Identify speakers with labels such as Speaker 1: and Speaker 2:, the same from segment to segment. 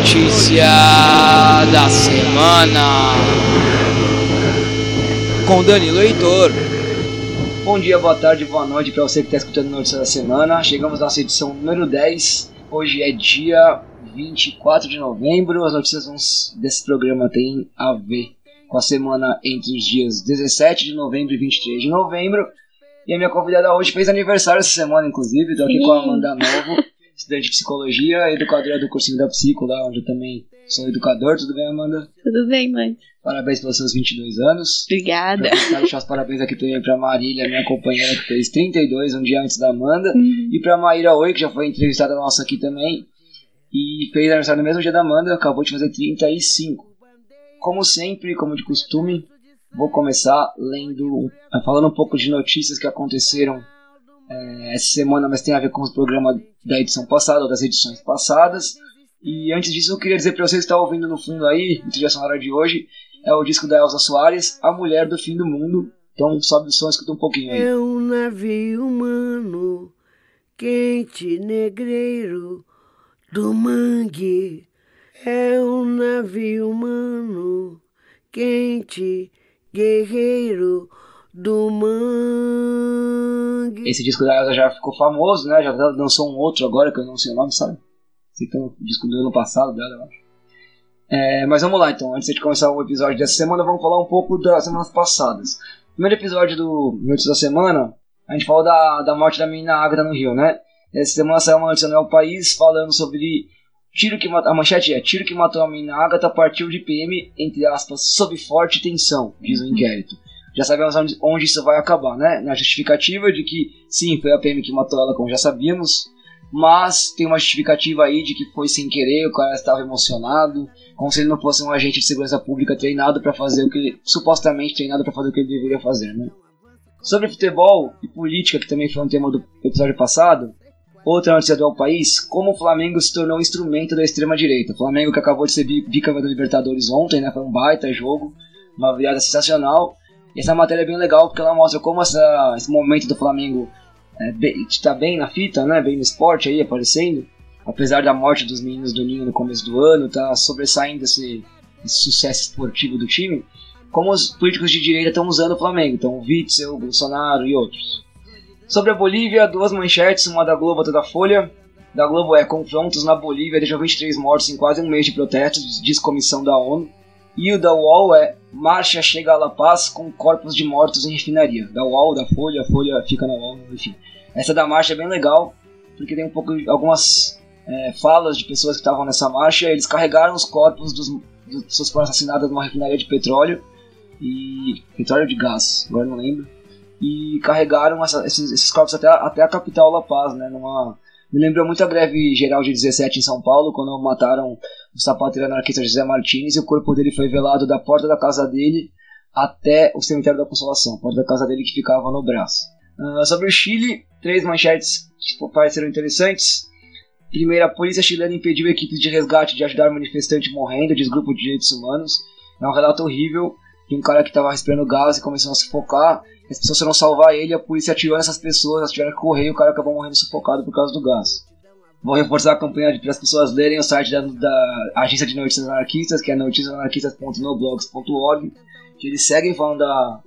Speaker 1: Notícia da semana com Danilo Heitor.
Speaker 2: Bom dia, boa tarde, boa noite para você que está escutando Notícia da Semana. Chegamos à nossa edição número 10. Hoje é dia 24 de novembro. As notícias desse programa têm a ver com a semana entre os dias 17 de novembro e 23 de novembro. E a minha convidada hoje fez aniversário essa semana, inclusive. Estou aqui com a Amanda Novo, estudante de psicologia, educadora do cursinho da Psico, lá onde eu também sou educador. Tudo bem, Amanda?
Speaker 3: Tudo bem, mãe.
Speaker 2: Parabéns pelos seus 22 anos.
Speaker 3: Obrigada.
Speaker 2: Quero deixar os parabéns aqui também para Marília, minha companheira, que fez 32, um dia antes da Amanda. Uhum. E para Maíra Oi, que já foi entrevistada nossa aqui também. E fez aniversário no mesmo dia da Amanda, acabou de fazer 35. Como sempre, como de costume, vou começar lendo, falando um pouco de notícias que aconteceram é, essa semana, mas tem a ver com o programa da edição passada, ou das edições passadas. E antes disso, eu queria dizer para vocês que estão ouvindo no fundo aí, a trilha sonora de hoje, é o disco da Elza Soares, A Mulher do Fim do Mundo. Então sobe o som escuta um pouquinho aí.
Speaker 4: É um navio humano, quente negreiro do mangue. É um navio humano, quente, guerreiro do mangue.
Speaker 2: Esse disco da Elza já ficou famoso, né? Já lançou um outro agora que eu não sei o nome, sabe? Esse tem o disco do ano passado dela, eu acho. É, mas vamos lá então, antes de começar o episódio dessa semana, vamos falar um pouco das semanas passadas. No primeiro episódio do Minutos da Semana, a gente falou da, da morte da menina Agatha no Rio, né? Essa semana saiu uma notícia no El País falando sobre tiro que a manchete é tiro que matou a menina Agatha partiu de PM, entre aspas, sob forte tensão, diz o uhum. inquérito. Já sabemos onde, onde isso vai acabar, né? Na justificativa de que sim, foi a PM que matou ela, como já sabíamos, mas tem uma justificativa aí de que foi sem querer, o cara estava emocionado, como se ele não fosse um agente de segurança pública treinado para fazer o que ele, supostamente treinado para fazer o que ele deveria fazer, né? Sobre futebol e política, que também foi um tema do episódio passado, outra notícia do País, como o Flamengo se tornou instrumento da extrema direita. O Flamengo que acabou de ser bicampeão da Libertadores ontem, né? Foi um baita jogo, uma virada sensacional. E essa matéria é bem legal porque ela mostra como essa, esse momento do Flamengo é, está bem na fita, né? Bem no esporte aí aparecendo. Apesar da morte dos meninos do Ninho no começo do ano, tá sobressaindo esse, esse sucesso esportivo do time. Como os políticos de direita estão usando o Flamengo, então o Witzel, o Bolsonaro e outros. Sobre a Bolívia, duas manchetes, uma da Globo, outra da Folha. Da Globo é confrontos na Bolívia deixam 23 mortos em quase um mês de protestos, diz comissão da ONU. E o da UOL é Marcha chega a La Paz com corpos de mortos em refinaria. Da UOL, da Folha, a Folha fica na UOL, enfim. Essa da marcha é bem legal, porque tem um pouco algumas é, falas de pessoas que estavam nessa marcha. Eles carregaram os corpos dos, das pessoas que foram assassinadas numa refinaria de petróleo e petróleo de gás, agora não lembro. E carregaram essa, esses, esses, corpos até, até a capital La Paz, né? Numa, me lembrou muito a greve geral de 17 em São Paulo, quando mataram o sapateiro anarquista José Martins e o corpo dele foi velado da porta da casa dele até o cemitério da Consolação, porta da casa dele que ficava no braço. Uh, sobre o Chile, três manchetes que pareceram interessantes. Primeiro, a polícia chilena impediu equipes de resgate de ajudar manifestante morrendo, diz grupo de direitos humanos. É um relato horrível de um cara que estava respirando gás e começou a sufocar. As pessoas foram salvar ele, a polícia atirou nessas pessoas, elas tiveram que correr e o cara acabou morrendo sufocado por causa do gás. Vou reforçar a campanha para as pessoas lerem o site da, da, agência de notícias anarquistas, que é noticiasanarquistas.noblogs.org, que eles seguem falando da,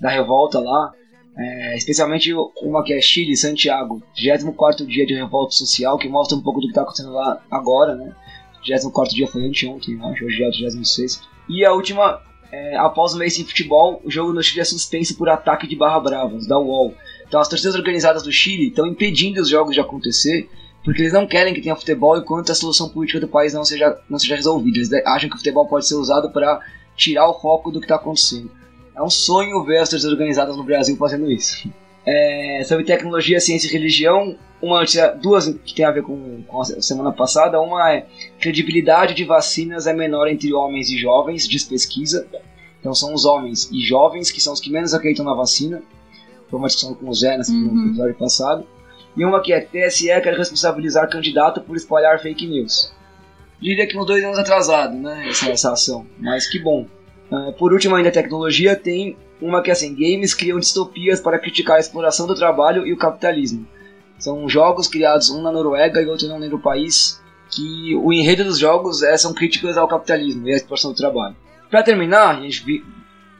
Speaker 2: da revolta lá. É, especialmente uma que é Chile, Santiago, 24 dia de revolta social, que mostra um pouco do que está acontecendo lá agora, né? 24 dia foi anteontem, acho, hoje é o 26. E a última, é, após o mês sem futebol, o jogo no Chile é suspenso por ataque de barra bravas, da UOL. Então as torcidas organizadas do Chile estão impedindo os jogos de acontecer, porque eles não querem que tenha futebol enquanto a solução política do país não seja, não seja resolvida. Eles acham que o futebol pode ser usado para tirar o foco do que está acontecendo. É um sonho ver as torcidas organizadas no Brasil fazendo isso. É, sobre tecnologia, ciência e religião, uma duas que tem a ver com, com a semana passada. Uma é credibilidade de vacinas é menor entre homens e jovens, diz pesquisa. Então são os homens e jovens que são os que menos acreditam na vacina. Foi uma discussão com o Zé nesse uhum. no episódio passado. E uma que é TSE quer responsabilizar candidato por espalhar fake news. Diria que uns dois anos atrasado, né, essa, essa ação. Mas que bom. Uh, por último, ainda tecnologia, tem uma que é assim: games criam distopias para criticar a exploração do trabalho e o capitalismo. São jogos criados, um na Noruega e outro não lembro o país, que o enredo dos jogos é, são críticas ao capitalismo e à exploração do trabalho. Para terminar, a gente vi,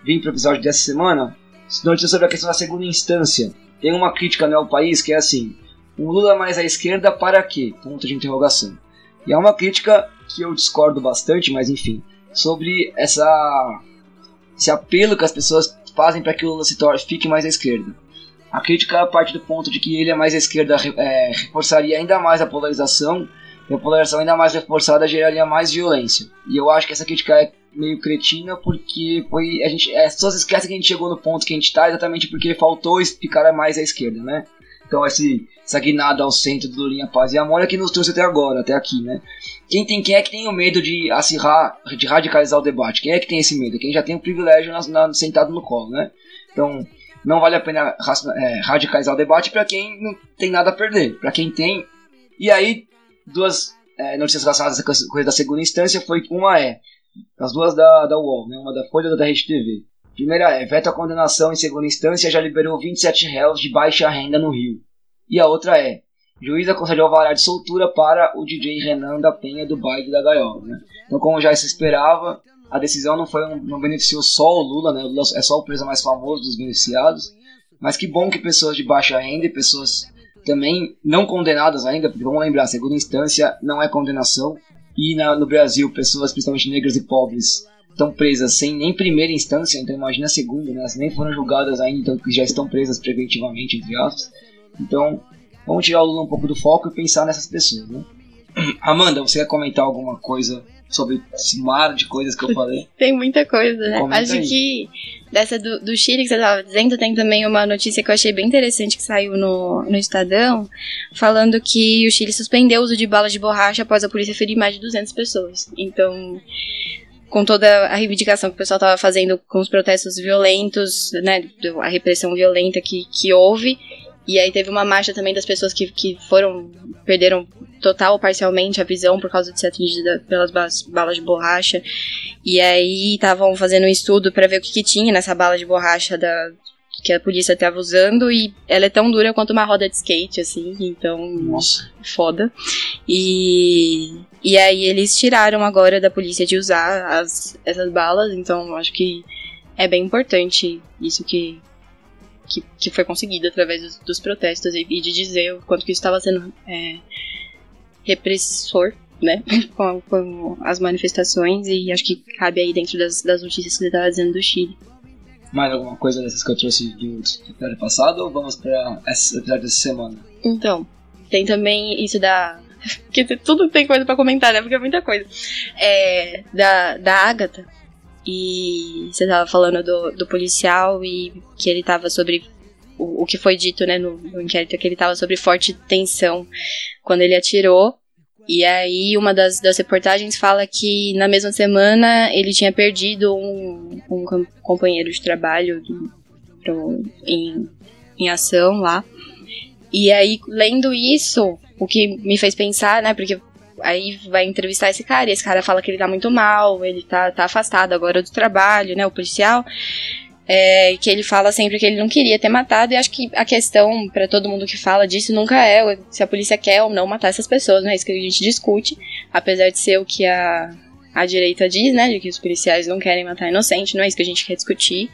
Speaker 2: vim para o episódio dessa semana, notícia sobre a questão da segunda instância. Tem uma crítica no País que é assim: o Lula mais à esquerda para quê? Ponto de interrogação. E é uma crítica que eu discordo bastante, mas enfim, sobre essa esse apelo que as pessoas fazem para que o Lula se torne, fique mais à esquerda. A crítica parte do ponto de que ele é mais à esquerda é, reforçaria ainda mais a polarização, e a polarização ainda mais reforçada geraria mais violência. E eu acho que essa crítica é meio cretina porque foi a gente as pessoas esquecem que a gente chegou no ponto que a gente está exatamente porque faltou ficar mais à esquerda, né? Então esse, essa guinada ao centro do Linha Paz e Amor é que nos trouxe até agora, até aqui, né? Quem, tem, quem é que tem o medo de acirrar, de radicalizar o debate? Quem é que tem esse medo? Quem já tem o privilégio na, na, sentado no colo, né? Então, não vale a pena é, radicalizar o debate para quem não tem nada a perder. Para quem tem. E aí, duas é, notícias relacionadas essa coisa da segunda instância foi uma é as duas da, da UOL, né? uma da Folha e da Rede TV. Primeira é, veto a condenação em segunda instância já liberou 27 réus de baixa renda no Rio. E a outra é, juíza concedeu alvará de soltura para o DJ Renan da Penha do baile da Gaiola. Né? Então, como já se esperava, a decisão não, foi, não beneficiou só o Lula, né? o Lula é só o preso mais famoso dos beneficiados, mas que bom que pessoas de baixa renda e pessoas também não condenadas ainda, porque vamos lembrar, segunda instância não é condenação, e na, no Brasil, pessoas, principalmente negras e pobres, estão presas sem nem primeira instância, então imagina a segunda, né? Elas nem foram julgadas ainda, então já estão presas preventivamente, entre aspas. Então, vamos tirar o Lula um pouco do foco e pensar nessas pessoas, né? Amanda, você quer comentar alguma coisa sobre esse mar de coisas que eu falei?
Speaker 3: Tem muita coisa, né?
Speaker 2: Comenta
Speaker 3: Acho
Speaker 2: aí.
Speaker 3: que dessa do, do Chile que você estava dizendo, tem também uma notícia que eu achei bem interessante que saiu no, no Estadão, falando que o Chile suspendeu o uso de balas de borracha após a polícia ferir mais de 200 pessoas. Então, com toda a reivindicação que o pessoal estava fazendo com os protestos violentos, né, a repressão violenta que, que houve, e aí teve uma marcha também das pessoas que, que foram, perderam total ou parcialmente a visão por causa de ser atingida pelas balas, de borracha. E aí estavam fazendo um estudo para ver o que, que tinha nessa bala de borracha da, que a polícia estava usando e ela é tão dura quanto uma roda de skate, assim, então,
Speaker 2: Nossa.
Speaker 3: foda. E, e aí eles tiraram agora da polícia de usar as, essas balas, então acho que é bem importante isso que, que, que foi conseguido através dos, dos protestos e, e de dizer o quanto que isso estava sendo é, repressor, né, com, com as manifestações e acho que cabe aí dentro das, das notícias que você estava dizendo do Chile.
Speaker 2: Mais alguma coisa dessas que eu trouxe do episódio passado ou vamos para esse episódio dessa semana?
Speaker 3: Então, tem também isso da. Porque tudo tem coisa pra comentar, né? Porque é muita coisa. É. Da, da Agatha. E você tava falando do, do policial e que ele tava sobre. O, o que foi dito, né, no, no inquérito, que ele tava sobre forte tensão quando ele atirou. E aí, uma das, das reportagens fala que na mesma semana ele tinha perdido um, um com- companheiro de trabalho pro- em, em ação lá. E aí, lendo isso, o que me fez pensar, né? Porque aí vai entrevistar esse cara, e esse cara fala que ele tá muito mal, ele tá, tá afastado agora do trabalho, né? O policial. É, que ele fala sempre que ele não queria ter matado, e acho que a questão pra todo mundo que fala disso nunca é se a polícia quer ou não matar essas pessoas, não é isso que a gente discute, apesar de ser o que a, a direita diz, né, de que os policiais não querem matar inocente, não é isso que a gente quer discutir.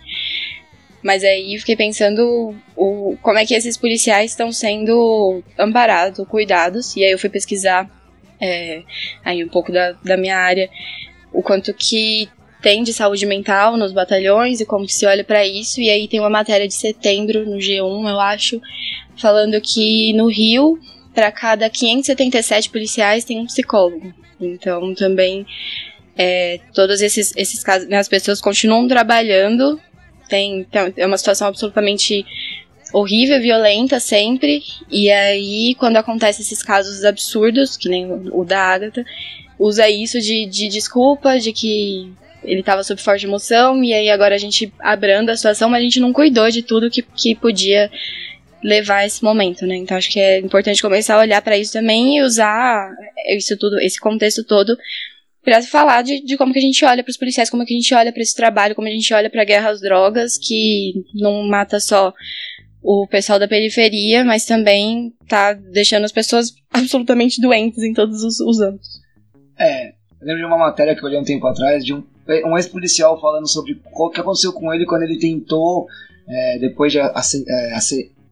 Speaker 3: Mas aí eu fiquei pensando o, como é que esses policiais estão sendo amparados, cuidados, e aí eu fui pesquisar é, aí um pouco da, da minha área, o quanto que tem de saúde mental nos batalhões e como se olha para isso, e aí tem uma matéria de setembro no G1, eu acho, falando que no Rio, para cada 577 policiais tem um psicólogo. Então também é, todos esses, esses casos, né, as pessoas continuam trabalhando tem, tem- é uma situação absolutamente horrível, violenta sempre. E aí, quando acontecem esses casos absurdos, que nem o, da Agatha, usa isso de, de desculpa, de que ele estava sob forte emoção, e aí agora a gente abranda a situação, mas a gente não cuidou de tudo que, que podia levar esse momento, né? Então acho que é importante começar a olhar para isso também e usar isso tudo, esse contexto todo para falar de, de como que a gente olha para os policiais, como que a gente olha para esse trabalho, como a gente olha para a guerra às drogas, que não mata só o pessoal da periferia, mas também tá deixando as pessoas absolutamente doentes em todos os, os âmbitos.
Speaker 2: É, eu lembro de uma matéria que eu olhei um tempo atrás de um, um ex-policial falando sobre o que aconteceu com ele quando ele tentou, é, depois de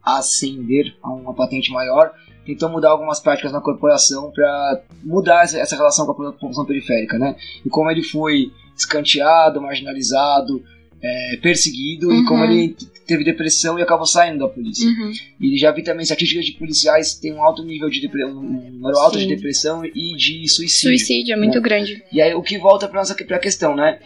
Speaker 2: ascender a uma patente maior, tentou mudar algumas práticas na corporação para mudar essa, essa, relação com a população periférica, né? E como ele foi escanteado, marginalizado, é, perseguido uhum. e como ele teve depressão e acabou saindo da polícia.
Speaker 3: Uhum.
Speaker 2: E já vi também estatísticas de policiais que têm um alto nível de depressão, um número alto de depressão e de suicídio.
Speaker 3: Suicídio é muito né? grande.
Speaker 2: E aí o que volta para nossa pra questão, né?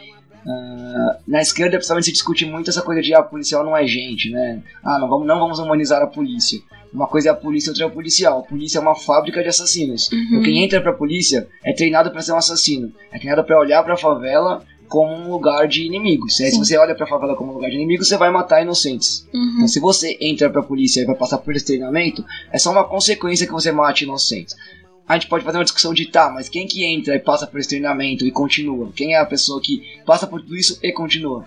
Speaker 2: Uh, na esquerda, principalmente, se discute muito essa coisa de ah, policial não é gente, né? Ah, não vamos, não vamos humanizar a polícia. Uma coisa é a polícia, outra é o policial. A polícia é uma fábrica de assassinos.
Speaker 3: Uhum.
Speaker 2: Quem entra pra polícia é treinado para ser um assassino. É treinado para olhar pra favela como um lugar de inimigos. Aí, se você olha pra favela como um lugar de inimigos, você vai matar inocentes.
Speaker 3: Uhum.
Speaker 2: Então, se você entra pra polícia e vai passar por esse treinamento, é só uma consequência que você mate inocentes. A gente pode fazer uma discussão de tá, mas quem que entra e passa por esse treinamento e continua? Quem é a pessoa que passa por tudo isso e continua?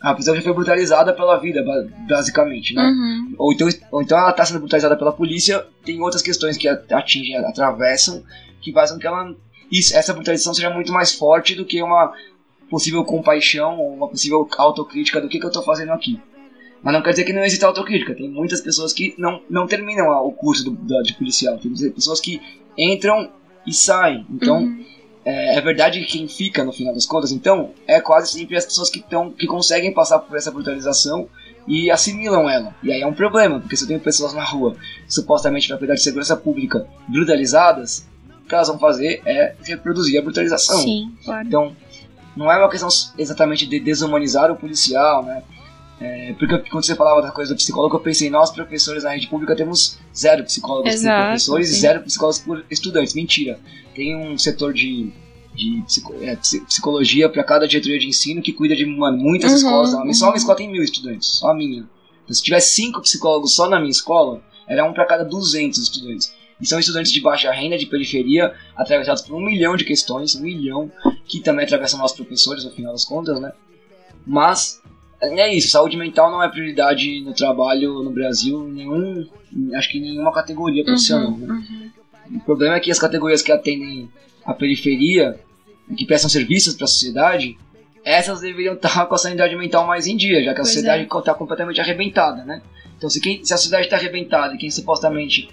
Speaker 2: A pessoa já foi brutalizada pela vida, basicamente, né?
Speaker 3: Uhum.
Speaker 2: Ou, então, ou então ela está sendo brutalizada pela polícia, tem outras questões que atingem, atravessam, que fazem com que ela, isso, essa brutalização seja muito mais forte do que uma possível compaixão ou uma possível autocrítica do que, que eu estou fazendo aqui. Mas não quer dizer que não existe autocrítica. Tem muitas pessoas que não, não terminam o curso do, de policial. Tem pessoas que entram e saem. Então,
Speaker 3: uhum.
Speaker 2: é, é, verdade que quem fica no final das contas, então, é quase sempre as pessoas que, tão, que conseguem passar por essa brutalização e assimilam ela. E aí é um problema, porque se eu tenho pessoas na rua, supostamente para cuidar de segurança pública, brutalizadas, o que elas vão fazer é reproduzir a brutalização.
Speaker 3: Sim, claro.
Speaker 2: Então, não é uma questão exatamente de desumanizar o policial, né? É, porque quando você falava da coisa do psicólogo, eu pensei, nós professores na rede pública temos zero psicólogos
Speaker 3: Exato,
Speaker 2: por professores
Speaker 3: sim.
Speaker 2: e zero psicólogos por estudantes. Mentira. Tem um setor de, de psico, é, psicologia para cada diretoria de ensino que cuida de mano, muitas
Speaker 3: Uhum,
Speaker 2: escolas. Uhum. Só uma
Speaker 3: uhum.
Speaker 2: escola tem mil estudantes, só a minha. Então, se tivesse cinco psicólogos só na minha escola, era um para cada 200 estudantes. E são estudantes de baixa renda, de periferia, atravessados por um milhão de questões, um milhão, que também atravessam nossos professores, no final das contas, né? Mas é isso, saúde mental não é prioridade no trabalho no Brasil, nenhum, acho que nenhuma categoria profissional.
Speaker 3: Uhum,
Speaker 2: né?
Speaker 3: uhum.
Speaker 2: O problema é que as categorias que atendem a periferia que prestam serviços para a sociedade, essas deveriam estar com a sanidade mental mais em dia, já que a
Speaker 3: Pois
Speaker 2: sociedade
Speaker 3: é.
Speaker 2: está completamente arrebentada, né? Então, se, quem, se a sociedade está arrebentada e quem supostamente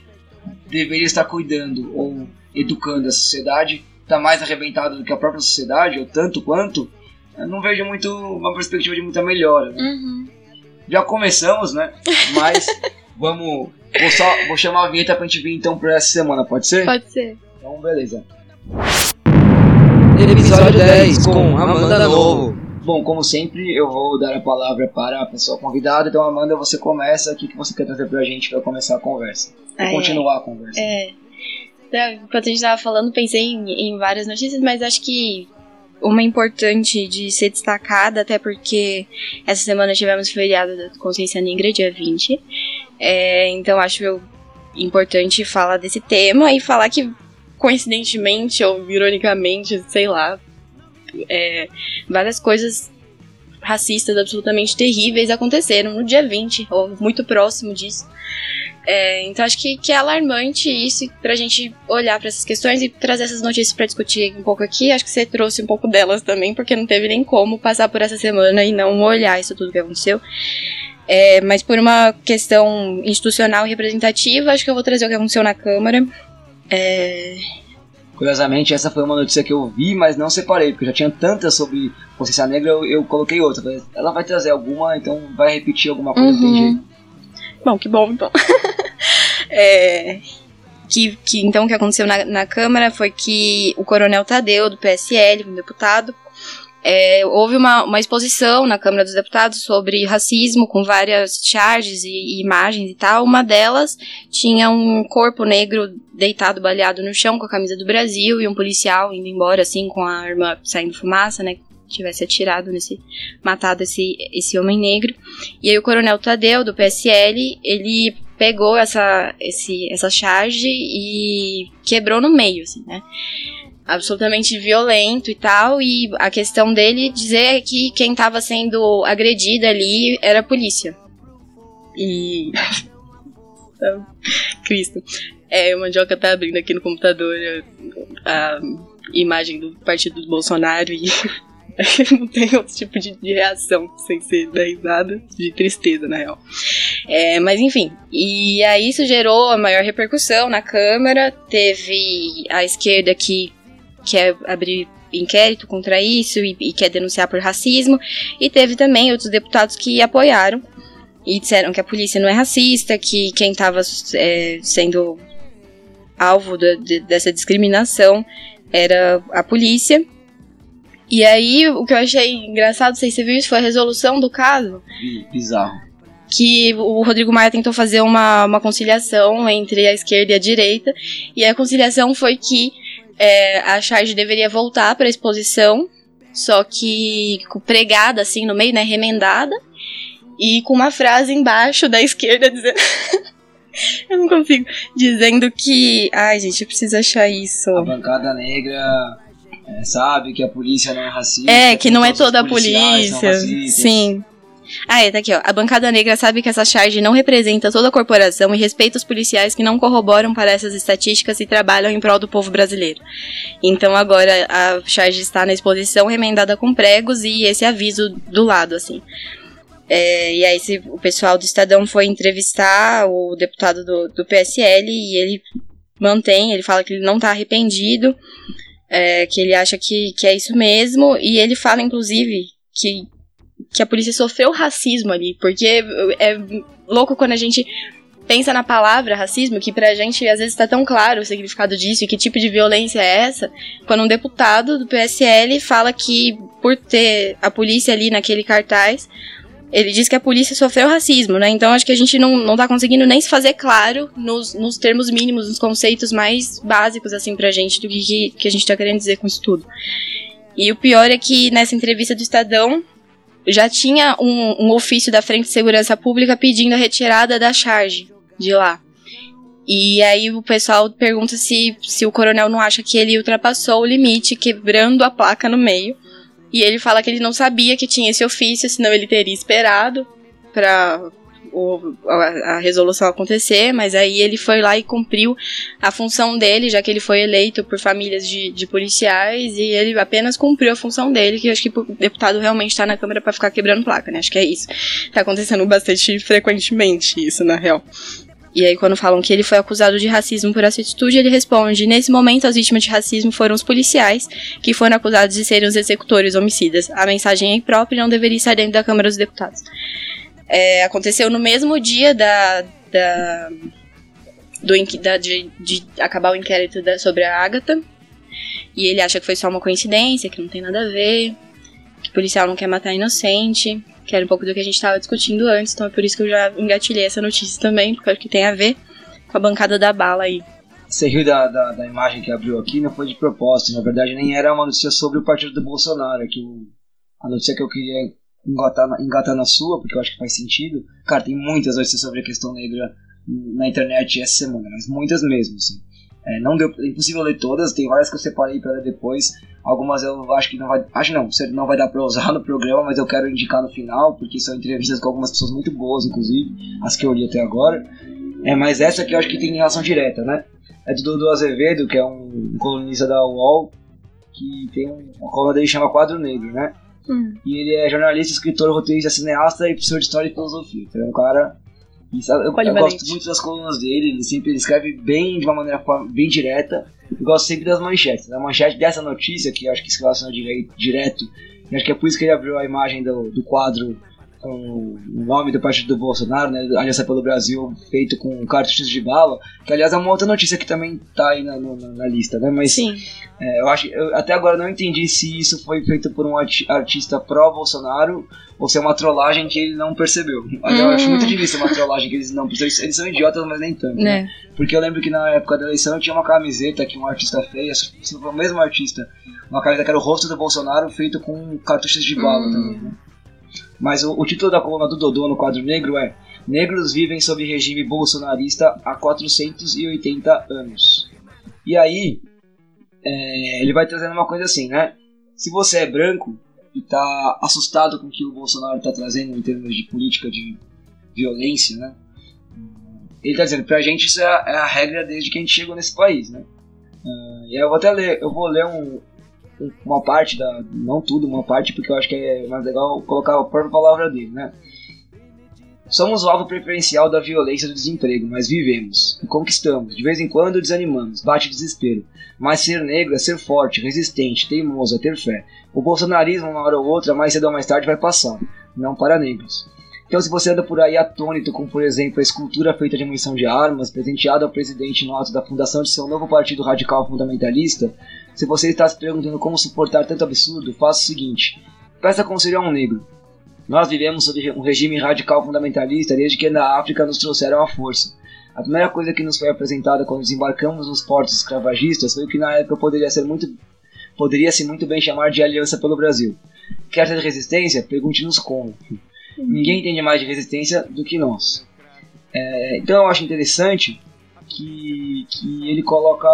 Speaker 2: deveria estar cuidando ou educando a sociedade está mais arrebentado do que a própria sociedade, ou tanto quanto, eu não vejo muito uma perspectiva de muita melhora. Né?
Speaker 3: Uhum.
Speaker 2: Já começamos, né? Mas vamos. Vou só vou chamar a vinheta pra gente vir então pra essa semana, pode ser?
Speaker 3: Pode ser.
Speaker 2: Então, beleza.
Speaker 1: Episódio 10 com Amanda Novo.
Speaker 2: Bom, como sempre, eu vou dar a palavra para a pessoa convidada. Então, Amanda, você começa. O que que você quer trazer pra gente para começar a conversa?
Speaker 3: Ai,
Speaker 2: continuar a conversa.
Speaker 3: É. Enquanto a gente tava falando, pensei em, em várias notícias, mas acho que uma importante de ser destacada, até porque essa semana tivemos o feriado da Consciência Negra, dia 20. É, então acho importante falar desse tema e falar que, coincidentemente ou ironicamente, sei lá, é, várias coisas racistas absolutamente terríveis aconteceram no dia 20, ou muito próximo disso. É, então acho que, que é alarmante isso pra gente olhar pra essas questões e trazer essas notícias pra discutir um pouco aqui. Acho que você trouxe um pouco delas também, porque não teve nem como passar por essa semana e não olhar isso tudo que aconteceu. É, mas por uma questão institucional e representativa, acho que eu vou trazer o que aconteceu na Câmara. É,
Speaker 2: Curiosamente, essa foi uma notícia que eu vi, mas não separei, porque já tinha tantas sobre consciência negra, eu, eu coloquei outra. Ela vai trazer alguma, então vai repetir alguma coisa,
Speaker 3: Uhum.
Speaker 2: jeito.
Speaker 3: Bom, que bom então. É, que, que então o que aconteceu na, na Câmara foi que o Coronel Tadeu, do PSL, um deputado, é, houve uma, uma exposição na Câmara dos Deputados sobre racismo, com várias charges e, e imagens e tal. Uma delas tinha um corpo negro deitado, baleado no chão, com a camisa do Brasil, e um policial indo embora, assim, com a arma saindo fumaça, né? Tivesse atirado nesse. matado esse, esse homem negro. E aí o Coronel Tadeu, do PSL, ele pegou essa, esse, essa charge e quebrou no meio, assim, né? Absolutamente violento e tal. E a questão dele dizer que quem estava sendo agredida ali era a polícia. E. Cristo. É, o Mandioca tá abrindo aqui no computador a, a imagem do partido do Bolsonaro e não tem outro tipo de, de, reação sem ser da risada, de tristeza, na real. É, mas enfim, e aí isso gerou a maior repercussão na Câmara. Teve a esquerda que quer abrir inquérito contra isso e, e quer denunciar por racismo, e teve também outros deputados que apoiaram e disseram que a polícia não é racista, que quem estava é, sendo alvo de, dessa discriminação era a polícia. E aí, o que eu achei engraçado, não sei se você viu isso, foi a resolução do caso.
Speaker 2: Bizarro.
Speaker 3: Que o Rodrigo Maia tentou fazer uma, uma conciliação entre a esquerda e a direita. E a conciliação foi que é, a charge deveria voltar para a exposição, só que pregada assim no meio, né, remendada, e com uma frase embaixo da esquerda dizendo. eu não consigo. Dizendo que. Ai, gente, eu preciso achar isso.
Speaker 2: A bancada negra é, sabe que a polícia não é racista.
Speaker 3: É, que não é toda a polícia. Sim. Ah, é, tá aqui, ó. A bancada negra sabe que essa charge não representa toda a corporação e respeita os policiais que não corroboram para essas estatísticas e trabalham em prol do povo brasileiro. Então agora a charge está na exposição remendada com pregos e esse aviso do lado, assim. É, e aí se, o pessoal do Estadão foi entrevistar o deputado do, do PSL e ele mantém, ele fala que ele não está arrependido, é, que ele acha que, que é isso mesmo, e ele fala, inclusive, que, que a polícia sofreu racismo ali, porque é louco quando a gente pensa na palavra racismo, que pra gente às vezes tá tão claro o significado disso e que tipo de violência é essa, quando um deputado do PSL fala que por ter a polícia ali naquele cartaz, ele diz que a polícia sofreu racismo, né? Então acho que a gente não, não tá conseguindo nem se fazer claro nos, nos termos mínimos, nos conceitos mais básicos, assim, pra gente, do que, que a gente tá querendo dizer com isso tudo. E o pior é que nessa entrevista do Estadão já tinha um, um ofício da Frente de Segurança Pública pedindo a retirada da charge de lá. E aí o pessoal pergunta se, se o coronel não acha que ele ultrapassou o limite, quebrando a placa no meio. E ele fala que ele não sabia que tinha esse ofício, senão ele teria esperado para a, a, resolução acontecer, mas aí ele foi lá e cumpriu a função dele, já que ele foi eleito por famílias de, de policiais, e ele apenas cumpriu a função dele, que acho que o deputado realmente está na Câmara para ficar quebrando placa, né? Acho que é isso. Tá acontecendo bastante frequentemente isso, na real. E aí, quando falam que ele foi acusado de racismo por essa atitude, ele responde: Nesse momento, as vítimas de racismo foram os policiais, que foram acusados de serem os executores homicidas. A mensagem é imprópria e não deveria estar dentro da Câmara dos Deputados. É, aconteceu no mesmo dia da. da do, da, de, de acabar o inquérito da, sobre a Agatha. E ele acha que foi só uma coincidência, que não tem nada a ver, que o policial não quer matar inocente que era um pouco do que a gente estava discutindo antes, então é por isso que eu já engatilhei essa notícia também, porque acho que tem a ver com a bancada da bala aí.
Speaker 2: Você riu da, da, da, imagem que abriu aqui, não foi de propósito, na verdade nem era uma notícia sobre o partido do Bolsonaro, é que o, a notícia que eu queria engatar, engatar na sua, porque eu acho que faz sentido. Cara, tem muitas notícias sobre a questão negra na internet essa semana, mas muitas mesmo, assim. É, não deu, é impossível ler todas, tem várias que eu separei para ler depois. Algumas eu acho que não vai, acho não, não vai dar para usar no programa, mas eu quero indicar no final, porque são entrevistas com algumas pessoas muito boas, inclusive, as que eu li até agora. É, mas essa aqui eu acho que tem relação direta, né? É do Dudu Azevedo, que é um, colunista da UOL, que tem um, uma coluna dele que chama Quadro Negro, né? Hum. E ele é jornalista, escritor, roteirista, cineasta e professor de história e filosofia. Então é um cara eu, eu, gosto muito das colunas dele, ele sempre escreve bem de uma maneira bem direta. Eu gosto sempre das manchetes. A manchete dessa notícia, que acho que se relaciona direto, direto, acho que é por isso que ele abriu a imagem do, do quadro com o nome do partido do Bolsonaro, né, Aliança pelo Brasil, feito com cartuchos de bala, que aliás é uma outra notícia que também tá aí na, na, na lista, né? Mas
Speaker 3: Sim.
Speaker 2: É, eu acho, eu até agora não entendi se isso foi feito por um artista pró-Bolsonaro ou se é uma trollagem que ele não percebeu. Hum. Eu acho muito hum. difícil uma trollagem que eles não perceberam. Eles são idiotas, mas nem tanto. Né? né? Porque eu lembro que na época da eleição tinha uma camiseta que um artista fez, se foi o mesmo artista, uma camiseta que era o rosto do Bolsonaro feito com cartuchos de bala hum. também. Né? Mas o, o, título da coluna do Dodô no quadro negro é Negros vivem sob regime bolsonarista há 480 anos. E aí, é, ele vai trazendo uma coisa assim, né? Se você é branco e tá assustado com o que o Bolsonaro tá trazendo em termos de política de violência, né? Ele está dizendo, pra gente isso é a, é a, regra desde que a gente chegou nesse país, né? Uh, e aí eu vou até ler, eu vou ler um, uma parte da, não tudo, uma parte porque eu acho que é mais legal colocar a própria palavra dele, né? Somos o alvo preferencial da violência do desemprego, mas vivemos e conquistamos. De vez em quando desanimamos, bate desespero. Mas ser negro é ser forte, resistente, teimoso, é ter fé. O bolsonarismo, uma hora ou outra, mais cedo ou mais tarde, vai passar. Não para negros. Então, se você anda por aí atônito com, por exemplo, a escultura feita de munição de armas, presenteada ao presidente no ato da fundação de seu novo partido radical fundamentalista, se você está se perguntando como suportar tanto absurdo, faça o seguinte: peça conselho a um negro. Nós vivemos sob um regime radical fundamentalista desde que na África nos trouxeram a força. A primeira coisa que nos foi apresentada quando desembarcamos nos portos escravagistas foi o que na época poderia ser muito poderia-se muito bem chamar de aliança pelo Brasil. Quer ter resistência? Pergunte-nos como. Ninguém entende mais de resistência do que nós. É, então eu acho interessante que, que ele coloca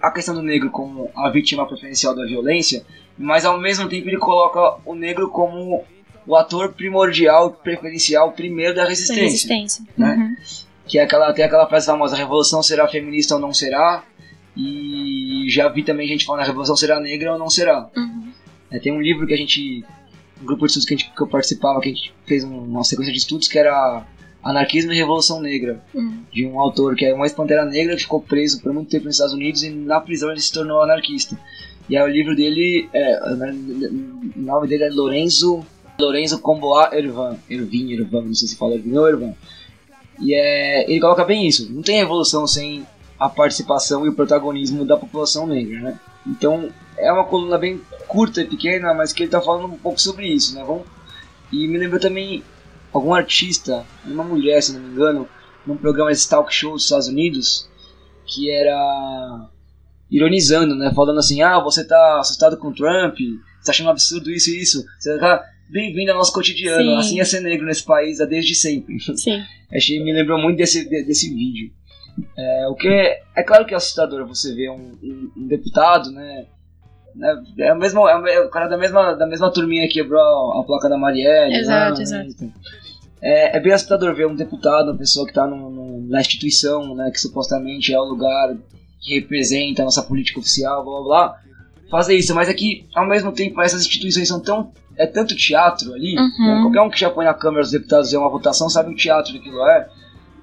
Speaker 2: a questão do negro como a vítima preferencial da violência, mas ao mesmo tempo ele coloca o negro como o ator primordial, preferencial, primeiro da resistência.
Speaker 3: resistência.
Speaker 2: Né? Uhum. Que é aquela, tem aquela frase famosa, a revolução será feminista ou não será? E já vi também gente falando, a revolução será negra ou não será?
Speaker 3: Uhum.
Speaker 2: É, tem um livro que a gente, um grupo de estudos que, a gente, que eu participava, que a gente fez uma sequência de estudos que era Anarquismo e Revolução Negra,
Speaker 3: uhum.
Speaker 2: de um autor que é uma ex-pantera negra que ficou preso por muito tempo nos Estados Unidos e na prisão ele se tornou anarquista. E aí o livro dele, é, o nome dele é Lorenzo Lorenzo Comboa Ervan, Ervin, Ervan, não sei se fala Ervin ou Ervan. E é, ele coloca bem isso, não tem revolução sem a participação e o protagonismo da população negra, né? Então é uma coluna bem curta e pequena, mas que ele está falando um pouco sobre isso, né? Vamos... E me lembrou também algum artista, uma mulher, se não me engano, num programa de talk show dos Estados Unidos, que era ironizando, né? Falando assim, ah, você tá assustado com Trump, você tá achando absurdo isso e isso, você tá bem-vindo ao nosso cotidiano. Sim. Assim é ser negro nesse país desde sempre.
Speaker 3: Sim.
Speaker 2: Achei, me lembrou muito desse, desse vídeo. É, o que é, é claro que é assustador você ver um, um, um deputado, né? Né é, o mesmo, é o cara da mesma, da mesma turminha que quebrou a, placa da Marielle.
Speaker 3: Exato,
Speaker 2: né?
Speaker 3: exato.
Speaker 2: É, é, bem assustador ver um deputado, uma pessoa que está na instituição, né, que supostamente é o lugar que representa a nossa política oficial, blá blá blá, fazer isso. Mas é que, ao mesmo tempo, essas instituições são tão é tanto teatro ali, né?
Speaker 3: uhum.
Speaker 2: né? qualquer um que já põe na câmera os deputados ver uma votação sabe o teatro que aquilo é,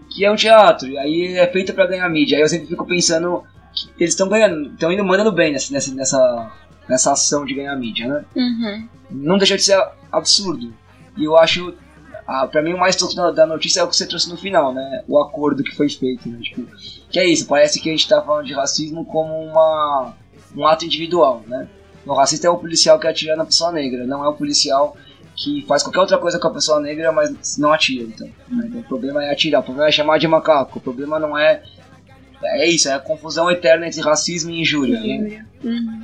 Speaker 2: que é um teatro, e aí é feito para ganhar mídia. Aí eu sempre fico pensando que eles estão ganhando, estão indo mandando bem nessa, nessa, nessa, nessa ação de ganhar mídia, né?
Speaker 3: Uhum.
Speaker 2: Não deixa de ser absurdo. E eu acho, ah, pra mim o mais top da, notícia é o que você trouxe no final, né? O acordo que foi feito, né? Tipo, que é isso, parece que a gente tá falando de racismo como uma, um ato individual, né? O racista é o policial que atira na pessoa negra, não é o policial que faz qualquer outra coisa com a pessoa negra, mas não atira. Então, né? então o problema é atirar, o problema é chamar de macaco, o problema não é. É isso, é a confusão eterna entre racismo e injúria. Né?
Speaker 3: Uhum.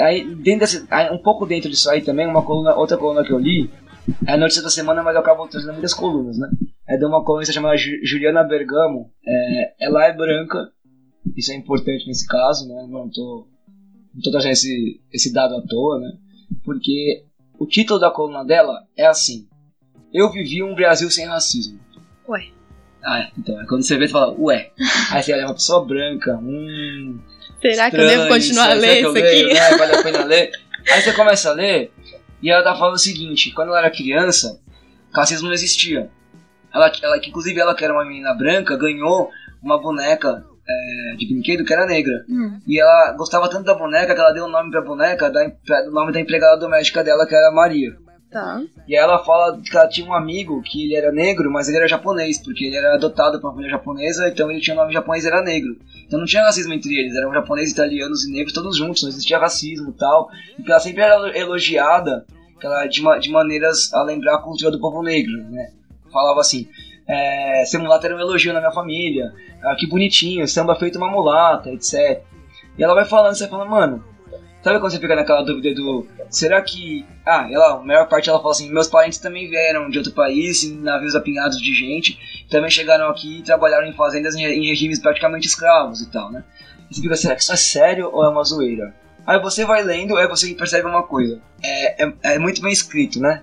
Speaker 2: Aí, dentro desse, um pouco dentro disso aí também, uma coluna, outra coluna que eu li, é a notícia da semana, mas eu acabo trazendo muitas colunas, né? É de uma colunista chamada Juliana Bergamo. É, ela é branca, isso é importante nesse caso, né? Não tô não tô trazendo esse, esse dado à toa, né? Porque o título da coluna dela é assim: Eu vivi um Brasil sem racismo.
Speaker 3: Ué.
Speaker 2: Ah, é. então, é quando você vê, você fala, ué. Aí você olha uma pessoa branca, hum.
Speaker 3: Será que eu devo continuar a ler isso aqui? Leio,
Speaker 2: né? Vale a pena ler. Aí você começa a ler, e ela tá falando o seguinte: quando ela era criança, racismo não existia. Ela, ela, inclusive, ela que era uma menina branca, ganhou uma boneca é, de brinquedo que era negra.
Speaker 3: Hum.
Speaker 2: E ela gostava tanto da boneca que ela deu o nome pra boneca da, do nome da empregada doméstica dela, que era Maria.
Speaker 3: Tá.
Speaker 2: E ela fala que ela tinha um amigo que ele era negro, mas ele era japonês, porque ele era adotado por uma família japonesa, então ele tinha o nome japonês e era negro. Então não tinha racismo entre eles, eram japoneses, italianos e negros todos juntos, não existia racismo e tal. E ela sempre era elogiada ela, de, de maneiras a lembrar a cultura do povo negro, né? Falava assim, é, ser mulata era um elogio na minha família, ah, que bonitinho, samba feito uma mulata, etc. E ela vai falando, você fala, mano, sabe quando você fica naquela dúvida do, será que, ah, ela, a maior parte ela fala assim, meus parentes também vieram de outro país, em navios apinhados de gente, também chegaram aqui e trabalharam em fazendas em, regimes praticamente escravos e tal, né? E você fica, será que isso é sério ou é uma zoeira? Aí você vai lendo, aí você percebe uma coisa, é, é, é muito bem escrito, né?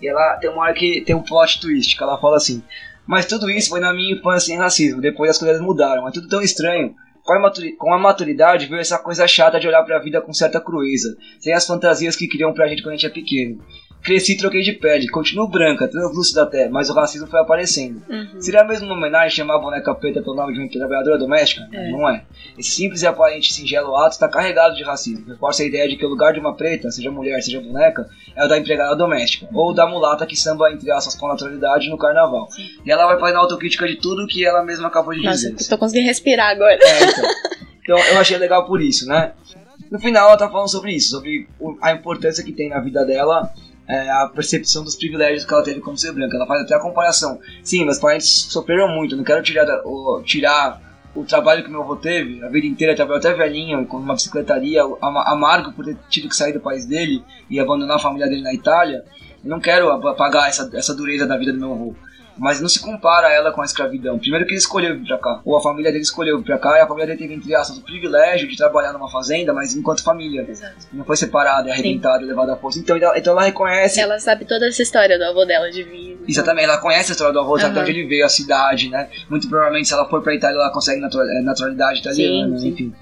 Speaker 2: E ela tem uma hora que tem um plot twist, que ela fala assim, Mas tudo isso foi na minha infância em racismo, depois as coisas mudaram, é tudo tão estranho. Com a, a maturidade veio essa coisa chata de olhar pra vida com certa crueza, sem as fantasias que criam pra gente quando a gente é pequeno. Cresci e troquei de pele, continuo branca, translúcida até, mas o racismo foi aparecendo.
Speaker 3: Uhum.
Speaker 2: Seria mesmo uma homenagem chamar a boneca preta pelo nome de uma trabalhadora doméstica?
Speaker 3: É.
Speaker 2: Não é. Esse simples e aparente singelo ato está carregado de racismo. Reforça a ideia de que o lugar de uma preta, seja mulher, seja boneca, é o da empregada doméstica, ou da mulata que samba entre aspas com naturalidade no carnaval.
Speaker 3: Sim.
Speaker 2: E ela vai fazendo autocrítica de tudo que ela mesma acabou de
Speaker 3: Nossa,
Speaker 2: dizer.
Speaker 3: eu tô conseguindo respirar agora.
Speaker 2: É, então. então eu achei legal por isso, né? No final ela tá falando sobre isso, sobre a importância que tem na vida dela é, a percepção dos privilégios que ela teve como ser branca. Ela faz até a comparação. Sim, meus parentes sofreram muito, não quero tirar, o, tirar o trabalho que meu avô teve, a vida inteira, trabalhou até velhinho, com uma bicicletaria, ama- amargo por ter tido que sair do país dele e abandonar a família dele na Itália. Não quero apagar essa, essa dureza da vida do meu avô. Mas não se compara ela com a escravidão. Primeiro que ele escolheu vir pra cá, ou a família dele escolheu vir pra cá, e a família dele teve, entre aspas, o privilégio de trabalhar numa fazenda, mas enquanto família.
Speaker 3: Exato.
Speaker 2: Não foi separada, arrebentada, levada à força. Então, ela- então ela reconhece.
Speaker 3: Ela sabe toda essa história do avô dela de vida.
Speaker 2: Exatamente, ela conhece a história do avô, sabe de
Speaker 3: Aham.
Speaker 2: onde ele veio, a cidade, né? Muito provavelmente, se ela for pra Itália, ela consegue eh, naturalidade italiana,
Speaker 3: Sim, sim.
Speaker 2: enfim.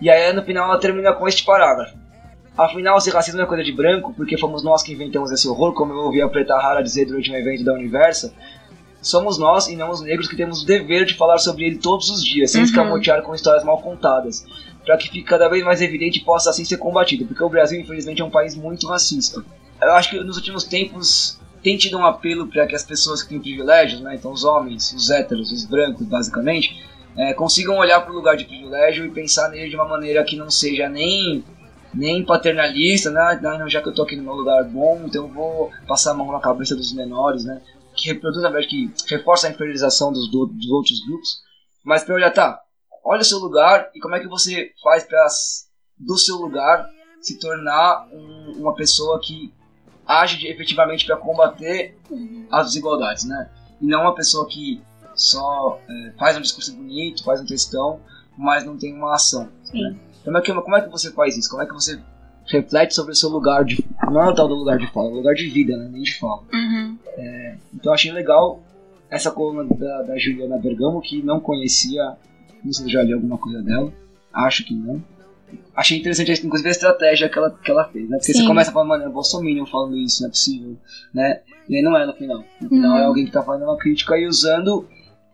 Speaker 2: E aí, no final, ela termina com este parágrafo. Afinal, se racismo é coisa de branco, porque fomos nós que inventamos esse horror, como eu ouvi a Preta Rara dizer durante um evento da Universa, somos nós e não os negros que temos o dever de falar sobre ele todos os dias, sem
Speaker 3: Uhum.
Speaker 2: escamotear com histórias mal contadas, para que fique cada vez mais evidente e possa assim ser combatido, porque o Brasil, infelizmente, é um país muito racista. Eu acho que nos últimos tempos tem tido um apelo para que as pessoas que têm privilégios, né, então os homens, os héteros, os brancos, basicamente, é, consigam olhar para o lugar de privilégio e pensar nele de uma maneira que não seja nem nem paternalista, né? Ah, não, já que eu tô aqui no meu lugar bom, então eu vou passar a mão na cabeça dos menores, né? Que reproduz, na verdade, que reforça a inferiorização dos, do- dos outros grupos. Mas pra olhar, tá, olha o seu lugar e como é que você faz pra s- do seu lugar se tornar um- uma pessoa que age efetivamente para combater as desigualdades, né? E não uma pessoa que só é, faz um discurso bonito, faz um textão, mas não tem uma ação.
Speaker 3: Sim.
Speaker 2: Como é, que, como é que você faz isso? Como é que você reflete sobre o seu lugar de. Não é o tal do lugar de fala, é o lugar de vida, né? Nem de fala.
Speaker 3: Uhum.
Speaker 2: Então eu achei legal essa coluna da, da Juliana Bergamo, que não conhecia. Não sei se já li alguma coisa dela. Acho que não. Achei interessante, inclusive, a estratégia que ela, que ela fez, né? Porque
Speaker 3: Sim.
Speaker 2: você começa falando, mano, é Bolsonaro falando isso, não é possível, né? E aí não é no final. No final
Speaker 3: Uhum.
Speaker 2: é alguém que tá fazendo uma crítica e usando,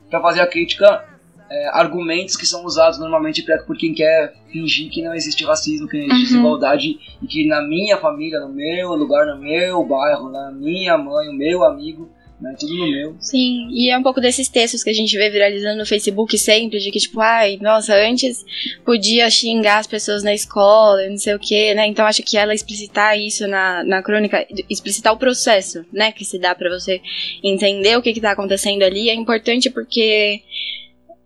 Speaker 2: pra fazer a crítica, é, argumentos que são usados normalmente por quem quer fingir que não existe racismo, que não existe
Speaker 3: Uhum.
Speaker 2: desigualdade e que na minha família, no meu lugar, no meu bairro, na minha mãe, o meu amigo, né? Tudo no meu.
Speaker 3: Sim, e é um pouco desses textos que a gente vê viralizando no Facebook sempre, de que, tipo, ai, nossa, antes podia xingar as pessoas na escola, não sei o quê, né? Então acho que ela explicitar isso na, na crônica, explicitar o processo, né, que se dá pra você entender o que que tá acontecendo ali, é importante porque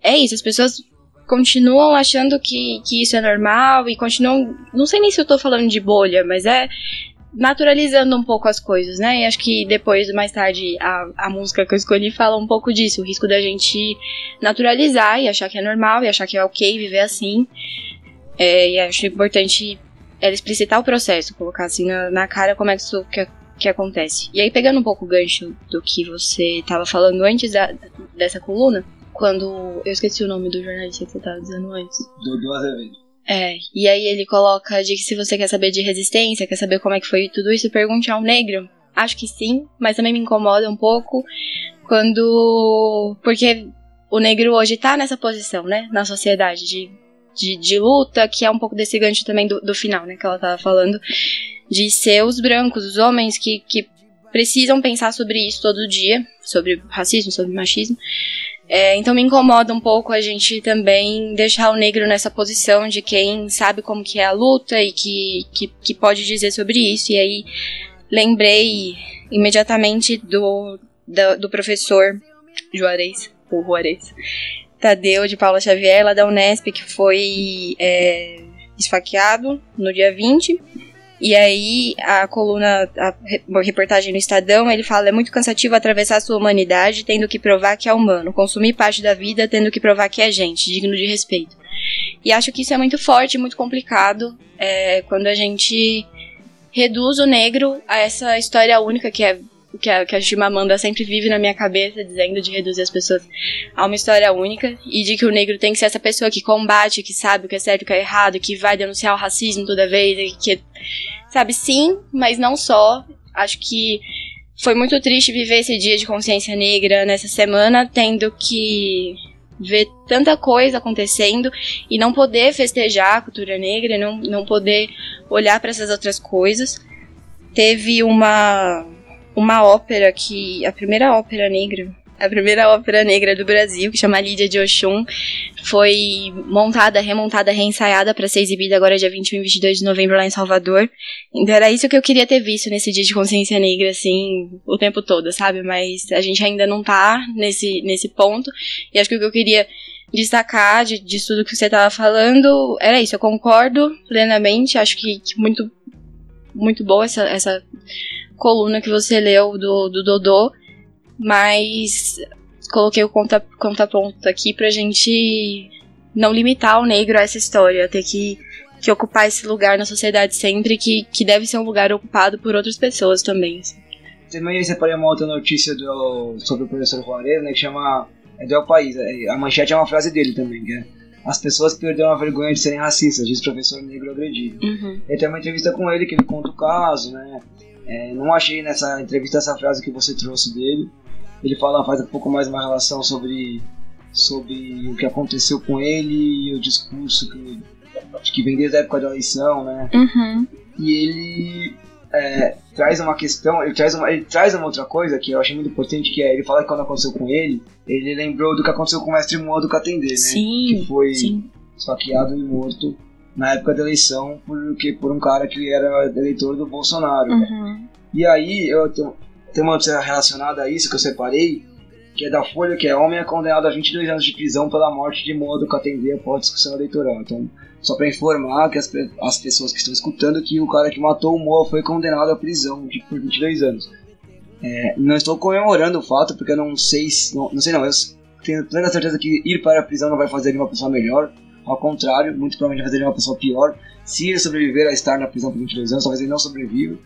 Speaker 3: é isso, as pessoas continuam achando que, que isso é normal e continuam, não sei nem se eu tô falando de bolha, mas é naturalizando um pouco as coisas, né? E acho que depois, mais tarde, a, a música que eu escolhi fala um pouco disso, o risco da gente naturalizar e achar que é normal e achar que é ok viver assim. É, e acho importante ela explicitar o processo, colocar assim na, na cara como é que isso que, que acontece. E aí, pegando um pouco o gancho do que você estava falando antes da, dessa coluna, quando. Eu esqueci o nome do jornalista que você estava dizendo antes.
Speaker 2: Dodô Azevedo.
Speaker 3: É, e aí ele coloca de que se você quer saber de resistência, quer saber como é que foi tudo isso, pergunte a um negro. Acho que sim, mas também me incomoda um pouco quando. Porque o negro hoje tá nessa posição, né? Na sociedade de, de, de luta, que é um pouco desse gancho também do, do final, né? Que ela tava falando. De ser os brancos, os homens que, que precisam pensar sobre isso todo dia, sobre racismo, sobre machismo. É, então me incomoda um pouco a gente também deixar o negro nessa posição de quem sabe como que é a luta e que, que, que pode dizer sobre isso. E aí lembrei imediatamente do, do, do professor Juarez, o Juarez, Tadeu de Paula Xavier, lá da Unesp, que foi é, esfaqueado no dia 20. E aí, a coluna, a re- a reportagem no Estadão, ele fala: é muito cansativo atravessar sua humanidade tendo que provar que é humano, consumir parte da vida tendo que provar que é gente, digno de respeito. E acho que isso é muito forte, muito complicado, é, quando a gente reduz o negro a essa história única que é que a, que a Chimamanda sempre vive na minha cabeça, dizendo de reduzir as pessoas a uma história única e de que o negro tem que ser essa pessoa que combate, que sabe o que é certo e o que é errado, que vai denunciar o racismo toda vez, que sabe sim, mas não só. Acho que foi muito triste viver esse dia de consciência negra nessa semana, tendo que ver tanta coisa acontecendo e não poder festejar a cultura negra, não, não poder olhar para essas outras coisas. Teve uma uma ópera que a primeira ópera negra a primeira ópera negra do Brasil, que chama Lídia de Oxum, foi montada, remontada, reensaiada para ser exibida agora dia 21 e 22 de novembro lá em Salvador. Então era isso que eu queria ter visto nesse dia de consciência negra, assim, o tempo todo, sabe? Mas a gente ainda não tá nesse, nesse ponto. E acho que o que eu queria destacar de, de tudo que você estava falando era isso. Eu concordo plenamente. Acho que, que muito, muito boa essa, essa coluna que você leu do, do Dodô mas coloquei o conta, contraponto aqui pra gente não limitar o negro a essa história, ter que, que ocupar esse lugar na sociedade sempre, que, que deve ser um lugar ocupado por outras pessoas também. Assim.
Speaker 2: Também separei uma outra notícia do, sobre o professor Juarez, né, que chama é do El País. É, a manchete é uma frase dele também, que é as pessoas perderam a vergonha de serem racistas, diz o professor negro agredido.
Speaker 3: Uhum.
Speaker 2: E tem uma entrevista com ele que ele conta o caso, né? É, não achei nessa entrevista essa frase que você trouxe dele, ele fala, faz um pouco mais uma relação sobre, sobre o que aconteceu com ele e o discurso que, que vem desde a época da eleição, né?
Speaker 3: Uhum.
Speaker 2: E ele é, traz uma questão, ele traz uma, ele traz uma outra coisa que eu achei muito importante, que é, ele fala que quando aconteceu com ele, ele lembrou do que aconteceu com o mestre Moa do Catendê, né?
Speaker 3: Sim,
Speaker 2: que foi
Speaker 3: sim.
Speaker 2: esfaqueado e morto na época da eleição porque, por um cara que era eleitor do Bolsonaro.
Speaker 3: Uhum.
Speaker 2: E aí, eu tenho, uma notícia relacionada a isso que eu separei, que é da Folha, que é homem é condenado a 22 anos de prisão pela morte de modo que atender após discussão eleitoral. Então, só para informar que as, as pessoas que estão escutando que o cara que matou o Moa foi condenado à prisão de, por 22 anos. É, não estou comemorando o fato, porque eu não sei, não, não sei não, eu tenho plena certeza que ir para a prisão não vai fazer uma pessoa melhor, ao contrário, muito provavelmente vai fazer uma pessoa pior. Se ele sobreviver a estar na prisão por 22 anos, talvez ele não sobreviva.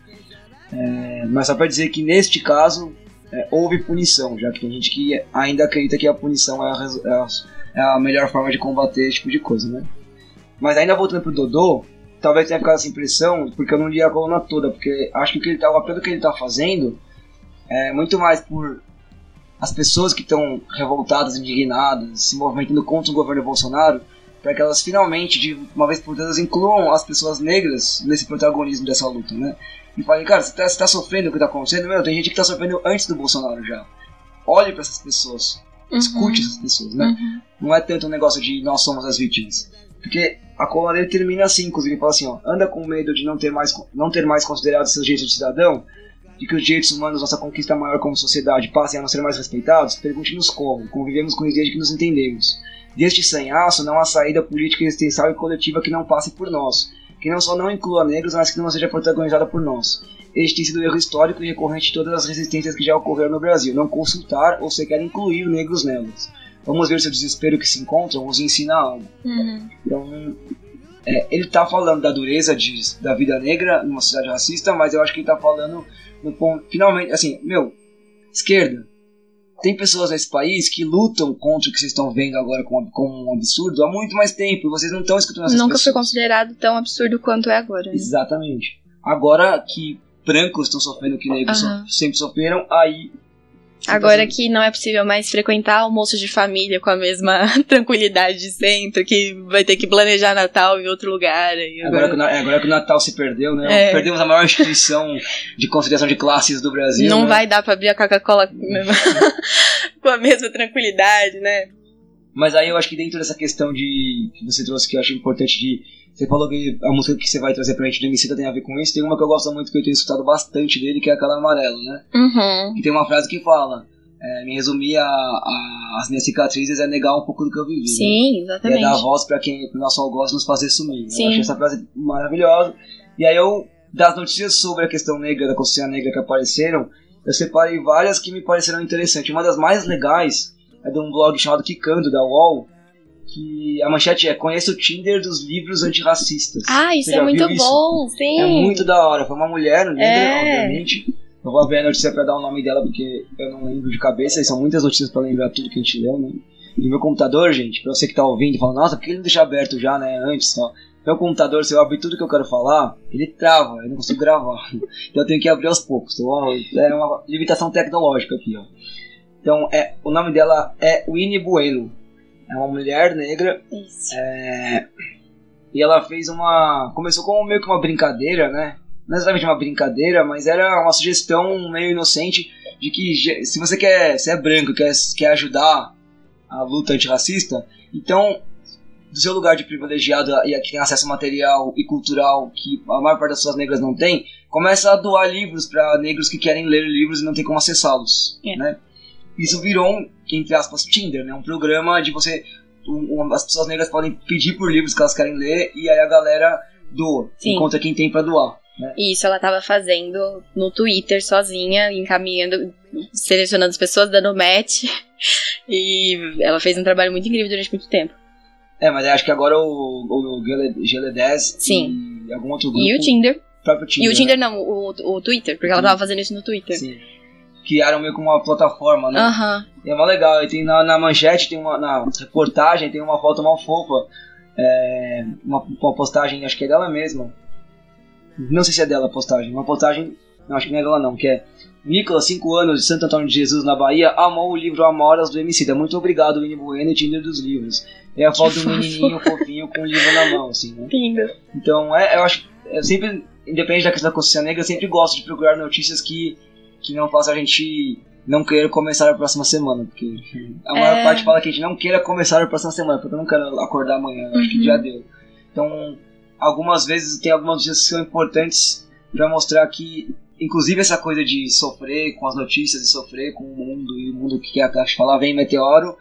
Speaker 2: É, mas só para dizer que neste caso é, houve punição, já que tem gente que ainda acredita que a punição é a, é é a melhor forma de combater esse tipo de coisa, né? Mas ainda voltando pro Dodô, talvez tenha ficado essa impressão, porque eu não li a coluna toda, porque acho que o que ele tá, o apelo que ele tá fazendo é muito mais por as pessoas que estão revoltadas, indignadas, se movimentando contra o governo Bolsonaro, para que elas finalmente, de uma vez por todas, incluam as pessoas negras nesse protagonismo dessa luta, né? e falem, cara, você tá, você tá sofrendo o que tá acontecendo? Meu, tem gente que tá sofrendo antes do Bolsonaro já. Olhe para essas pessoas. Uhum. Escute essas pessoas, né?
Speaker 3: Uhum.
Speaker 2: Não é tanto um negócio de nós somos as vítimas. Porque a coluna dele termina assim, inclusive, ele fala assim, ó, anda com medo de não ter mais, não ter mais considerado seus direitos de cidadão, de que os direitos humanos, nossa conquista maior como sociedade, passem a não ser mais respeitados, pergunte-nos como, convivemos com eles desde que nos entendemos. Deste sanhaço não há saída política existencial e coletiva que não passe por nós que não só não inclua negros, mas que não seja protagonizada por nós. Este tem sido o erro histórico e recorrente de todas as resistências que já ocorreram no Brasil, não consultar ou sequer incluir negros nelas. Vamos ver se o desespero que se encontram os ensina algo.
Speaker 3: Uhum.
Speaker 2: Então, é, ele está falando da dureza de, da vida negra numa sociedade racista, mas eu acho que ele está falando no ponto, finalmente, assim, meu, esquerda, tem pessoas nesse país que lutam contra o que vocês estão vendo agora como, como um absurdo há muito mais tempo. Vocês não estão escutando essas
Speaker 3: Nunca
Speaker 2: pessoas.
Speaker 3: foi considerado tão absurdo quanto é agora. Né?
Speaker 2: Exatamente. Agora que brancos estão sofrendo o que negros
Speaker 3: Aham.
Speaker 2: sempre sofreram, aí.
Speaker 3: Agora que não é possível mais frequentar almoço de família com a mesma tranquilidade de sempre, que vai ter que planejar Natal em outro lugar.
Speaker 2: Agora,
Speaker 3: agora...
Speaker 2: que, é, agora que o Natal se perdeu, né?
Speaker 3: É.
Speaker 2: Perdemos a maior instituição de conciliação de classes do Brasil.
Speaker 3: não
Speaker 2: né?
Speaker 3: vai dar pra abrir a Coca-Cola com a mesma tranquilidade, né?
Speaker 2: Mas aí eu acho que dentro dessa questão de que você trouxe que eu acho importante de. Você falou que a música que você vai trazer pra gente do Emicida tem a ver com isso. Tem uma que eu gosto muito, que eu tenho escutado bastante dele, que é aquela amarela, né?
Speaker 3: Uhum.
Speaker 2: E tem uma frase que fala. É, me resumir a, a- as minhas cicatrizes é negar um pouco do que eu vivi. né?
Speaker 3: Sim,
Speaker 2: E é
Speaker 3: exatamente.
Speaker 2: dar voz pra quem pro nosso algoz nos fazer sumir.
Speaker 3: Sim.
Speaker 2: Eu achei essa frase maravilhosa. E aí eu, das notícias sobre a questão negra, da consciência negra que apareceram, eu separei várias que me pareceram interessantes. Uma das mais legais é de um blog chamado Kikando, da UOL, que a manchete é Conheça o Tinder dos livros antirracistas.
Speaker 3: Ah, isso é muito
Speaker 2: isso?
Speaker 3: bom, sim.
Speaker 2: É muito da hora. Foi uma mulher
Speaker 3: É.
Speaker 2: obviamente. Eu vou abrir a notícia para dar o nome dela porque eu não lembro de cabeça, e são muitas notícias para lembrar tudo que a gente leu, né? E meu computador, gente, pra você que tá ouvindo e fala, nossa, por que ele não deixa aberto já, né, antes tal? Meu computador, se eu abrir tudo que eu quero falar, ele trava, eu não consigo gravar. Então eu tenho que abrir aos poucos. Então, é uma limitação tecnológica aqui, ó. Então, é, o nome dela é Winnie Bueno. É uma mulher negra.
Speaker 3: Isso.
Speaker 2: É, e ela fez uma. Começou como meio que uma brincadeira, né? Não exatamente uma brincadeira, mas era uma sugestão meio inocente de que se você quer, se é branco, quer, quer ajudar a luta antirracista, então do seu lugar de privilegiado e que tem acesso material e cultural que a maior parte das pessoas negras não tem, começa a doar livros para negros que querem ler livros e não tem como acessá-los,
Speaker 3: É.
Speaker 2: né? Isso virou um, entre aspas, Tinder, né? Um programa de você um, as pessoas negras podem pedir por livros que elas querem ler e aí a galera doa,
Speaker 3: Sim.
Speaker 2: encontra quem tem para doar. Né?
Speaker 3: E isso ela tava fazendo no Twitter sozinha, encaminhando, selecionando as pessoas, dando match. E ela fez um trabalho muito incrível durante muito tempo.
Speaker 2: É, mas eu acho que agora o, o GL10
Speaker 3: Sim.
Speaker 2: e algum outro grupo.
Speaker 3: E o Tinder.
Speaker 2: o Tinder.
Speaker 3: E o Tinder não, o, o Twitter, porque ela tava fazendo isso no Twitter.
Speaker 2: Sim. Criaram meio como uma plataforma, né?
Speaker 3: Aham.
Speaker 2: E é mó legal. E tem na, na manchete, tem uma. Na reportagem, tem uma foto mal fofa. É, uma, uma postagem, acho que é dela mesma. Não sei se é dela a postagem. Uma postagem. Não, acho que não é dela não, que é. Nicolas, 5 anos, de Santo Antônio de Jesus, na Bahia, amou o livro Amoras do MC. Muito obrigado, Winnie Bueno Tinder dos livros. É a foto
Speaker 3: Que
Speaker 2: do menininho fofinho com o livro na mão, assim, né?
Speaker 3: Lindo.
Speaker 2: Então, é, eu acho. Eu sempre, independente da questão da consciência negra, eu sempre gosto de procurar notícias que, que não façam a gente não querer começar a próxima semana. Porque a maior
Speaker 3: É.
Speaker 2: parte fala que a gente não queira começar a próxima semana, porque eu não quero acordar amanhã, eu acho que
Speaker 3: Uhum.
Speaker 2: já deu. Então, algumas vezes tem algumas notícias que são importantes para mostrar que. Inclusive essa coisa de sofrer com as notícias e sofrer com o mundo e o mundo que quer falar vem meteoro.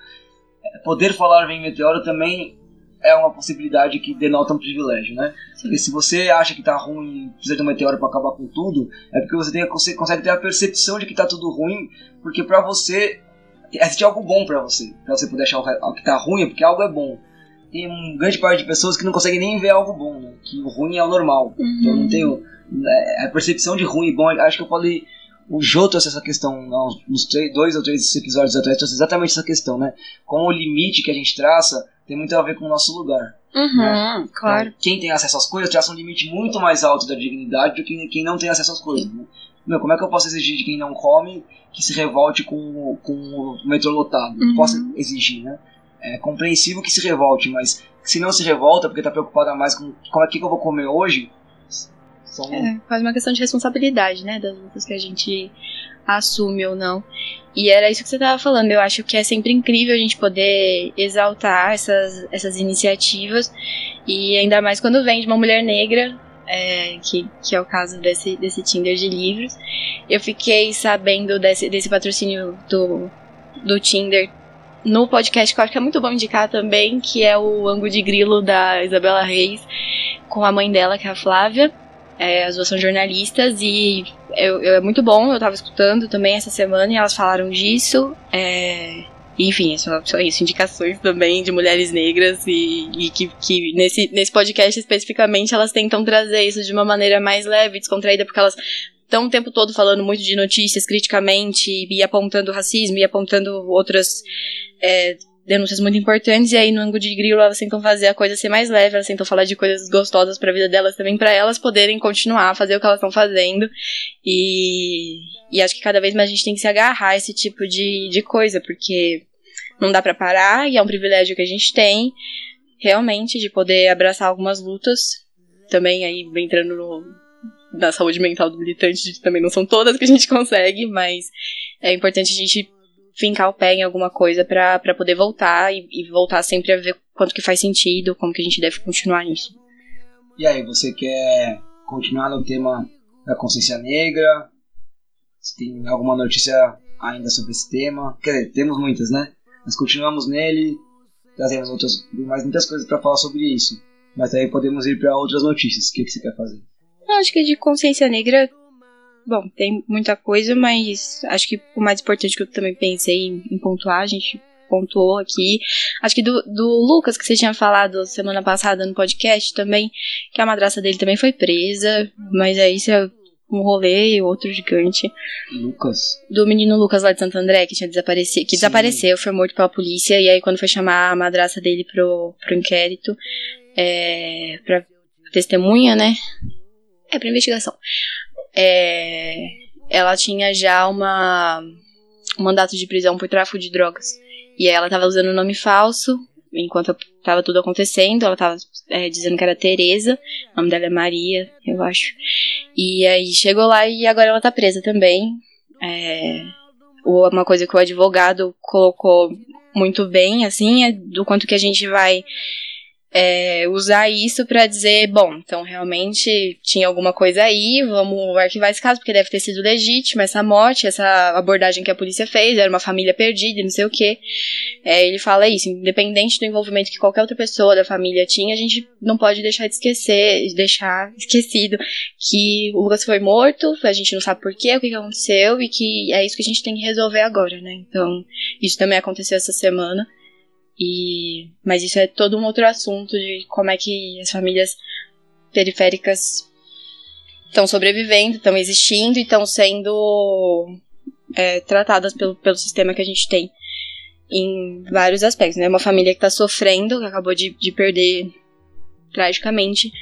Speaker 2: é, Poder falar vem meteoro também é uma possibilidade que denota um privilégio, né? Porque se você acha que tá ruim, precisa de um meteoro para acabar com tudo, é porque você, tem, você consegue ter a percepção de que tá tudo ruim, porque pra você existe algo bom pra você. Pra você poder achar o que tá ruim, é porque algo é bom. Tem uma grande parte de pessoas que não conseguem nem ver algo bom, né? Que o ruim é o normal. Então não tem o- é, a percepção de ruim e bom. Acho que eu falei. O Jô trouxe essa questão uns, dois ou três episódios atrás, trouxe exatamente essa questão, né? Como o limite que a gente traça tem muito a ver com o nosso lugar.
Speaker 3: Uhum, claro.
Speaker 2: Então, quem tem acesso às coisas traça um limite muito mais alto da dignidade do que quem não tem acesso às coisas. Né? Meu, como é que eu posso exigir de quem não come que se revolte com, o- com o metrô lotado?
Speaker 3: Uhum.
Speaker 2: Posso exigir, né? É compreensível que se revolte, mas se não se revolta porque tá preocupada mais com como é que eu vou comer hoje, são
Speaker 3: É, quase uma questão de responsabilidade, né? Das lutas que a gente assume ou não. E era isso que você tava falando. Eu acho que é sempre incrível a gente poder exaltar essas, essas iniciativas. E ainda mais quando vem de uma mulher negra, é, que, que é o caso desse, desse Tinder de livros. Eu fiquei sabendo desse, desse patrocínio do, do Tinder no podcast, que eu acho que é muito bom indicar também, que é o Ango de Grilo da Isabela Reis, com a mãe dela, que é a Flávia. É, as duas são jornalistas e eu, eu- é muito bom, eu tava escutando também essa semana e elas falaram disso. É, enfim, é só, só isso, indicações também de mulheres negras e, e que, que nesse, nesse podcast especificamente elas tentam trazer isso de uma maneira mais leve, descontraída, porque elas estão o tempo todo falando muito de notícias criticamente e apontando racismo e apontando outras é, denúncias muito importantes e aí no ângulo de grilo elas tentam fazer a coisa ser mais leve, elas tentam falar de coisas gostosas pra vida delas também, pra elas poderem continuar a fazer o que elas estão fazendo. E, e acho que cada vez mais a gente tem que se agarrar a esse tipo de, de coisa, porque não dá pra parar e é um privilégio que a gente tem realmente de poder abraçar algumas lutas. Também aí entrando no, na saúde mental do militante, também não são todas que a gente consegue, mas é importante a gente fincar o pé em alguma coisa pra poder voltar e, e voltar sempre a ver quanto que faz sentido, como que a gente deve continuar nisso.
Speaker 2: E aí, você quer continuar no tema da consciência negra? Você tem alguma notícia ainda sobre esse tema? Quer dizer, temos muitas, né? Mas continuamos nele, trazemos outras, mais muitas coisas para falar sobre isso. Mas aí podemos ir para outras notícias. O que, que você quer fazer?
Speaker 3: Eu acho que de consciência negra, bom, tem muita coisa, mas acho que o mais importante que eu também pensei em, em pontuar, a gente pontuou aqui. Acho que do, do Lucas, que você tinha falado semana passada no podcast também, que a madraça dele também foi presa, mas aí você um rolê, outro gigante.
Speaker 2: Lucas.
Speaker 3: Do menino Lucas lá de Santo André, que tinha desaparecido, que
Speaker 2: Sim.
Speaker 3: desapareceu, foi morto pela polícia, e aí quando foi chamar a madraça dele pro, pro inquérito, é, pra testemunha, né? É, pra investigação. É, ela tinha já uma, um mandato de prisão por tráfico de drogas. E ela tava usando um nome falso, enquanto tava tudo acontecendo, ela tava é, dizendo que era Tereza, o nome dela é Maria, eu acho. E aí chegou lá e agora ela tá presa também. É, uma coisa que o advogado colocou muito bem, assim, é do quanto que a gente vai é, usar isso pra dizer, bom, então realmente tinha alguma coisa aí, vamos arquivar esse caso, porque deve ter sido legítima essa morte, essa abordagem que a polícia fez, era uma família perdida, não sei o quê. É, ele fala isso, independente do envolvimento que qualquer outra pessoa da família tinha, a gente não pode deixar de esquecer, deixar esquecido que o Lucas foi morto, a gente não sabe porquê, o que, que aconteceu, e que é isso que a gente tem que resolver agora, né? Então, isso também aconteceu essa semana. E, mas isso é todo um outro assunto de como é que as famílias periféricas estão sobrevivendo, estão existindo e estão sendo é, tratadas pelo, pelo sistema que a gente tem em vários aspectos, né? Uma família que está sofrendo, que acabou de, de perder tragicamente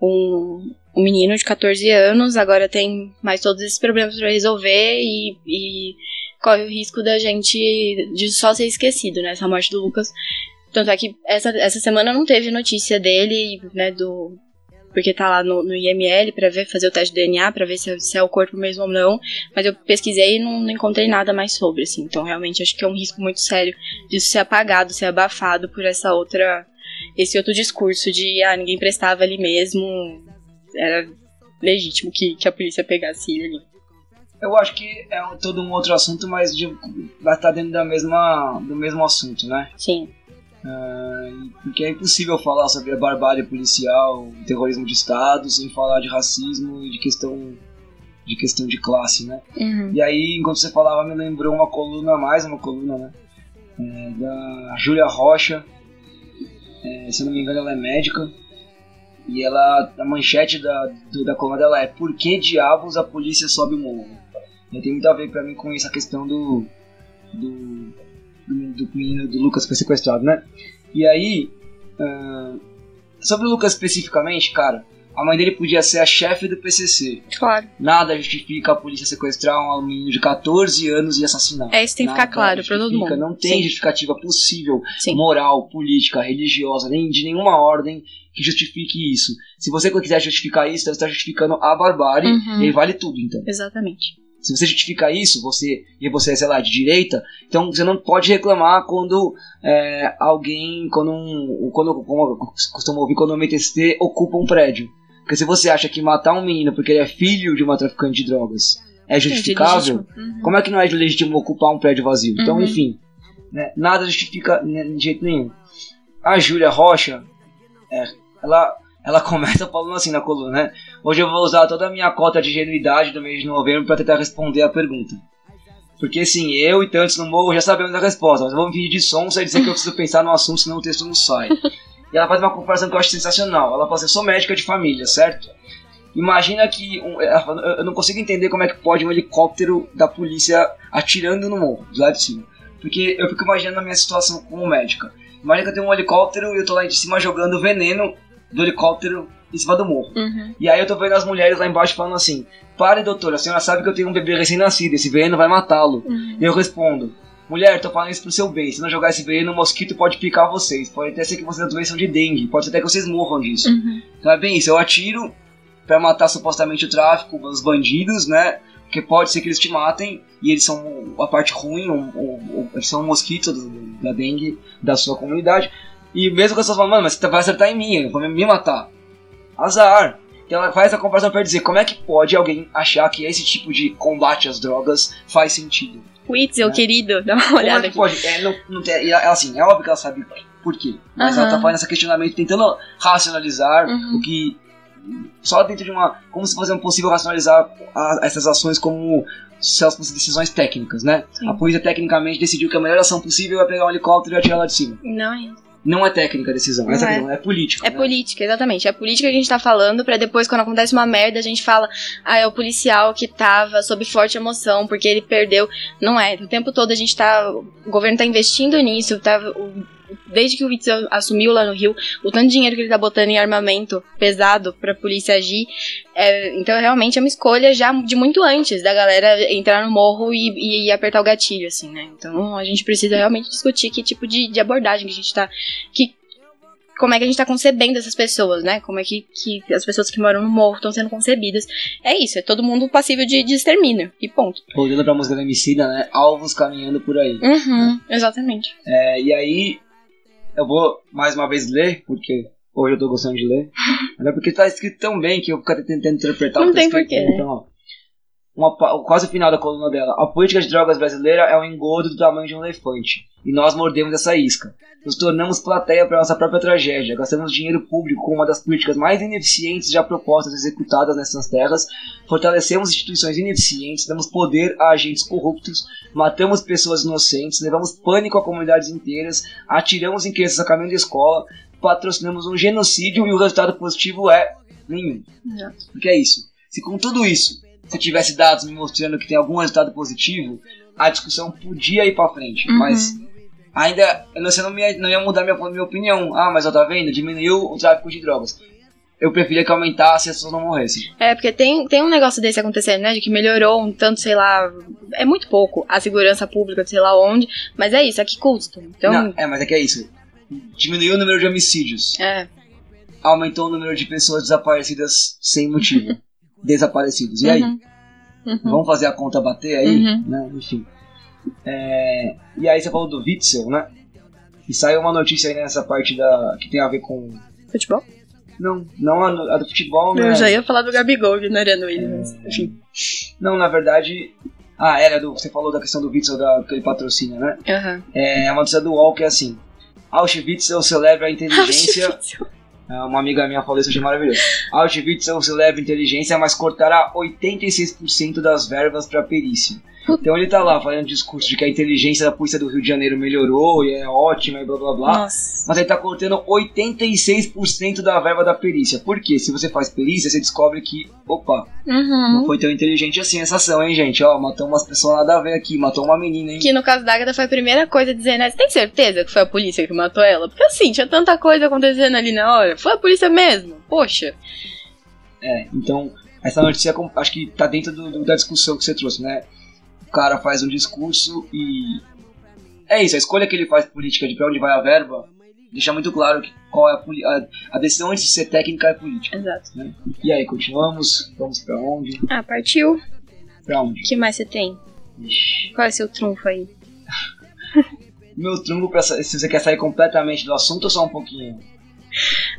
Speaker 3: um, um menino de 14 anos, agora tem mais todos esses problemas para resolver e, e corre o risco da gente de só ser esquecido, né? Essa morte do Lucas. Tanto é que essa, essa semana não teve notícia dele, né? Do. Porque tá lá no, no IML pra ver, fazer o teste de DNA, pra ver se, é- se é o corpo mesmo ou não. Mas eu pesquisei e não, não encontrei nada mais sobre, assim. Então realmente acho que é um risco muito sério disso ser apagado, ser abafado por essa outra. Esse outro discurso de ah, ninguém prestava ali mesmo. Era legítimo que, que a polícia pegasse ele ali.
Speaker 2: Eu acho que é todo um outro assunto, mas de, vai estar dentro da mesma, do mesmo assunto, né?
Speaker 3: Sim.
Speaker 2: Ah, porque é impossível falar sobre a barbárie policial, o terrorismo de Estado, sem falar de racismo e de questão de questão de classe, né?
Speaker 3: Uhum.
Speaker 2: E aí, enquanto você falava, me lembrou uma coluna, mais uma coluna, né? É, da Júlia Rocha. É, se eu não me engano, ela é médica. E ela, a manchete da, do- da coluna dela é Por que diabos a polícia sobe o morro? E tem muito a ver pra mim com essa questão do. do. do, do menino do Lucas que foi sequestrado, né? E aí. ah, sobre o Lucas especificamente, cara, a mãe dele podia ser a chefe do PCC.
Speaker 3: Claro.
Speaker 2: Nada justifica a polícia sequestrar um menino de 14 anos e assassinar.
Speaker 3: É, isso tem que
Speaker 2: Nada
Speaker 3: ficar claro pra todo mundo.
Speaker 2: Não tem
Speaker 3: Sim.
Speaker 2: justificativa possível,
Speaker 3: Sim.
Speaker 2: moral, política, religiosa, nem de nenhuma ordem que justifique isso. Se você quiser justificar isso, você está justificando a barbárie
Speaker 3: Uhum.
Speaker 2: e vale tudo, então.
Speaker 3: Exatamente.
Speaker 2: Se você justifica isso, você e você é, sei lá, de direita, então você não pode reclamar quando é, alguém, quando um, quando, como eu costumo ouvir, quando um MTST ocupa um prédio. Porque se você acha que matar um menino porque ele é filho de uma traficante de drogas é justificável,
Speaker 3: Uhum.
Speaker 2: como é que não é legítimo ocupar um prédio vazio? Então,
Speaker 3: Uhum.
Speaker 2: enfim, né, nada justifica né, de jeito nenhum. A Júlia Rocha, é, ela, ela começa falando assim na coluna, né? Hoje eu vou usar toda a minha cota de ingenuidade do mês de novembro para tentar responder a pergunta. Porque assim, eu e tantos no morro já sabemos a resposta, mas eu vou me pedir de sonsa e dizer que eu preciso pensar no assunto, senão o texto não sai. E ela faz uma comparação que eu acho sensacional. Ela fala assim, eu sou médica de família, certo? Imagina que. Um, eu não consigo entender como é que pode um helicóptero da polícia atirando no morro, do lado de cima. Porque eu fico imaginando a minha situação como médica. Imagina que eu tenho um helicóptero e eu tô lá de cima jogando veneno do helicóptero em cima do morro.
Speaker 3: Uhum.
Speaker 2: E aí eu tô vendo as mulheres lá embaixo falando assim: Pare, doutora, a senhora sabe que eu tenho um bebê recém-nascido, esse veneno vai matá-lo.
Speaker 3: Uhum.
Speaker 2: E eu respondo: Mulher, tô falando isso pro seu bem. Se não jogar esse veneno, o mosquito pode picar vocês. Pode até ser que vocês doençam de dengue. Pode ser até que vocês morram disso.
Speaker 3: Uhum.
Speaker 2: Então é bem isso. Eu atiro pra matar supostamente o tráfico, os bandidos, né? Porque pode ser que eles te matem e eles são a parte ruim, o- o- o- eles são um mosquito do- da dengue da sua comunidade. E mesmo que as pessoas falam, mano, mas você vai acertar em mim, vai me matar. Azar. Então ela faz essa comparação pra dizer como é que pode alguém achar que esse tipo de combate às drogas faz sentido.
Speaker 3: Witzel,
Speaker 2: É.
Speaker 3: querido, dá uma
Speaker 2: Como é
Speaker 3: olhada
Speaker 2: que pode? É, não, não tem, ela, assim, é óbvio que ela sabe por quê. Mas ela
Speaker 3: Aham.
Speaker 2: tá fazendo esse questionamento, tentando racionalizar
Speaker 3: Uhum.
Speaker 2: o que. Só dentro de uma. Como se fosse possível racionalizar a- essas ações como se elas fossem decisões técnicas, né?
Speaker 3: Sim.
Speaker 2: A polícia tecnicamente decidiu que a melhor ação possível é pegar um helicóptero e atirar lá de cima.
Speaker 3: Não é isso.
Speaker 2: Não é técnica a decisão, essa
Speaker 3: Não
Speaker 2: é,
Speaker 3: é.
Speaker 2: é política.
Speaker 3: É
Speaker 2: né?
Speaker 3: política, exatamente. É política que a gente tá falando pra depois, quando acontece uma merda, a gente fala, ah, é o policial que tava sob forte emoção, porque ele perdeu. Não é. O tempo todo a gente tá. O governo tá investindo nisso, tá. o- Desde que o Witzel assumiu lá no Rio, o tanto de dinheiro que ele tá botando em armamento pesado pra polícia agir. é, então, realmente, é uma escolha já de muito antes da galera entrar no morro e, e apertar o gatilho, assim, né? Então, a gente precisa realmente discutir que tipo de, de abordagem que a gente tá. Que, como é que a gente tá concebendo essas pessoas, né? Como é que, que as pessoas que moram no morro estão sendo concebidas. É isso, é todo mundo passível de, de extermínio. E ponto.
Speaker 2: Olhando pra música da Emicida, né? Alvos caminhando por aí.
Speaker 3: Uhum, exatamente.
Speaker 2: É, e aí, eu vou mais uma vez ler, porque hoje eu tô gostando de ler. Mas é porque tá escrito tão bem que eu fico tentando interpretar
Speaker 3: Não
Speaker 2: o que tá
Speaker 3: tem
Speaker 2: escrito.
Speaker 3: porquê, né?
Speaker 2: Então, ó. Uma, quase o final da coluna dela. A política de drogas brasileira é um engodo do tamanho de um elefante. E nós mordemos essa isca. Nos tornamos plateia para nossa própria tragédia. Gastamos dinheiro público com uma das políticas mais ineficientes já propostas e executadas nessas terras. Fortalecemos instituições ineficientes, damos poder a agentes corruptos, matamos pessoas inocentes, levamos pânico a comunidades inteiras, atiramos em crianças a caminho da escola, patrocinamos um genocídio e o resultado positivo é nenhum.
Speaker 3: Exato.
Speaker 2: Porque é isso. Se com tudo isso, se eu tivesse dados me mostrando que tem algum resultado positivo, a discussão podia ir pra frente.
Speaker 3: Uhum.
Speaker 2: Mas ainda, eu não, você não, ia, não ia mudar minha, minha opinião. Ah, mas ó, tá vendo? Diminuiu o tráfico de drogas. Eu preferia que aumentasse e as pessoas não morressem.
Speaker 3: É, porque tem, tem um negócio desse acontecendo, né? De que melhorou um tanto, sei lá. É muito pouco a segurança pública, sei lá onde. Mas é isso, a que custo? Então.
Speaker 2: Não, é, mas é que é isso. Diminuiu o número de homicídios.
Speaker 3: É.
Speaker 2: Aumentou o número de pessoas desaparecidas sem motivo. Desaparecidos. E aí?
Speaker 3: Uhum. Uhum.
Speaker 2: Vamos fazer a conta bater aí?
Speaker 3: Uhum.
Speaker 2: Né? Enfim. É, E aí você falou do Witzel, né? E saiu uma notícia aí nessa parte da. que tem a ver com.
Speaker 3: Futebol?
Speaker 2: Não, não a, a do futebol, né?
Speaker 3: Eu já ia falar do Gabigol ignorando ele, mas enfim.
Speaker 2: Não, na verdade. Ah, era do. Você falou da questão do Witzel da, que ele patrocina, né?
Speaker 3: Aham.
Speaker 2: É uma notícia do UOL que é assim. Auschwitz celebra a inteligência. É, Uma amiga minha falou isso, achei maravilhoso. Auschwitz celebra inteligência, mas cortará 86% das verbas para perícia. Então ele tá lá fazendo discurso de que a inteligência da polícia do Rio de Janeiro melhorou e é ótima e blá blá blá.
Speaker 3: Nossa.
Speaker 2: Mas ele tá cortando 86% da verba da perícia. Por quê? Se você faz perícia, você descobre que, opa, não
Speaker 3: Uhum.
Speaker 2: foi tão inteligente assim essa ação, hein, gente? Ó, matou umas pessoas nada a ver aqui, matou uma menina, hein?
Speaker 3: Que no caso da Agatha foi a primeira coisa a dizer, né? Você tem certeza que foi a polícia que matou ela? Porque assim, tinha tanta coisa acontecendo ali na hora. Foi a polícia mesmo? Poxa.
Speaker 2: É, então, essa notícia acho que tá dentro do- do- da discussão que você trouxe, né? Cara faz um discurso e. É isso, a escolha que ele faz política de pra onde vai a verba deixa muito claro qual é a, a, a decisão antes de ser técnica é política.
Speaker 3: Exato.
Speaker 2: E aí, continuamos? Vamos pra onde?
Speaker 3: Ah, partiu.
Speaker 2: Pra onde?
Speaker 3: O que mais você tem?
Speaker 2: Ixi.
Speaker 3: Qual é o seu trunfo aí?
Speaker 2: Meu trunfo, pra, se você quer sair completamente do assunto ou só um pouquinho?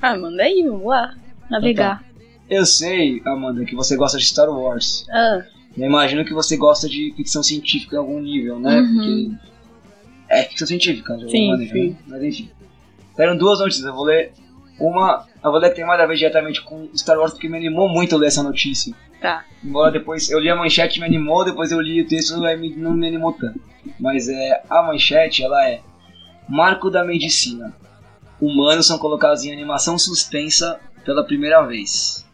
Speaker 3: Ah, manda aí, vamos lá. Navegar.
Speaker 2: Eu sei, Amanda, que você gosta de Star Wars.
Speaker 3: Ah,
Speaker 2: Eu imagino que você gosta de ficção científica em algum nível, né?
Speaker 3: Uhum.
Speaker 2: Porque é ficção científica, de
Speaker 3: Sim,
Speaker 2: alguma maneira,
Speaker 3: sim.
Speaker 2: né? Mas enfim. Eram duas notícias, eu vou ler uma. Eu vou ler que tem mais a ver diretamente com Star Wars porque me animou muito ler essa notícia.
Speaker 3: tá.
Speaker 2: Embora depois eu li a manchete me animou, depois eu li o texto e não me animou tanto. Mas é, a manchete ela é Marco da Medicina. Humanos são colocados em animação suspensa pela primeira vez.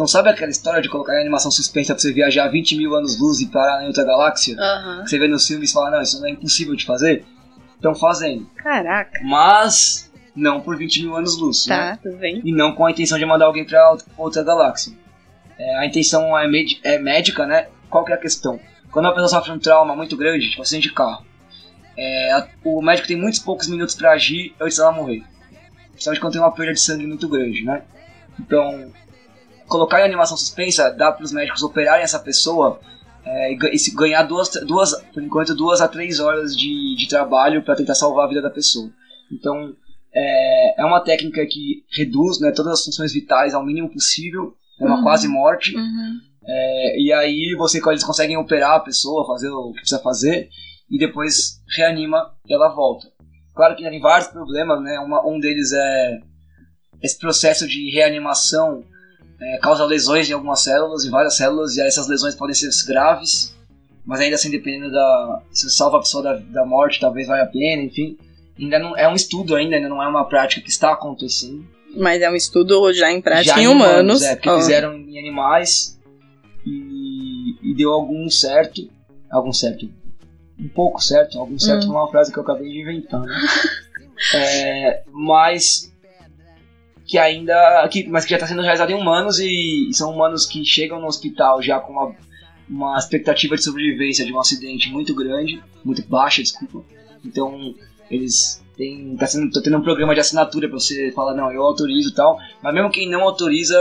Speaker 2: Então sabe aquela história de colocar em animação suspensa pra você viajar 20 mil anos-luz e parar em outra galáxia? Que você vê nos filmes e fala, não, isso não é impossível de fazer? Estão fazendo.
Speaker 3: Caraca.
Speaker 2: Mas não por 20 mil anos-luz. né?
Speaker 3: Tá, tudo bem.
Speaker 2: e não com a intenção de mandar alguém para outra galáxia. É, a intenção é, é médica, né? Qual que é a questão? Quando uma pessoa sofre um trauma muito grande, tipo acidente de carro, é, a- o médico tem muitos poucos minutos para agir antes dela morrer. Principalmente quando tem uma perda de sangue muito grande, né? Então, colocar em animação suspensa dá para os médicos operarem essa pessoa é, e e ganhar duas, duas, por enquanto, duas a três horas de, de trabalho para tentar salvar a vida da pessoa. Então, é, é uma técnica que reduz né, todas as funções vitais ao mínimo possível, é uma
Speaker 3: Uhum.
Speaker 2: quase morte.
Speaker 3: Uhum.
Speaker 2: É, e aí você, eles conseguem operar a pessoa, fazer o que precisa fazer, e depois reanima e ela volta. Claro que tem vários problemas, né? Uma- um deles é esse processo de reanimação é, causa lesões em algumas células, em várias células, e essas lesões podem ser graves, mas ainda assim dependendo da. Se salva a pessoa da, da morte, talvez valha a pena, enfim. ainda não é um estudo ainda, ainda não é uma prática que está acontecendo.
Speaker 3: Mas é um estudo já em prática
Speaker 2: Já
Speaker 3: em humanos.
Speaker 2: É, porque
Speaker 3: Ó.
Speaker 2: fizeram em animais e, e deu algum certo. Algum certo. Um pouco certo. Algum certo
Speaker 3: Hum.
Speaker 2: foi uma frase que eu acabei de inventar. Né? É, mas que ainda. Que, mas que já está sendo realizado em humanos e, e são humanos que chegam no hospital já com uma, uma expectativa de sobrevivência de um acidente muito grande, muito baixa, desculpa. Então eles têm. Tá, sendo, tá tendo um programa de assinatura pra você falar, não, eu autorizo e tal. Mas mesmo quem não autoriza,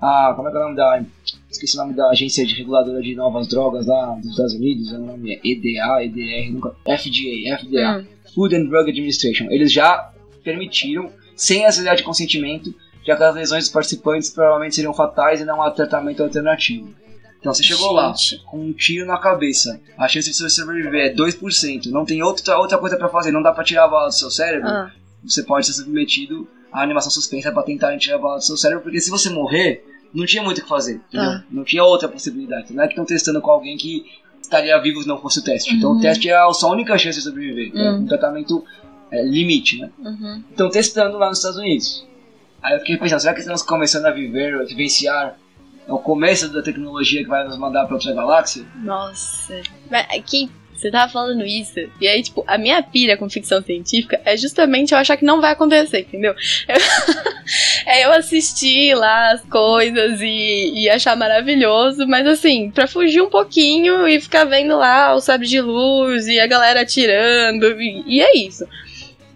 Speaker 2: a. Como é que é o nome da. Esqueci o nome da agência de reguladora de novas drogas lá dos Estados Unidos, o nome é EDA, EDR, nunca. FDA, FDA.
Speaker 3: Hum.
Speaker 2: Food and Drug Administration. Eles já permitiram, sem necessidade de consentimento, já que as lesões dos participantes provavelmente seriam fatais e não há tratamento alternativo. Então você chegou lá
Speaker 3: Gente.
Speaker 2: com um tiro na cabeça, a chance de você sobreviver é 2%, não tem outra, outra coisa pra fazer, não dá pra tirar a bala do seu cérebro,
Speaker 3: Ah,
Speaker 2: você pode ser submetido à animação suspensa pra tentar tirar a bala do seu cérebro, porque se você morrer, não tinha muito o que fazer?
Speaker 3: Tá.
Speaker 2: Não tinha outra possibilidade. Não é que estão testando com alguém que estaria vivo se não fosse o teste. Então
Speaker 3: Uhum.
Speaker 2: o teste é a sua única chance de sobreviver. É
Speaker 3: Uhum.
Speaker 2: um tratamento é, limite, né?
Speaker 3: uhum.
Speaker 2: Estão testando lá nos Estados Unidos. Aí eu fiquei pensando, será que estamos começando a viver, a vivenciar é o começo da tecnologia que vai nos mandar pra outra galáxia?
Speaker 3: Nossa. Mas aqui, você tava falando isso. E aí, tipo, a minha pira com ficção científica é justamente eu achar que não vai acontecer, entendeu? Eu- é eu assistir lá as coisas e, e achar maravilhoso, mas assim, pra fugir um pouquinho e ficar vendo lá o sabre de luz e a galera atirando, e, e é isso.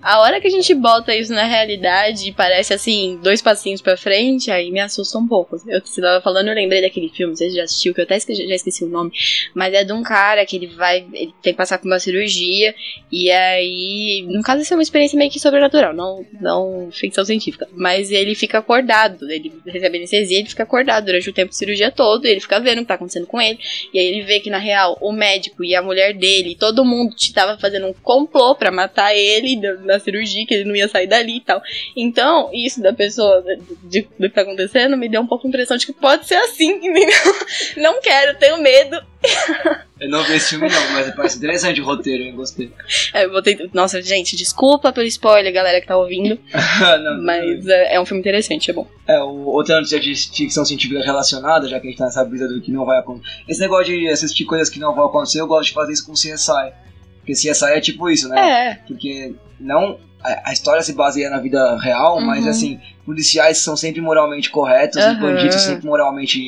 Speaker 3: A hora que a gente bota isso na realidade e parece assim, dois passinhos pra frente, aí me assusta um pouco. Eu, você tava falando, eu lembrei daquele filme, você já assistiu, que eu até esqueci, já esqueci o nome, mas é de um cara que ele vai, ele tem que passar por uma cirurgia, e aí, no caso, isso é uma experiência meio que sobrenatural, não, não ficção científica, mas ele fica acordado, ele recebe anestesia, ele fica acordado durante o tempo de cirurgia todo, ele fica vendo o que tá acontecendo com ele, e aí ele vê que, na real, o médico e a mulher dele, todo mundo tava fazendo um complô pra matar ele na cirurgia, que ele não ia sair dali e tal. Então, isso da pessoa, de- do que tá acontecendo, me deu um pouco a impressão de que pode ser assim, entendeu? Não quero, tenho medo.
Speaker 2: Eu não vi esse filme não, mas parece interessante o roteiro, eu gostei.
Speaker 3: É, eu vou ter- Nossa, gente, desculpa pelo spoiler, galera que tá ouvindo,
Speaker 2: Não,
Speaker 3: mas é, é um filme interessante, é bom.
Speaker 2: É, o, outra notícia de ficção científica relacionada, já que a gente tá nessa brisa do que não vai acontecer. Esse negócio de assistir coisas que não vão acontecer, eu gosto de fazer isso com CSI. Porque CSI é tipo isso, né?
Speaker 3: É,
Speaker 2: Porque não. A, a história se baseia na vida real, mas
Speaker 3: Uhum.
Speaker 2: assim, policiais são sempre moralmente corretos,
Speaker 3: Aham.
Speaker 2: e bandidos sempre moralmente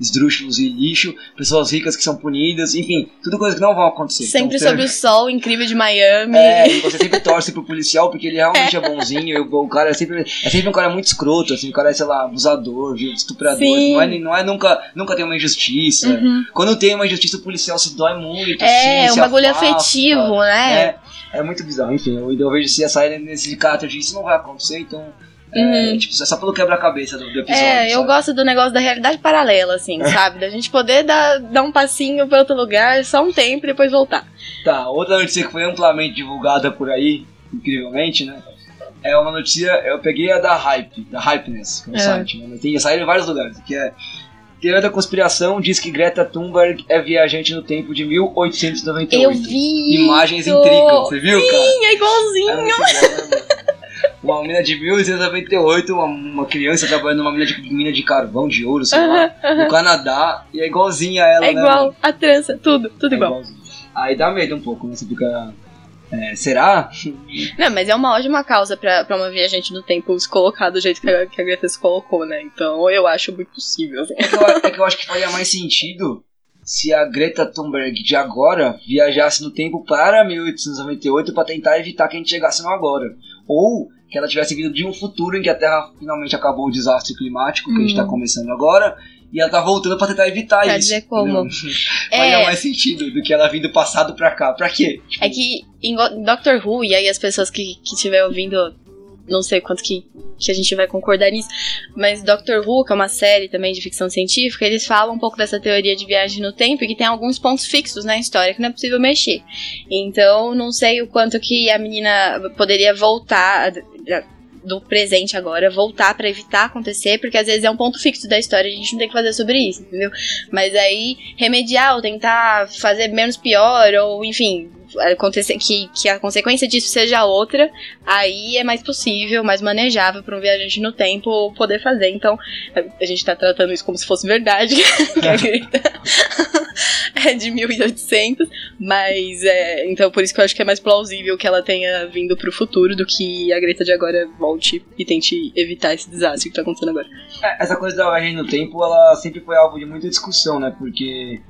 Speaker 2: esdrúxulos e lixo, pessoas ricas que são punidas, enfim, tudo coisas que não vão acontecer.
Speaker 3: sempre
Speaker 2: Então,
Speaker 3: sobre o sol incrível de Miami.
Speaker 2: é, e você sempre torce pro policial porque ele realmente é, bonzinho. E o, o cara é sempre, é sempre um cara muito escroto, assim, o cara é, sei lá, abusador, viu, estuprador.
Speaker 3: Sim.
Speaker 2: Não é, não é nunca, nunca tem uma injustiça.
Speaker 3: Uhum.
Speaker 2: Quando tem uma injustiça, o policial se dói muito.
Speaker 3: É,
Speaker 2: assim,
Speaker 3: um bagulho
Speaker 2: afasta.
Speaker 3: afetivo, né?
Speaker 2: É, é muito bizarro. Enfim, eu, eu vejo CSI nesse caráter de isso não vai acontecer, então. É,
Speaker 3: Uhum.
Speaker 2: tipo, é só pelo quebra-cabeça do, do episódio.
Speaker 3: É, eu
Speaker 2: sabe?
Speaker 3: gosto do negócio da realidade paralela, assim, sabe? Da gente poder dar, dar um passinho pra outro lugar, só um tempo e depois voltar.
Speaker 2: Tá, outra notícia que foi amplamente divulgada por aí, incrivelmente, né? É uma notícia, eu peguei a da Hype, da Hypeness, que é um
Speaker 3: É.
Speaker 2: site, né? Tem, saiu em vários lugares, que é Teoria da conspiração diz que Greta Thunberg é viajante no tempo de 1898.
Speaker 3: Eu vi!
Speaker 2: Imagens
Speaker 3: isso!
Speaker 2: intricam, você viu, cara?
Speaker 3: Sim, é igualzinho!
Speaker 2: É Uma mina de 1898, uma, uma criança trabalhando numa mina de, mina de carvão, de ouro, sei lá,
Speaker 3: Aham, aham.
Speaker 2: no Canadá, e é igualzinha a ela,
Speaker 3: É
Speaker 2: né?
Speaker 3: igual,
Speaker 2: mano?
Speaker 3: a trança, tudo, tudo
Speaker 2: É
Speaker 3: igual.
Speaker 2: igualzinho. Aí dá medo um pouco, né? Você fica. é, será?
Speaker 3: Não, mas é uma ótima causa pra, pra uma viajante do tempo se colocar do jeito que a, que a Greta se colocou, né? Então eu acho muito possível. assim.
Speaker 2: É que, eu, é que eu acho que faria mais sentido se a Greta Thunberg de agora viajasse no tempo para 1898 para tentar evitar que a gente chegasse no agora. Ou que ela tivesse vindo de um futuro em que a Terra finalmente acabou o desastre climático, que a gente tá
Speaker 3: Hum.
Speaker 2: começando agora, e ela tá voltando para tentar evitar
Speaker 3: Quer
Speaker 2: isso.
Speaker 3: dizer como?
Speaker 2: Faria
Speaker 3: É,
Speaker 2: mais sentido do que ela vir do passado pra cá. Pra quê? Tipo,
Speaker 3: é que em Doctor Who, e aí as pessoas que, que estiver ouvindo, não sei quanto que, que a gente vai concordar nisso, mas Doctor Who, que é uma série também de ficção científica, eles falam um pouco dessa teoria de viagem no tempo e que tem alguns pontos fixos na história que não é possível mexer. Então, não sei o quanto que a menina poderia voltar do presente agora, voltar pra evitar acontecer, porque às vezes é um ponto fixo da história, a gente não tem que fazer sobre isso, entendeu? Mas aí remediar ou tentar fazer menos pior, ou enfim, acontecer, que, que a consequência disso seja outra, aí é mais possível, mais manejável para um viajante no tempo poder fazer. Então, a gente tá tratando isso como se fosse verdade, é de 1800, mas é, então por isso que eu acho que é mais plausível que ela tenha vindo pro futuro do que a Greta de agora volte e tente evitar esse desastre que tá acontecendo agora.
Speaker 2: É, essa coisa da viagem no tempo, ela sempre foi alvo de muita discussão, né? Porque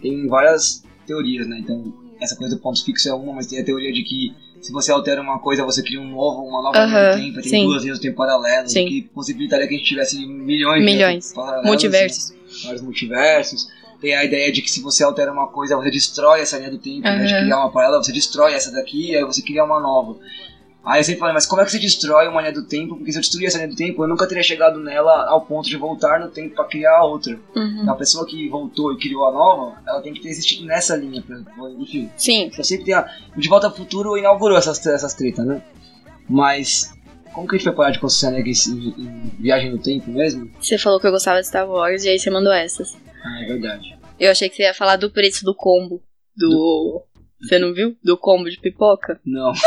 Speaker 2: tem várias teorias, né? Então, essa coisa do ponto fixo é uma, mas tem a teoria de que se você altera uma coisa, você cria um novo, uma nova
Speaker 3: Aham,
Speaker 2: linha do tempo, tem
Speaker 3: sim.
Speaker 2: duas linhas do tempo paralelas, que possibilitaria que a gente tivesse milhões, de
Speaker 3: Milhões.
Speaker 2: paralelas,
Speaker 3: Multiversos.
Speaker 2: assim, vários multiversos. Tem a ideia de que se você altera uma coisa, você destrói essa linha do tempo, né? De criar uma paralela, você destrói essa daqui, aí você cria uma nova. Aí eu sempre falei, mas como é que você destrói uma linha do tempo? Porque se eu destruir essa linha do tempo, eu nunca teria chegado nela ao ponto de voltar no tempo pra criar a outra.
Speaker 3: Uhum.
Speaker 2: A pessoa que voltou e criou a nova, ela tem que ter existido nessa linha. Pra, enfim,
Speaker 3: Sim,
Speaker 2: eu sempre tem a. De Volta ao Futuro inaugurou essas, essas tretas, né? Mas. Como que a gente vai parar de concessionar em, em, em viagem no tempo mesmo?
Speaker 3: você falou que eu gostava de Star Wars e aí você mandou essas.
Speaker 2: Ah, é verdade.
Speaker 3: Eu achei que você ia falar do preço do combo. Do. Você não viu? Do combo de pipoca?
Speaker 2: Não.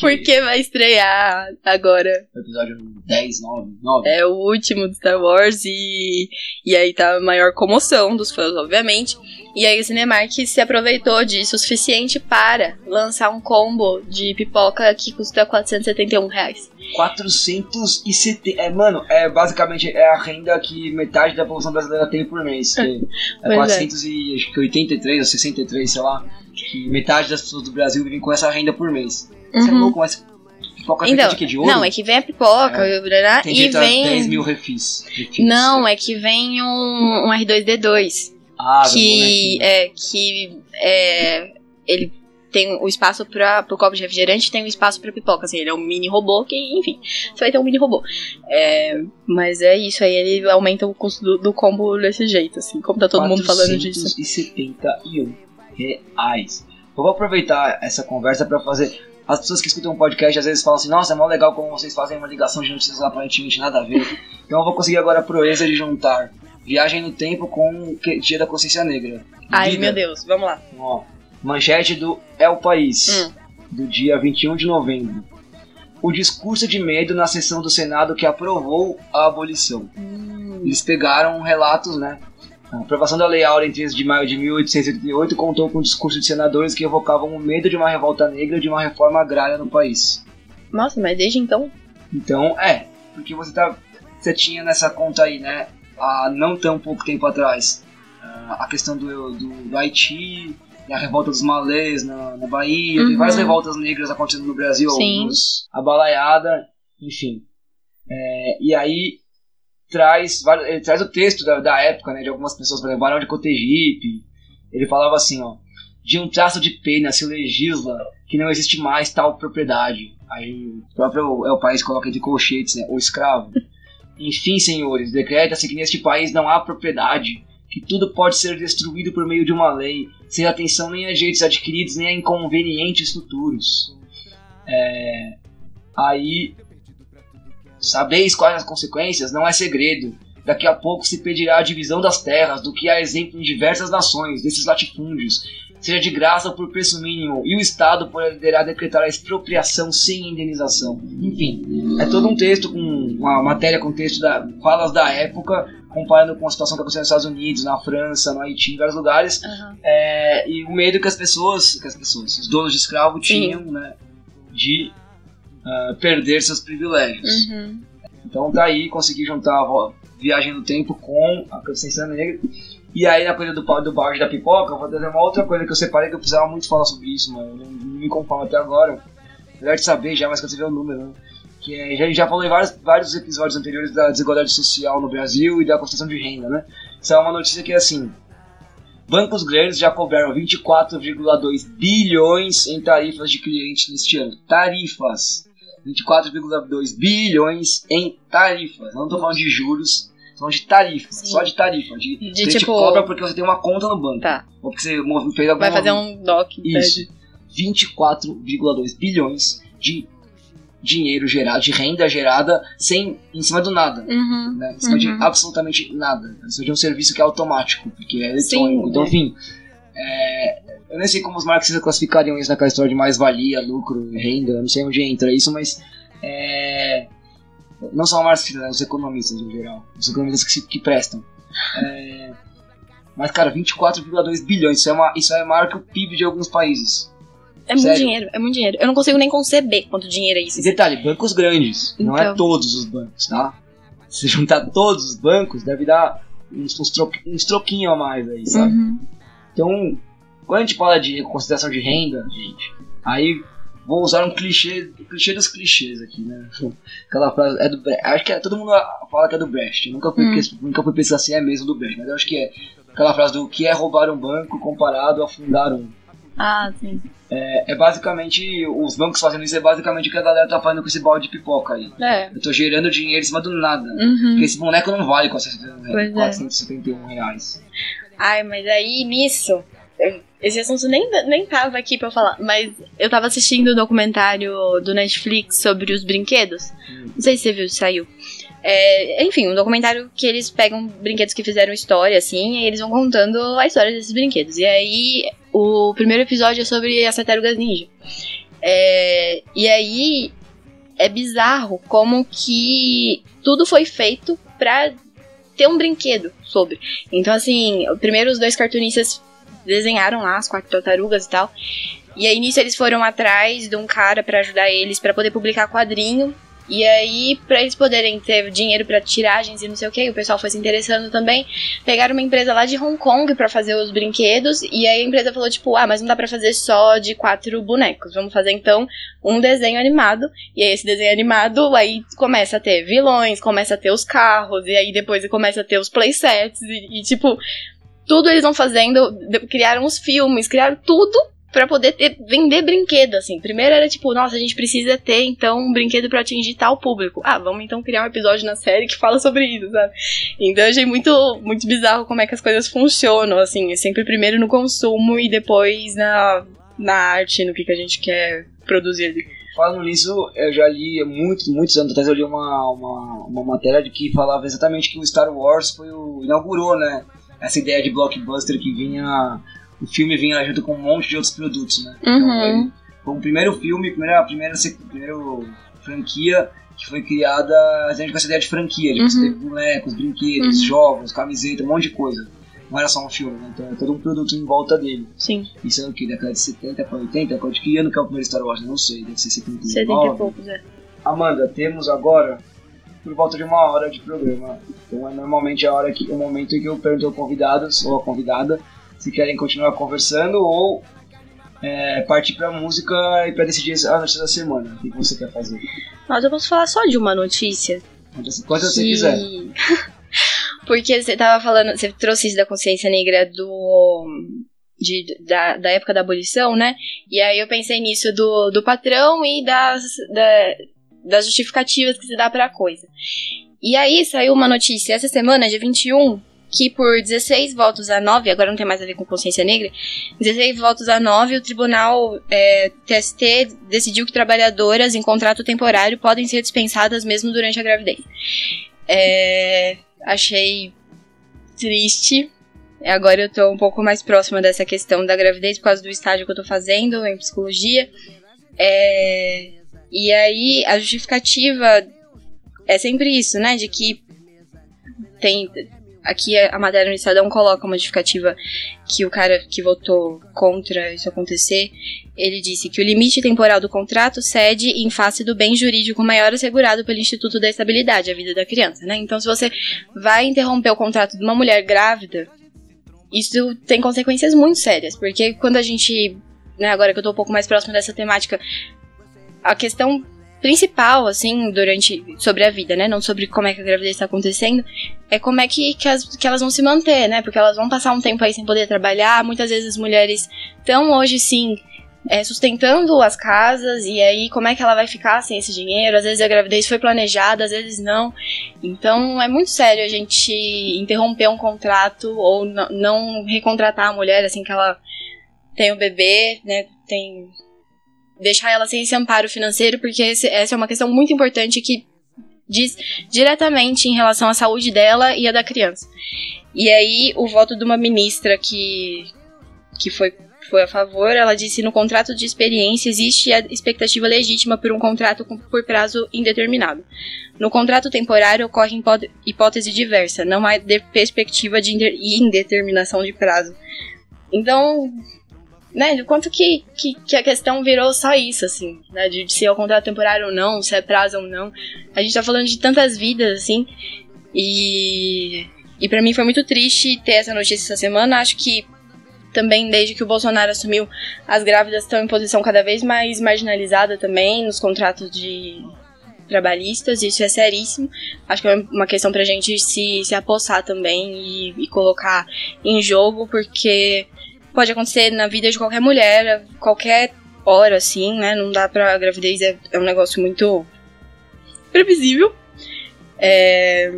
Speaker 3: Porque vai estrear agora.
Speaker 2: Episódio 10, 9, 9.
Speaker 3: É o último do Star Wars e, e aí tá a maior comoção dos fãs, obviamente. E aí o Cinemark se aproveitou disso o suficiente para lançar um combo de pipoca que custa 471 reais.
Speaker 2: 470. É, mano, é basicamente é a renda que metade da população brasileira tem por mês. Que é
Speaker 3: Pois é.
Speaker 2: 483 ou 63, sei lá. Que metade das pessoas do Brasil vivem com essa renda por mês. Você é
Speaker 3: Uhum.
Speaker 2: louco, mas pipoca
Speaker 3: Então,
Speaker 2: de? De ouro?
Speaker 3: não, é que vem a pipoca
Speaker 2: É. Tem
Speaker 3: e
Speaker 2: a 10
Speaker 3: vem.
Speaker 2: mil refis. refis.
Speaker 3: Não, é que vem um, um R2D2.
Speaker 2: Ah,
Speaker 3: que é que é, ele tem o espaço para o copo de refrigerante tem o espaço para pipoca assim ele é um mini robô que enfim você vai ter um mini robô É, mas é isso aí ele aumenta o custo do, do combo desse jeito assim como tá todo mundo falando disso
Speaker 2: 471 reais. Eu vou aproveitar essa conversa pra fazer. As pessoas que escutam um podcast às vezes falam assim: Nossa, é mó legal como vocês fazem uma ligação de notícias aparentemente nada a ver. então eu vou conseguir agora a proeza de juntar Viagem no Tempo com Dia da Consciência Negra.
Speaker 3: ai
Speaker 2: Vida.
Speaker 3: meu Deus vamos lá
Speaker 2: Ó, manchete do É o País,
Speaker 3: Hum.
Speaker 2: do dia 21 de novembro. O discurso de medo na sessão do Senado que aprovou a abolição. Eles pegaram relatos, né? A aprovação da Lei Áurea em 13 de maio de 1888 contou com um discurso de senadores que evocavam o medo de uma revolta negra e de uma reforma agrária no país.
Speaker 3: nossa mas desde então
Speaker 2: Então, é, porque você tá. Você tinha nessa conta aí, né? Há não tão pouco tempo atrás. ah, A questão do, do, do Haiti, a revolta dos malês na, na Bahia, tem
Speaker 3: Uhum.
Speaker 2: várias revoltas negras acontecendo no Brasil,
Speaker 3: Sim.
Speaker 2: a balaiada, enfim. É, e aí traz, ele traz o texto da, da época, né? De algumas pessoas, por exemplo, Barão de Cotegipe. Ele falava assim, ó. De um traço de pena se legisla que não existe mais tal propriedade. Aí o próprio é o país coloca entre colchetes, né? O escravo. Enfim, senhores, decreta-se que neste país não há propriedade, que tudo pode ser destruído por meio de uma lei, sem atenção nem a jeitos adquiridos nem a inconvenientes futuros. É, aí, sabeis quais as consequências? Não é segredo. Daqui a pouco se pedirá a divisão das terras, do que há exemplo em diversas nações, desses latifúndios, seja de graça ou por preço mínimo, e o Estado poderá decretar a expropriação sem indenização. Enfim, é todo um texto com uma matéria com texto da falas da época, comparando com a situação que aconteceu nos Estados Unidos, na França, no Haiti, em vários lugares, é, e o medo que as pessoas, que as pessoas, os donos de escravo
Speaker 3: Sim.
Speaker 2: tinham, né, de ah, perder seus privilégios.
Speaker 3: Uhum.
Speaker 2: Então tá aí, consegui juntar a viagem no tempo com a consciência negra. E aí na coisa do, do balde da pipoca, eu vou trazer uma outra coisa que eu separei que eu precisava muito falar sobre isso, mano. Eu Não, me conformo até agora. Apesar de saber já, mas quando você vê o número, né? Que é, já, já falou em vários, vários episódios anteriores da desigualdade social no Brasil e da construção de renda, né? Isso é uma notícia que é assim. Bancos grandes já cobraram 24,2 bilhões em tarifas de clientes neste ano. Tarifas. 24,2 bilhões em tarifas. Não tô falando de juros, tô falando de tarifas.
Speaker 3: Sim.
Speaker 2: Só de tarifa. De,
Speaker 3: De
Speaker 2: você te
Speaker 3: tipo-
Speaker 2: cobra porque você tem uma conta no banco.
Speaker 3: Tá.
Speaker 2: Ou porque você fez alguma
Speaker 3: vai fazer um doc
Speaker 2: Isso.
Speaker 3: pede.
Speaker 2: 24,2 bilhões de dinheiro gerado, de renda gerada sem, em cima do nada.
Speaker 3: Uhum.
Speaker 2: Né? Em cima de
Speaker 3: Uhum.
Speaker 2: absolutamente nada. Em cima de um serviço que é automático, porque é eletrônico.
Speaker 3: Sim,
Speaker 2: então, enfim. é, eu nem sei como os marxistas classificariam isso naquela história de mais-valia, lucro, renda, eu não sei onde entra isso, mas é, não só marxistas, né, os economistas no geral, os economistas que, se, que prestam. É, mas, cara, 24,2 bilhões, isso é, uma, isso é maior que o PIB de alguns países.
Speaker 3: É muito
Speaker 2: Sério?
Speaker 3: dinheiro, é muito dinheiro. Eu não consigo nem conceber quanto dinheiro é isso.
Speaker 2: E detalhe, bancos grandes, não é
Speaker 3: Então.
Speaker 2: todos os bancos, tá? Se juntar todos os bancos, deve dar uns, uns, tro, uns troquinhos a mais aí, sabe?
Speaker 3: Uhum.
Speaker 2: Então, quando a gente fala de consideração de renda, gente, aí vou usar um clichê, o clichê dos clichês aqui, né? Aquela frase é do Brecht. Acho que é, todo mundo fala que é do Brecht. Eu nunca fui,
Speaker 3: Hum.
Speaker 2: nunca fui pensar se é mesmo do Brecht, mas eu acho que é aquela frase do que é roubar um banco comparado a fundar um.
Speaker 3: Ah, sim.
Speaker 2: É, é basicamente, os bancos fazendo isso é basicamente o que a galera tá fazendo com esse balde de pipoca aí.
Speaker 3: É.
Speaker 2: Eu tô gerando dinheiro em cima do nada.
Speaker 3: Uhum.
Speaker 2: Porque esse boneco não vale 471
Speaker 3: Pois é.
Speaker 2: 471 reais.
Speaker 3: Ai, mas aí nisso. Esse assunto nem, nem tava aqui pra eu falar, mas eu tava assistindo o documentário do Netflix sobre os brinquedos.
Speaker 2: Hum.
Speaker 3: Não sei se você viu, saiu. É, enfim, um documentário que eles pegam brinquedos que fizeram história, assim, e eles vão contando a história desses brinquedos. E aí, o primeiro episódio é sobre as tartarugas ninja. É, e aí, é bizarro como que tudo foi feito pra ter um brinquedo sobre. Então, assim, primeiro os dois cartunistas desenharam lá as quatro tartarugas e tal. E aí nisso eles foram atrás de um cara pra ajudar eles pra poder publicar quadrinho. E aí, pra eles poderem ter dinheiro pra tiragens e não sei o que, o pessoal foi se interessando também. Pegaram uma empresa lá de Hong Kong pra fazer os brinquedos. E aí a empresa falou, tipo, ah, mas não dá pra fazer só de quatro bonecos. Vamos fazer então um desenho animado. E aí esse desenho animado, aí começa a ter vilões, começa a ter os carros, e aí depois começa a ter os playsets, e, e tipo, tudo eles vão fazendo, criaram os filmes, criaram tudo pra poder ter, vender brinquedo, assim. Primeiro era tipo, nossa, a gente precisa ter então um brinquedo pra atingir tal público. Ah, vamos então criar um episódio na série que fala sobre isso, sabe? Então eu achei muito, muito bizarro como é que as coisas funcionam, assim. É sempre primeiro no consumo e depois na, na arte, no que, que a gente quer produzir ali.
Speaker 2: Falando nisso, eu já li muitos, muitos anos atrás, eu li uma, uma, uma matéria de que falava exatamente que o Star Wars foi o, inaugurou, né? Essa ideia de blockbuster que vinha. O filme vinha junto com um monte de outros produtos, né?
Speaker 3: Uhum.
Speaker 2: ele foi o primeiro filme, primeira, primeira, primeira franquia que foi criada exatamente com essa ideia de franquia, de você
Speaker 3: Uhum.
Speaker 2: ter bonecos, brinquedos,
Speaker 3: Uhum.
Speaker 2: jogos, camiseta, um monte de coisa. Não era só um filme, né? Então é todo um produto em volta dele.
Speaker 3: Sim,
Speaker 2: Isso é o que? Década de 70 para 80? Qual- De que ano que é o primeiro Star Wars? Não sei, deve ser 79.
Speaker 3: 70 e poucos, é.
Speaker 2: Amanda, temos agora por volta de uma hora de programa. Então é normalmente a hora que, o momento em que eu pergunto ao convidados ou a convidada se querem continuar conversando ou é, partir pra música e pra decidir a notícia da semana. O que você quer fazer?
Speaker 3: Mas eu posso falar só de uma notícia.
Speaker 2: Quantas você quiser.
Speaker 3: Porque você tava falando, você trouxe isso da consciência negra do. de- da, da época da abolição, né? E aí eu pensei nisso do, do patrão e das, da- das justificativas que se dá pra coisa. E aí saiu uma notícia essa semana, dia 21, que por 16 votos a 9, agora não tem mais a ver com consciência negra, 16 votos a 9, o tribunal é, TST decidiu que trabalhadoras em contrato temporário podem ser dispensadas mesmo durante a gravidez. É, achei triste. Agora eu tô um pouco mais próxima dessa questão da gravidez por causa do estágio que eu tô fazendo em psicologia. É, e aí a justificativa é sempre isso, né? De que tem. Aqui a matéria no Estadão coloca uma justificativa que o cara que votou contra isso acontecer, ele disse que o limite temporal do contrato cede em face do bem jurídico maior assegurado pelo Instituto da Estabilidade, a vida da criança, né? Então, se você vai interromper o contrato de uma mulher grávida, isso tem consequências muito sérias, porque quando a gente, né, agora que eu tô um pouco mais próximo dessa temática, a questão principal, assim, durante, sobre a vida, né, não sobre como é que a gravidez está acontecendo, é como é que, que, as- que elas vão se manter, né, porque elas vão passar um tempo aí sem poder trabalhar, muitas vezes as mulheres estão hoje, sim, é, sustentando as casas, e aí como é que ela vai ficar sem esse dinheiro? Às vezes a gravidez foi planejada, às vezes não. Então é muito sério a gente interromper um contrato ou não recontratar a mulher assim que ela tem o bebê, né? Tem deixar ela sem esse amparo financeiro, porque esse- essa é uma questão muito importante que diz diretamente em relação à saúde dela e a da criança. E aí o voto de uma ministra que que foi foi a favor. Ela disse: no contrato de experiência existe a expectativa legítima por um contrato por prazo indeterminado. No contrato temporário ocorre hipótese diversa, não há de perspectiva de indeterminação de prazo. Então, né, do quanto que, que, que, a questão virou só isso, assim, né, de, de se é o contrato temporário ou não, se é prazo ou não. A gente tá falando de tantas vidas, assim, e, e para mim foi muito triste ter essa notícia essa semana. Acho que também desde que o Bolsonaro assumiu, as grávidas estão em posição cada vez mais marginalizada também nos contratos de trabalhistas, isso é seríssimo. Acho que é uma questão pra gente se, se apossar também e, e colocar em jogo, porque pode acontecer na vida de qualquer mulher, qualquer hora, assim, né? Não dá pra. A gravidez é, é um negócio muito previsível. É,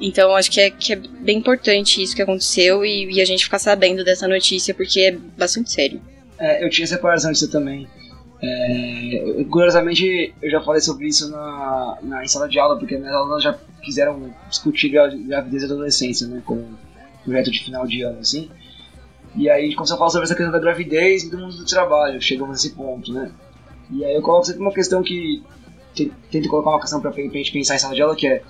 Speaker 3: então acho que é, que é bem importante isso que aconteceu e, e a gente ficar sabendo dessa notícia porque é bastante sério.
Speaker 2: É, eu tinha separação disso também. É, curiosamente, eu já falei sobre isso na, na em sala de aula, porque minhas alunas já quiseram discutir gravidez e adolescência, né, com projeto de final de ano, assim. E aí começou a falar sobre essa questão da gravidez e do mundo do trabalho, chegamos nesse ponto, né. E aí eu coloco sempre uma questão que tento colocar uma questão para a gente pensar em sala de aula, que é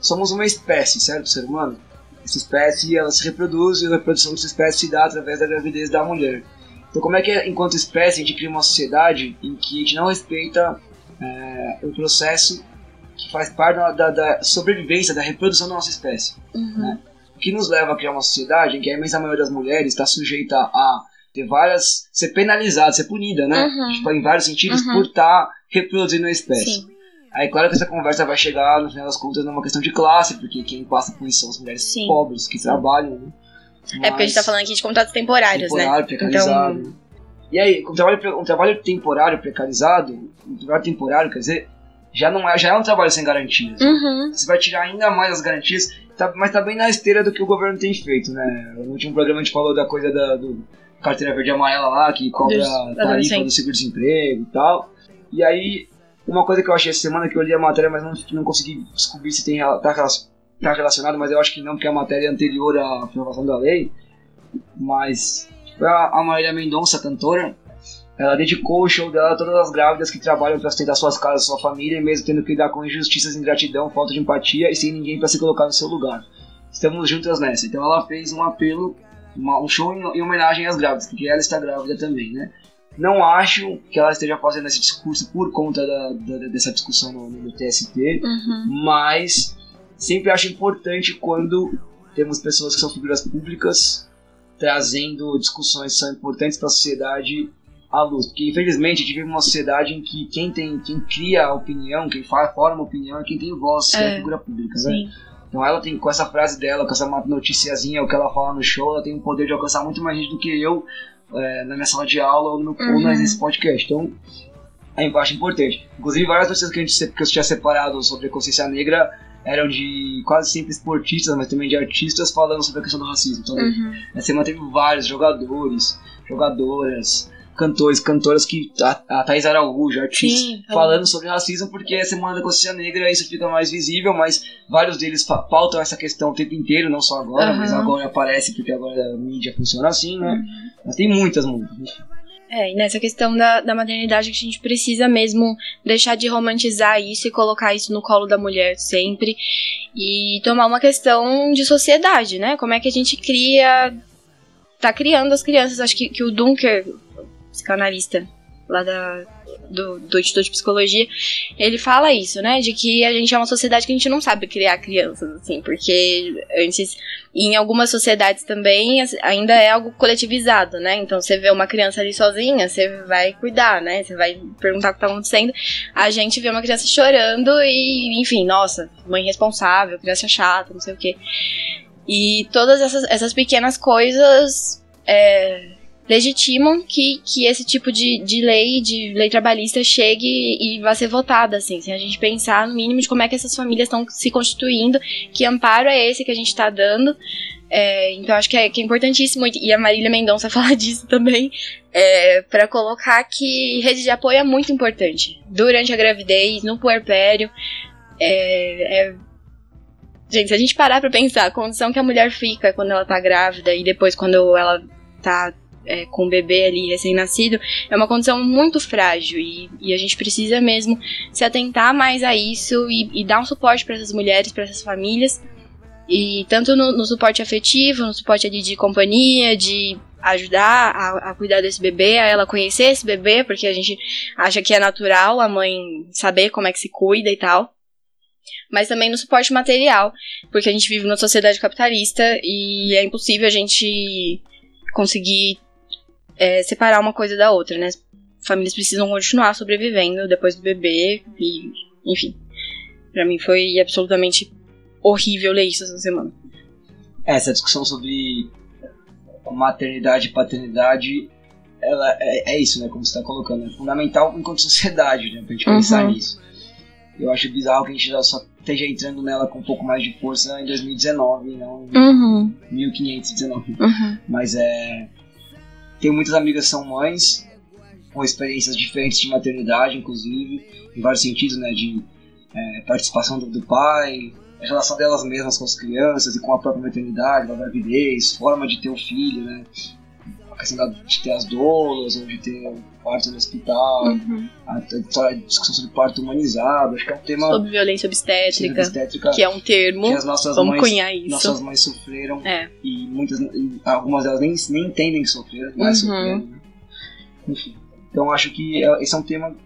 Speaker 2: somos uma espécie, certo, ser humano? Essa espécie ela se reproduz e a reprodução dessa espécie se dá através da gravidez da mulher. Então, como é que, enquanto espécie, a gente cria uma sociedade em que a gente não respeita é, o processo que faz parte da, da, da, sobrevivência, da reprodução da nossa espécie?
Speaker 3: Uhum.
Speaker 2: Né? O que nos leva a criar uma sociedade em que a imensa maioria das mulheres está sujeita a ter várias. ser penalizada, ser punida, né?
Speaker 3: Uhum.
Speaker 2: Tipo, em vários sentidos,
Speaker 3: uhum.
Speaker 2: por estar tá reproduzindo a espécie.
Speaker 3: Sim.
Speaker 2: Aí, claro que essa conversa vai chegar, no final das contas, numa questão de classe, porque quem passa por isso são as mulheres
Speaker 3: Sim.
Speaker 2: pobres que trabalham, né?
Speaker 3: É porque a gente tá falando aqui de contratos temporários,
Speaker 2: temporário,
Speaker 3: né?
Speaker 2: precarizado.
Speaker 3: Então,
Speaker 2: E aí, um trabalho, um trabalho temporário precarizado, um trabalho temporário, quer dizer, já não é, já é um trabalho sem garantias.
Speaker 3: uhum.
Speaker 2: Você vai tirar ainda mais as garantias, tá, mas tá bem na esteira do que o governo tem feito, né? No último programa a gente falou da coisa da, do carteira verde e amarela lá, que cobra
Speaker 3: Dos
Speaker 2: tarifa do seguro-desemprego e tal. E aí, uma coisa que eu achei essa semana, que eu li a matéria, mas não, não consegui descobrir se tem, tá, tá relacionado, mas eu acho que não, porque a matéria é anterior à aprovação da lei. Mas foi a, a Marília Mendonça, cantora, ela dedicou o show dela a todas as grávidas que trabalham para sustentar suas casas, sua família, mesmo tendo que lidar com injustiças, ingratidão, falta de empatia e sem ninguém para se colocar no seu lugar. Estamos juntas nessa. Então ela fez um apelo, uma- um show em, em homenagem às grávidas, porque ela está grávida também, né? Não acho que ela esteja fazendo esse discurso por conta da, da- dessa discussão no, no TST,
Speaker 3: Uhum.
Speaker 2: mas sempre acho importante quando temos pessoas que são figuras públicas trazendo discussões que são importantes para a sociedade à luz. Porque infelizmente a gente vive uma sociedade em que quem tem, quem cria a opinião, quem forma a opinião é quem tem voz, que é a
Speaker 3: É.
Speaker 2: figura pública, né?
Speaker 3: Sim.
Speaker 2: Então ela tem, com essa frase dela, com essa noticiazinha, o que ela fala no show, ela tem o poder de alcançar muito mais gente do que eu é, na minha sala de aula ou, no, ou
Speaker 3: Uhum.
Speaker 2: nesse podcast. Então, é, acho importante. Inclusive, várias notícias que, a gente, que eu tinha separado sobre a consciência negra eram de quase sempre esportistas, mas também de artistas falando sobre a questão do racismo. Então,
Speaker 3: Uhum.
Speaker 2: essa semana teve vários jogadores, jogadoras, cantores, cantoras que. A, a Thais Araújo, artista,
Speaker 3: Sim,
Speaker 2: falando sobre racismo, porque é Semana da Consciência Negra isso fica mais visível, mas vários deles pautam essa questão o tempo inteiro, não só agora,
Speaker 3: Aham.
Speaker 2: mas agora aparece porque agora a mídia funciona assim, né?
Speaker 3: Uhum.
Speaker 2: Mas tem muitas, muitas.
Speaker 3: É, e nessa questão da, da maternidade que a gente precisa mesmo deixar de romantizar isso e colocar isso no colo da mulher sempre. E tomar uma questão de sociedade, né? Como é que a gente cria. Tá criando as crianças. Acho que, que o Dunker, psicanalista lá da, do, do Instituto de Psicologia, ele fala isso, né? De que a gente é uma sociedade que a gente não sabe criar crianças, assim, porque antes, em algumas sociedades também, ainda é algo coletivizado, né? Então você vê uma criança ali sozinha, você vai cuidar, né? Você vai perguntar o que tá acontecendo. A gente vê uma criança chorando e, enfim, nossa, mãe responsável, criança chata, não sei o quê. E todas essas, essas pequenas coisas é, legitimam que, que esse tipo de, de lei, de lei trabalhista, chegue e vá ser votada, assim, sem a gente pensar no mínimo de como é que essas famílias estão se constituindo, que amparo é esse que a gente está dando. É, então acho que é, que é importantíssimo, e a Marília Mendonça fala disso também, é, para colocar que rede de apoio é muito importante. Durante a gravidez, no puerpério, é, é Gente, se a gente parar pra pensar a condição que a mulher fica quando ela tá grávida e depois quando ela tá é, com o bebê ali recém-nascido, é uma condição muito frágil e, e, a gente precisa mesmo se atentar mais a isso e, e dar um suporte para essas mulheres, para essas famílias. E tanto no, no, suporte afetivo, no suporte ali de companhia, de ajudar a, a, cuidar desse bebê, a ela conhecer esse bebê, porque a gente acha que é natural a mãe saber como é que se cuida e tal. Mas também no suporte material, porque a gente vive numa sociedade capitalista e é impossível a gente conseguir é, separar uma coisa da outra, né? Famílias precisam continuar sobrevivendo depois do bebê e, enfim. Pra mim foi absolutamente horrível ler isso essa semana.
Speaker 2: Essa discussão sobre maternidade e paternidade, ela é, é, isso, né? Como você está colocando, é fundamental enquanto sociedade, né? Pra gente uhum. pensar nisso. Eu acho bizarro que a gente já só esteja entrando nela com um pouco mais de força em 2019 não em
Speaker 3: uhum.
Speaker 2: 1519.
Speaker 3: Uhum.
Speaker 2: Mas é. Tenho muitas amigas que são mães, com experiências diferentes de maternidade, inclusive, em vários sentidos, né? De é, participação do, do pai, a relação delas mesmas com as crianças e com a própria maternidade, a gravidez, forma de ter um filho, né? Questão de ter as doulas ou de ter o parto no hospital,
Speaker 3: uhum.
Speaker 2: a, a, discussão sobre parto humanizado, acho que é um tema...
Speaker 3: Sobre violência obstétrica, obstétrica que é um termo,
Speaker 2: que as nossas
Speaker 3: vamos
Speaker 2: mães,
Speaker 3: cunhar isso.
Speaker 2: Nossas mães sofreram
Speaker 3: é.
Speaker 2: e muitas, e algumas delas nem, nem entendem que sofreram, mas uhum. sofreram, né? Enfim, então acho que é, esse é um tema que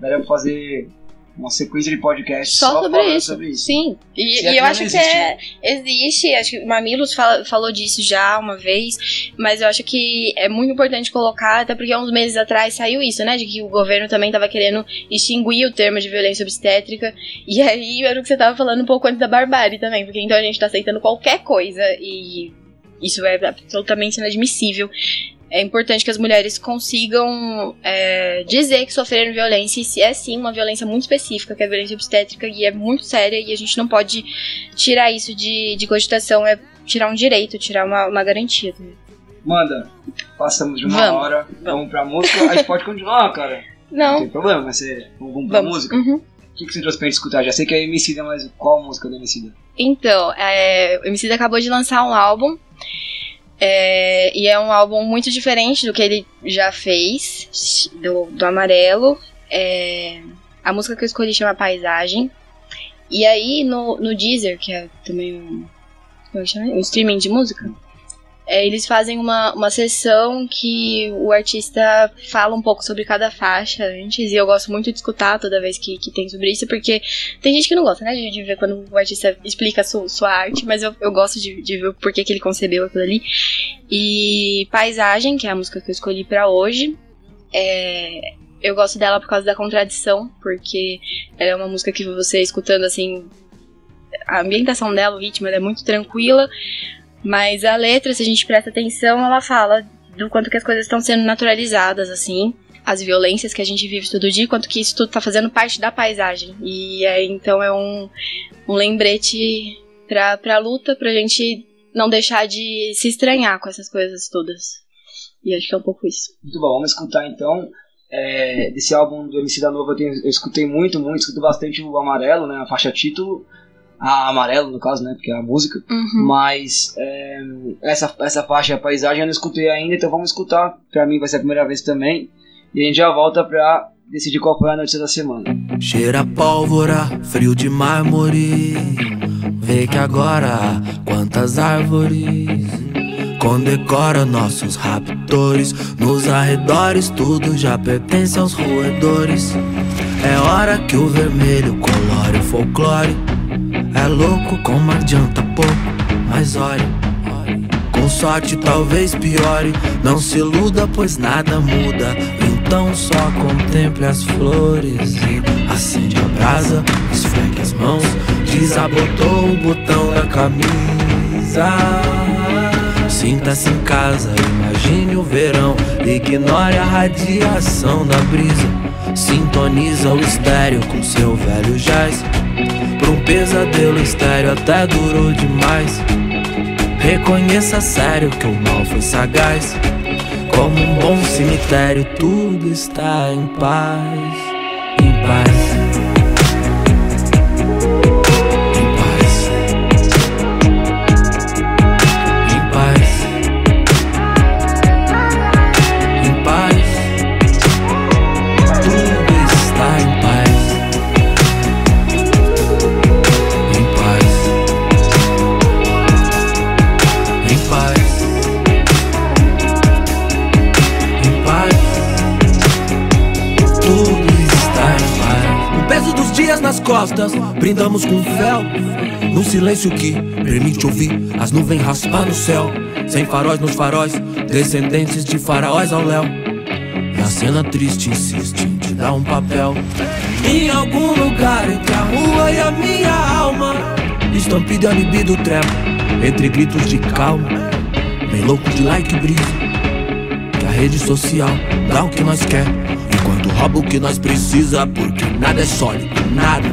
Speaker 2: daria pra fazer uma sequência de podcasts só, só sobre, isso. sobre, isso.
Speaker 3: Sim, e, e eu acho que é, existe, acho que o Mamilos fala, falou disso já uma vez, mas eu acho que é muito importante colocar, até porque uns meses atrás saiu isso, né, de que o governo também estava querendo extinguir o termo de violência obstétrica, e aí era o que você estava falando um pouco antes da barbárie também, porque então a gente está aceitando qualquer coisa e isso é absolutamente inadmissível é importante que as mulheres consigam é, dizer que sofreram violência, e se é sim uma violência muito específica, que é a violência obstétrica, e é muito séria, e a gente não pode tirar isso de, de cogitação, é tirar um direito, tirar uma, uma garantia.
Speaker 2: Manda, passamos de uma vamos, hora, vamos. vamos pra música, a gente pode continuar, cara.
Speaker 3: Não.
Speaker 2: Não tem problema, mas você, vamos pra vamos. música?
Speaker 3: Uhum.
Speaker 2: O que, que você trouxe pra gente escutar? Já sei que é Emicida, mas qual a música do Emicida?
Speaker 3: Então, é, o Emicida acabou de lançar um álbum é, e é um álbum muito diferente do que ele já fez, do, do Amarelo. É, a música que eu escolhi chama Paisagem. E aí no, no Deezer, que é também um, é um streaming de música, é, eles fazem uma, uma sessão que o artista fala um pouco sobre cada faixa antes, e eu gosto muito de escutar toda vez que, que tem sobre isso, porque tem gente que não gosta, né, de, de ver quando o artista explica a sua, arte, mas eu, eu gosto de, de ver por que, que ele concebeu aquilo ali. E Paisagem, que é a música que eu escolhi para hoje, é, eu gosto dela por causa da contradição, porque ela é uma música que você escutando assim, a ambientação dela, o ritmo, é muito tranquila, mas a letra, se a gente presta atenção, ela fala do quanto que as coisas estão sendo naturalizadas, assim, as violências que a gente vive todo dia, quanto que isso tudo tá fazendo parte da paisagem. E é, então é um, um lembrete pra, pra luta, pra gente não deixar de se estranhar com essas coisas todas. E acho que é um pouco isso.
Speaker 2: Muito bom, vamos escutar então. É, desse álbum do MC da Nova eu, tenho, eu escutei muito, muito, escuto bastante o Amarelo, né, a faixa título a amarelo no caso, né? Porque é a música.
Speaker 3: Uhum.
Speaker 2: Mas é, essa, essa faixa, a paisagem, eu não escutei ainda, então vamos escutar. Pra mim vai ser a primeira vez também. E a gente já volta pra decidir qual foi a notícia da semana.
Speaker 5: Cheira pólvora, frio de mármore. Vê que agora quantas árvores condecora nossos raptores. Nos arredores tudo já pertence aos roedores. É hora que o vermelho colore o folclore. É louco como adianta pouco, mas olhe. Com sorte talvez piore, não se iluda pois nada muda. Então só contemple as flores e acende a brasa, esfregue as mãos, desabotou o botão da camisa. Sinta-se em casa, imagine o verão, ignore a radiação da brisa. Sintoniza o estéreo com seu velho jazz. Pra um pesadelo estéreo até durou demais. Reconheça sério que o mal foi sagaz. Como um bom cemitério, tudo está em paz. Em paz. Costas, brindamos com fel. No silêncio que permite ouvir as nuvens raspar no céu. Sem faróis nos faróis, descendentes de faraós ao léu. E a cena triste insiste em te dar um papel. Em algum lugar entre a rua e a minha alma, estampido e a libido trema, entre gritos de calma. Bem louco de like brisa, que a rede social dá o que nós quer. Rouba o que nós precisa, porque nada é sólido, nada.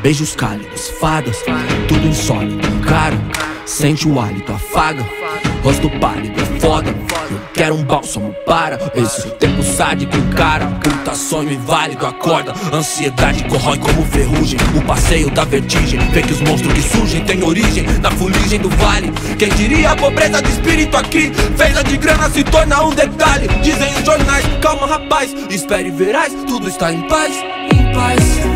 Speaker 5: Beijos cálidos, fadas, tudo insólito, caro. Sente o hálito, afaga. Rosto pálido, é foda. Quero um bálsamo para esse tempo sádico, cara. Puta sonho inválido, acorda. Ansiedade corrói como ferrugem. O passeio da vertigem. Vê que os monstros que surgem têm origem na fuligem do vale. Quem diria a pobreza de espírito aqui? Fez a de grana se torna um detalhe. Dizem os jornais, calma rapaz. Espere verás, tudo está em paz, em paz.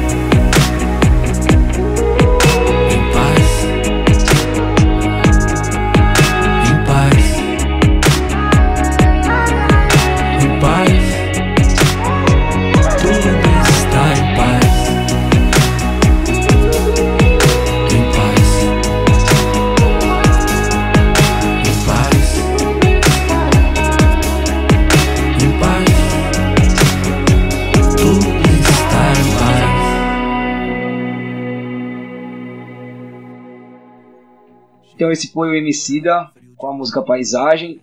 Speaker 2: Esse foi o Emicida com a música Paisagem.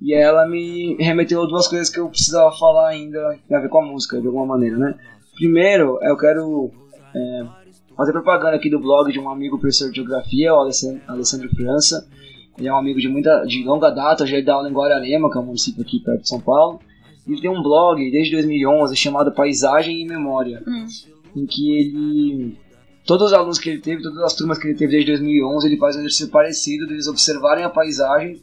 Speaker 2: E ela me remeteu a duas coisas que eu precisava falar ainda tem a ver com a música, de alguma maneira, né? Primeiro, eu quero é, fazer propaganda aqui do blog de um amigo professor de geografia, o Alessandro, França. Ele é um amigo de, muita, de longa data, já dá aula em Guararema, que é um município aqui perto de São Paulo. Ele tem um blog desde 2011 chamado Paisagem e Memória,
Speaker 3: Hum.
Speaker 2: em que ele todos os alunos que ele teve, todas as turmas que ele teve desde 2011, ele faz um exercício parecido deles observarem a paisagem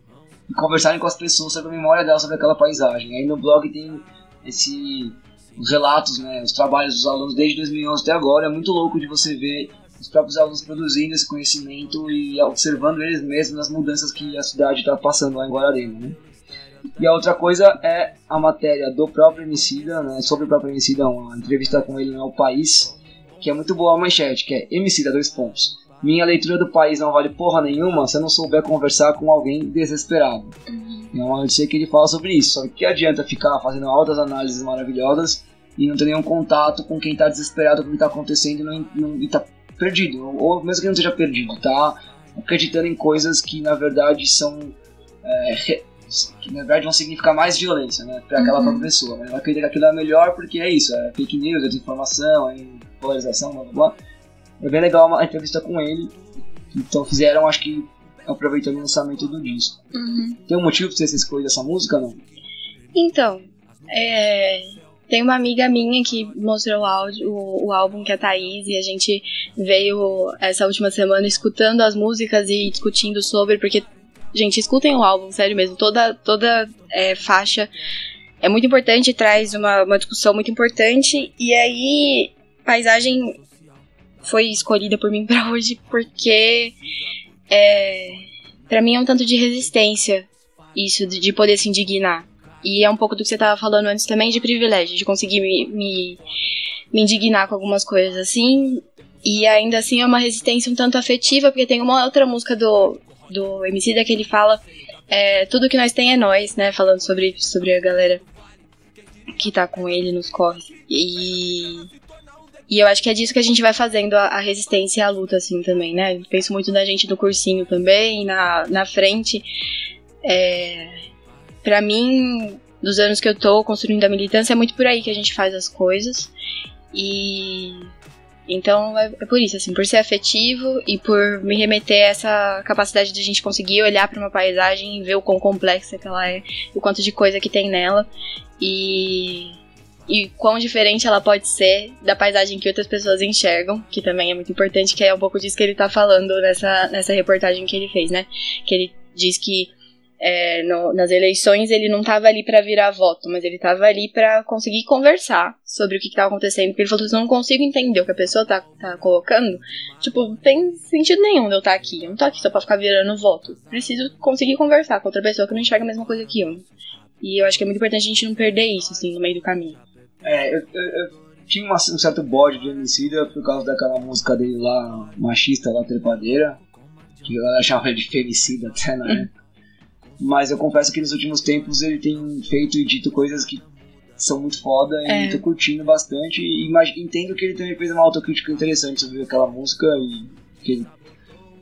Speaker 2: e conversarem com as pessoas sobre a memória delas sobre aquela paisagem. Aí no blog tem esse os relatos, né, os trabalhos dos alunos desde 2011 até agora. É muito louco de você ver os próprios alunos produzindo esse conhecimento e observando eles mesmos nas mudanças que a cidade está passando lá em Guararema, né? E a outra coisa é a matéria do próprio Emicida, né, sobre o próprio Emicida, uma entrevista com ele no País, que é muito boa a manchete, que é Emicida, dois pontos. Minha leitura do país não vale porra nenhuma se eu não souber conversar com alguém desesperado. É uma notícia que ele fala sobre isso. Só que adianta ficar fazendo altas análises maravilhosas e não ter nenhum contato com quem está desesperado com o que está acontecendo e, não, não, e tá perdido. Ou mesmo que não esteja perdido, tá acreditando em coisas que na verdade são. é, que na verdade vão significar mais violência, né? Pra aquela
Speaker 3: Uhum.
Speaker 2: própria pessoa. Ela acredita que aquilo é melhor porque é isso, é fake news, é desinformação, é polarização, blá blá blá. É bem legal uma entrevista com ele. Então fizeram, acho que aproveitando o lançamento do disco.
Speaker 3: Uhum.
Speaker 2: Tem um motivo pra você ter escolhido essa música não?
Speaker 3: Então, é, tem uma amiga minha que mostrou o, áudio, o, o álbum que é a Thaís e a gente veio essa última semana escutando as músicas e discutindo sobre, porque, gente, escutem o álbum, sério mesmo, toda, toda é, faixa é muito importante, traz uma, uma discussão muito importante, e aí, Paisagem foi escolhida por mim pra hoje porque é, para mim é um tanto de resistência isso de, de poder se indignar. E é um pouco do que você tava falando antes também de privilégio, de conseguir me, me, me indignar com algumas coisas assim. E ainda assim é uma resistência um tanto afetiva, porque tem uma outra música do, do MC que ele fala é, tudo que nós tem é nós, né? Falando sobre, sobre a galera que tá com ele nos corres. E, e eu acho que é disso que a gente vai fazendo a, a resistência e a luta, assim, também, né? Eu penso muito na gente no cursinho também, na, na frente. É, para mim, dos anos que eu tô construindo a militância, é muito por aí que a gente faz as coisas. E então é, é por isso, assim, por ser afetivo e por me remeter a essa capacidade de a gente conseguir olhar para uma paisagem e ver o quão complexa que ela é, o quanto de coisa que tem nela e e quão diferente ela pode ser da paisagem que outras pessoas enxergam, que também é muito importante, que é um pouco disso que ele tá falando nessa, nessa reportagem que ele fez, né? Que ele diz que é, no- nas eleições ele não tava ali pra virar voto, mas ele tava ali pra conseguir conversar sobre o que, que tava acontecendo. Porque ele falou eu não consigo entender o que a pessoa tá, tá colocando. Tipo, não tem sentido nenhum de eu estar aqui. Eu não tô aqui só pra ficar virando voto. Preciso conseguir conversar com outra pessoa que não enxerga a mesma coisa que eu. E eu acho que é muito importante a gente não perder isso, assim, no meio do caminho.
Speaker 2: É, eu, eu- eu tinha uma- um certo bode de Emicida por causa daquela música dele lá, machista, lá, trepadeira. Que eu achava ele de femicida até na época. Mas eu confesso que nos últimos tempos ele tem feito e dito coisas que são muito foda e
Speaker 3: É.
Speaker 2: tô curtindo bastante. E entendo que ele também fez uma autocrítica interessante sobre aquela música e que ele.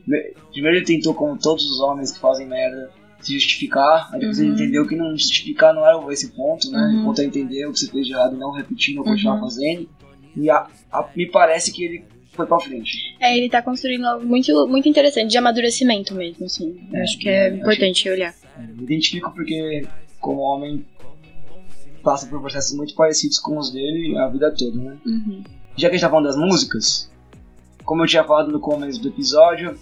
Speaker 2: me- Primeiro ele tentou, como todos os homens que fazem merda, se justificar, aí ele
Speaker 3: Uhum.
Speaker 2: entendeu que não justificar não era esse ponto, né?
Speaker 3: Uhum.
Speaker 2: O ponto é entender o que você fez de errado e não repetir, não continuar
Speaker 3: Uhum.
Speaker 2: fazendo. E a- a- me parece que ele foi pra frente.
Speaker 3: É, ele tá construindo algo muito, muito interessante, de amadurecimento mesmo, assim.
Speaker 2: É,
Speaker 3: acho que é
Speaker 2: é,
Speaker 3: importante olhar.
Speaker 2: Me identifico porque, como homem, passa por processos muito parecidos com os dele a vida toda, né?
Speaker 3: Uhum.
Speaker 2: Já que a gente tá falando das músicas, como eu tinha falado no começo do episódio,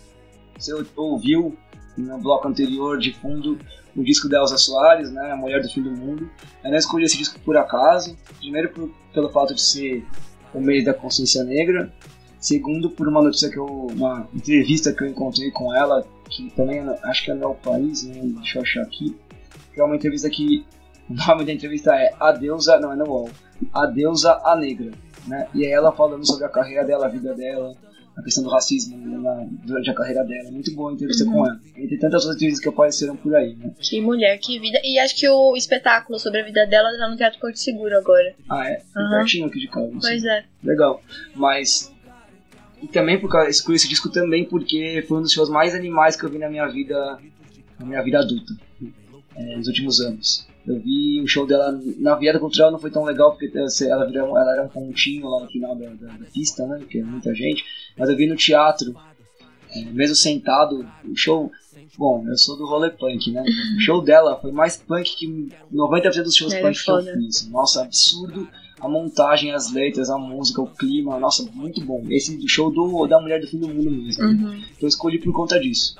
Speaker 2: você ouviu no bloco anterior de fundo o disco da Elza Soares, né, A Mulher do Fim do Mundo. Eu não escolhi esse disco por acaso, primeiro por- pelo fato de ser o mês da consciência negra, segundo por uma notícia que eu, uma entrevista que eu encontrei com ela, que também acho que é no País, né, deixa eu achar aqui, que é uma entrevista que o nome da entrevista é A Deusa, não é no UOL, A Deusa a Negra, né, e é ela falando sobre a carreira dela, a vida dela, a questão do racismo na- durante a carreira dela. Muito boa a entrevista
Speaker 3: Uhum.
Speaker 2: com ela. Entre tantas outras entrevistas que apareceram por aí, né?
Speaker 3: Que mulher, que vida. E acho que o espetáculo sobre a vida dela tá no Teatro Porto Seguro agora.
Speaker 2: Ah, é?
Speaker 3: Aham.
Speaker 2: pertinho aqui de casa.
Speaker 3: Pois é.
Speaker 2: Legal. Mas. E também por causa, escolhi esse disco também porque foi um dos shows mais animais que eu vi na minha vida. Na minha vida adulta. é, nos últimos anos. Eu vi o show dela na Viada Cultural não foi tão legal porque ela, virou, ela era um pontinho lá no final da, da, da pista, né? Que é muita gente. Mas eu vi no teatro, é, mesmo sentado, o show. Bom, eu sou do rolê punk, né? O show dela foi mais punk que 90% dos shows
Speaker 3: Era
Speaker 2: punk que eu fiz. Nossa, absurdo a montagem, as letras, a música, o clima, nossa, muito bom. Esse show do, da Mulher do Fim do Mundo mesmo.
Speaker 3: Uhum.
Speaker 2: Então eu escolhi por conta disso.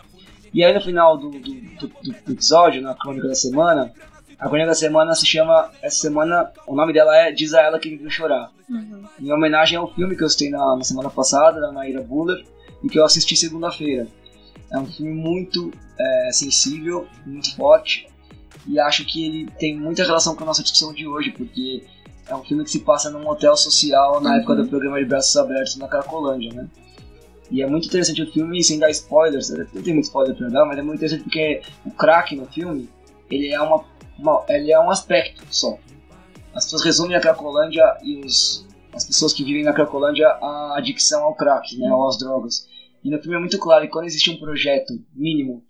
Speaker 2: E aí no final do, do, do- do episódio, na crônica da semana, a crônica da semana se chama. Essa semana, o nome dela é Diz a Ela Que Me Viu Chorar.
Speaker 3: Uhum.
Speaker 2: Em homenagem ao filme que eu citei na, na semana passada, da Naira Buller, e que eu assisti segunda-feira. É um filme muito é, sensível, muito forte, e acho que ele tem muita relação com a nossa discussão de hoje, porque é um filme que se passa num hotel social na
Speaker 3: Uhum.
Speaker 2: época do programa de Braços Abertos na Cracolândia, né? E é muito interessante o filme, sem dar spoilers, não tem muito spoiler pra dar, mas é muito interessante porque o crack no filme, ele é, uma, uma- ele é um aspecto só. As pessoas resumem a Cracolândia e os, as pessoas que vivem na Cracolândia a adicção ao crack, né, ou às drogas. E no filme é muito claro que quando existe um projeto mínimo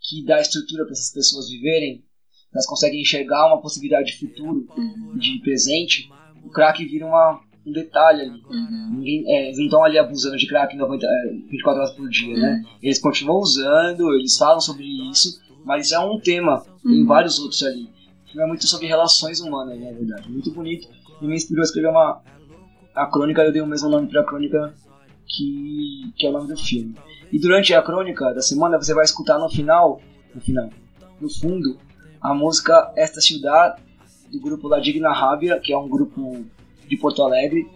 Speaker 2: que dá estrutura para essas pessoas viverem, elas conseguem enxergar uma possibilidade de futuro, de presente, o crack vira uma, um detalhe ali.
Speaker 3: Uhum.
Speaker 2: Ninguém, é, eles não estão ali abusando de crack 90, é, 24 horas por dia, né? Eles continuam usando, eles falam sobre isso, mas é um tema, tem
Speaker 3: Uhum.
Speaker 2: vários outros ali. Filme é muito sobre relações humanas, na verdade. Muito bonito. E me inspirou a escrever uma. A crônica, eu dei o mesmo nome pra crônica que, que é o nome do filme. E durante a crônica da semana você vai escutar no final, no final, no fundo, a música Esta Ciudad, do grupo La Digna Rabia, que é um grupo de Porto Alegre,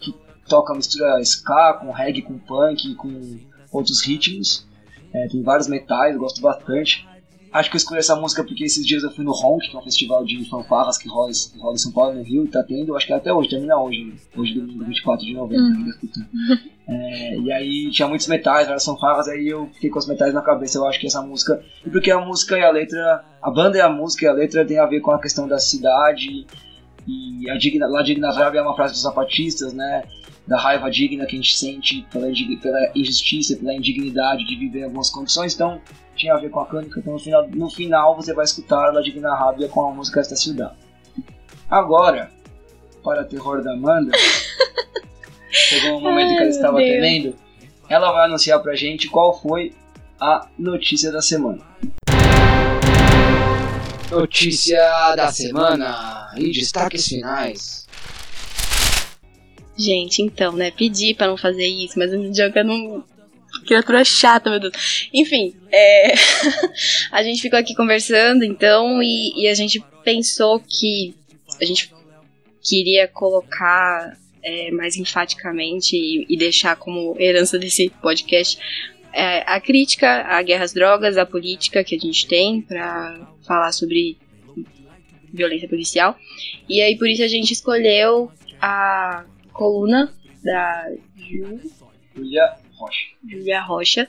Speaker 2: que toca mistura ska com reggae, com punk, com outros ritmos. É, tem vários metais, eu gosto bastante. Acho que eu escolhi essa música porque esses dias eu fui no Honk, que é um festival de fanfarras que rola, que rola em São Paulo, no Rio, e tá tendo, acho que até hoje, termina hoje, hoje domingo, 24 de novembro,
Speaker 3: Uhum.
Speaker 2: tá. É, e aí tinha muitos metais, várias fanfarras, aí eu fiquei com os metais na cabeça, eu acho que essa música. E porque a música e a letra, a banda e a música e a letra tem a ver com a questão da cidade, e a digna, La Digna Rabia é uma frase dos zapatistas, né? Da raiva digna que a gente sente pela, pela injustiça, pela indignidade de viver em algumas condições, então tinha a ver com a crônica, então no final, no final você vai escutar La Digna Rabia com a música Esta Ciudad. Agora, para terror da Amanda, chegou um momento que ela
Speaker 3: Ai,
Speaker 2: estava
Speaker 3: Deus.
Speaker 2: temendo, ela vai anunciar pra gente qual foi a notícia da semana.
Speaker 1: Notícia da semana e destaques finais.
Speaker 3: Gente, então, né? Pedi pra não fazer isso, mas o Diogo não. Criatura chata, meu Deus. Enfim, é... a gente ficou aqui conversando, então, e, e a gente pensou que a gente queria colocar é, mais enfaticamente e, e deixar como herança desse podcast é, a crítica à guerra às drogas, à política que a gente tem pra falar sobre violência policial. E aí, por isso, a gente escolheu a coluna da Ju,
Speaker 2: Julia Rocha.
Speaker 3: Julia Rocha,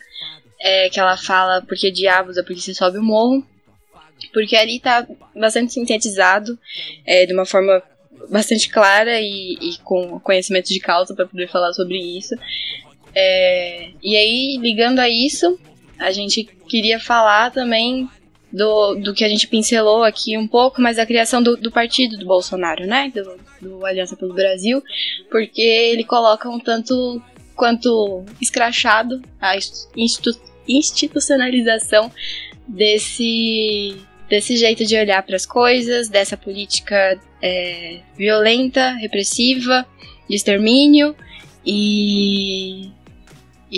Speaker 3: é, que ela fala por que diabos a polícia sobe o morro. Porque ali tá bastante sintetizado, é, de uma forma bastante clara e, e com conhecimento de causa para poder falar sobre isso. É, e aí, ligando a isso, a gente queria falar também do, do que a gente pincelou aqui um pouco, mas da criação do, do partido do Bolsonaro, né? Do, do Aliança pelo Brasil, porque ele coloca um tanto quanto escrachado a institu institucionalização desse desse jeito de olhar para as coisas, dessa política é, violenta, repressiva, de extermínio e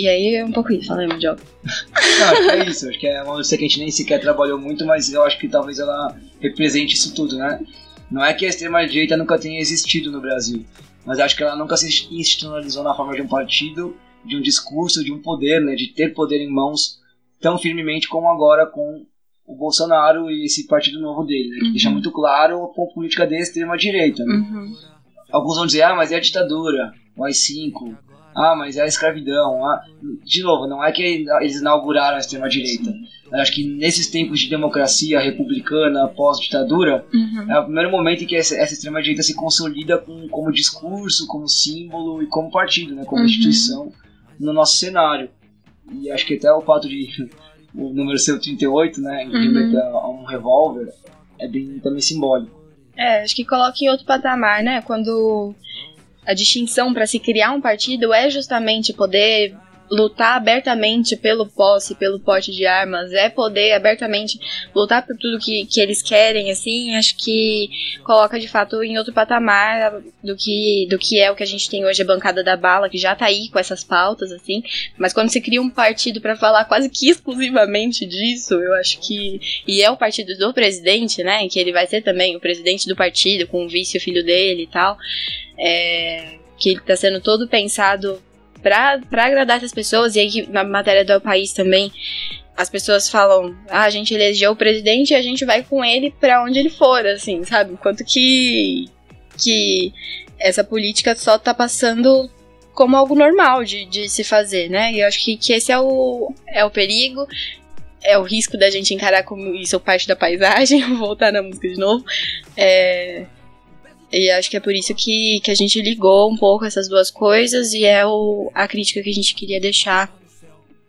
Speaker 3: e aí é um pouco isso, fala aí, Não,
Speaker 2: acho que é isso, acho que é uma notícia que a gente nem sequer trabalhou muito, mas eu acho que talvez ela represente isso tudo, né? Não é que a extrema-direita nunca tenha existido no Brasil, mas acho que ela nunca se institucionalizou na forma de um partido, de um discurso, de um poder, né? De ter poder em mãos tão firmemente como agora com o Bolsonaro e esse partido novo dele, né? Que uhum. deixa muito claro a política de extrema-direita, né? Uhum. Alguns vão dizer, ah, mas é a ditadura, o AI-5, ah, mas é a escravidão. Ah. De novo, não é que eles inauguraram a extrema-direita. Acho que nesses tempos de democracia republicana, pós-ditadura, uhum. é o primeiro momento em que essa, essa extrema-direita se consolida com, como discurso, como símbolo e como partido, né, como uhum. instituição no nosso cenário. E acho que até o fato de o número ser 38, né, em uhum. a um revólver, é bem também simbólico.
Speaker 3: É, acho que coloca em outro patamar, né? Quando a distinção para se criar um partido é justamente poder lutar abertamente pelo posse, pelo porte de armas, é poder abertamente lutar por tudo que, que eles querem, assim, acho que coloca de fato em outro patamar do que, do que é o que a gente tem hoje, a bancada da bala, que já tá aí com essas pautas, assim, mas quando se cria um partido para falar quase que exclusivamente disso, eu acho que, e é o partido do presidente, né, que ele vai ser também o presidente do partido, com o vice, o filho dele e tal, é, que está sendo todo pensado para agradar essas pessoas, e aí na matéria do País também as pessoas falam, ah, a gente elegeu o presidente e a gente vai com ele para onde ele for, assim, sabe? Enquanto que, que essa política só tá passando como algo normal de, de se fazer, né? E eu acho que, que esse é o, é o perigo, é o risco da gente encarar como isso parte da paisagem, voltar na música de novo. É, e acho que é por isso que, que a gente ligou um pouco essas duas coisas e é o, a crítica que a gente queria deixar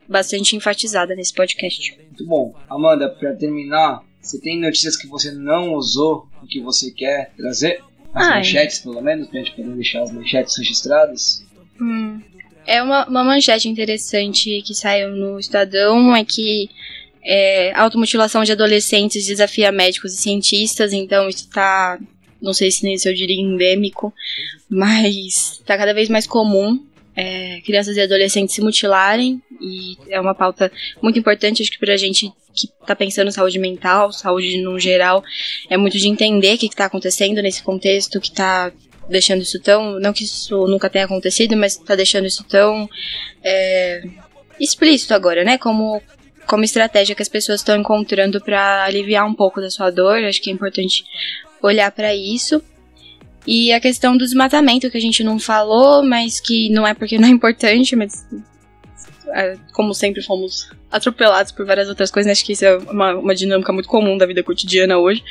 Speaker 3: bastante enfatizada nesse podcast.
Speaker 2: Muito bom. Amanda, para terminar, você tem notícias que você não usou e que você quer trazer? As Ai. manchetes, pelo menos, pra gente poder deixar as manchetes registradas?
Speaker 3: Hum. É uma, uma manchete interessante que saiu no Estadão, é que é, automutilação de adolescentes desafia médicos e cientistas, então isso está não sei se nesse eu diria endêmico, mas está cada vez mais comum é, crianças e adolescentes se mutilarem e é uma pauta muito importante, acho que para a gente que está pensando saúde mental, saúde no geral, é muito de entender o que está acontecendo nesse contexto, que está deixando isso tão, não que isso nunca tenha acontecido, mas está deixando isso tão é, explícito agora, né? Como como estratégia que as pessoas estão encontrando para aliviar um pouco da sua dor, acho que é importante olhar para isso. E a questão do desmatamento que a gente não falou, mas que não é porque não é importante, mas é, como sempre fomos atropelados por várias outras coisas, né? acho que isso é uma, uma dinâmica muito comum da vida cotidiana hoje.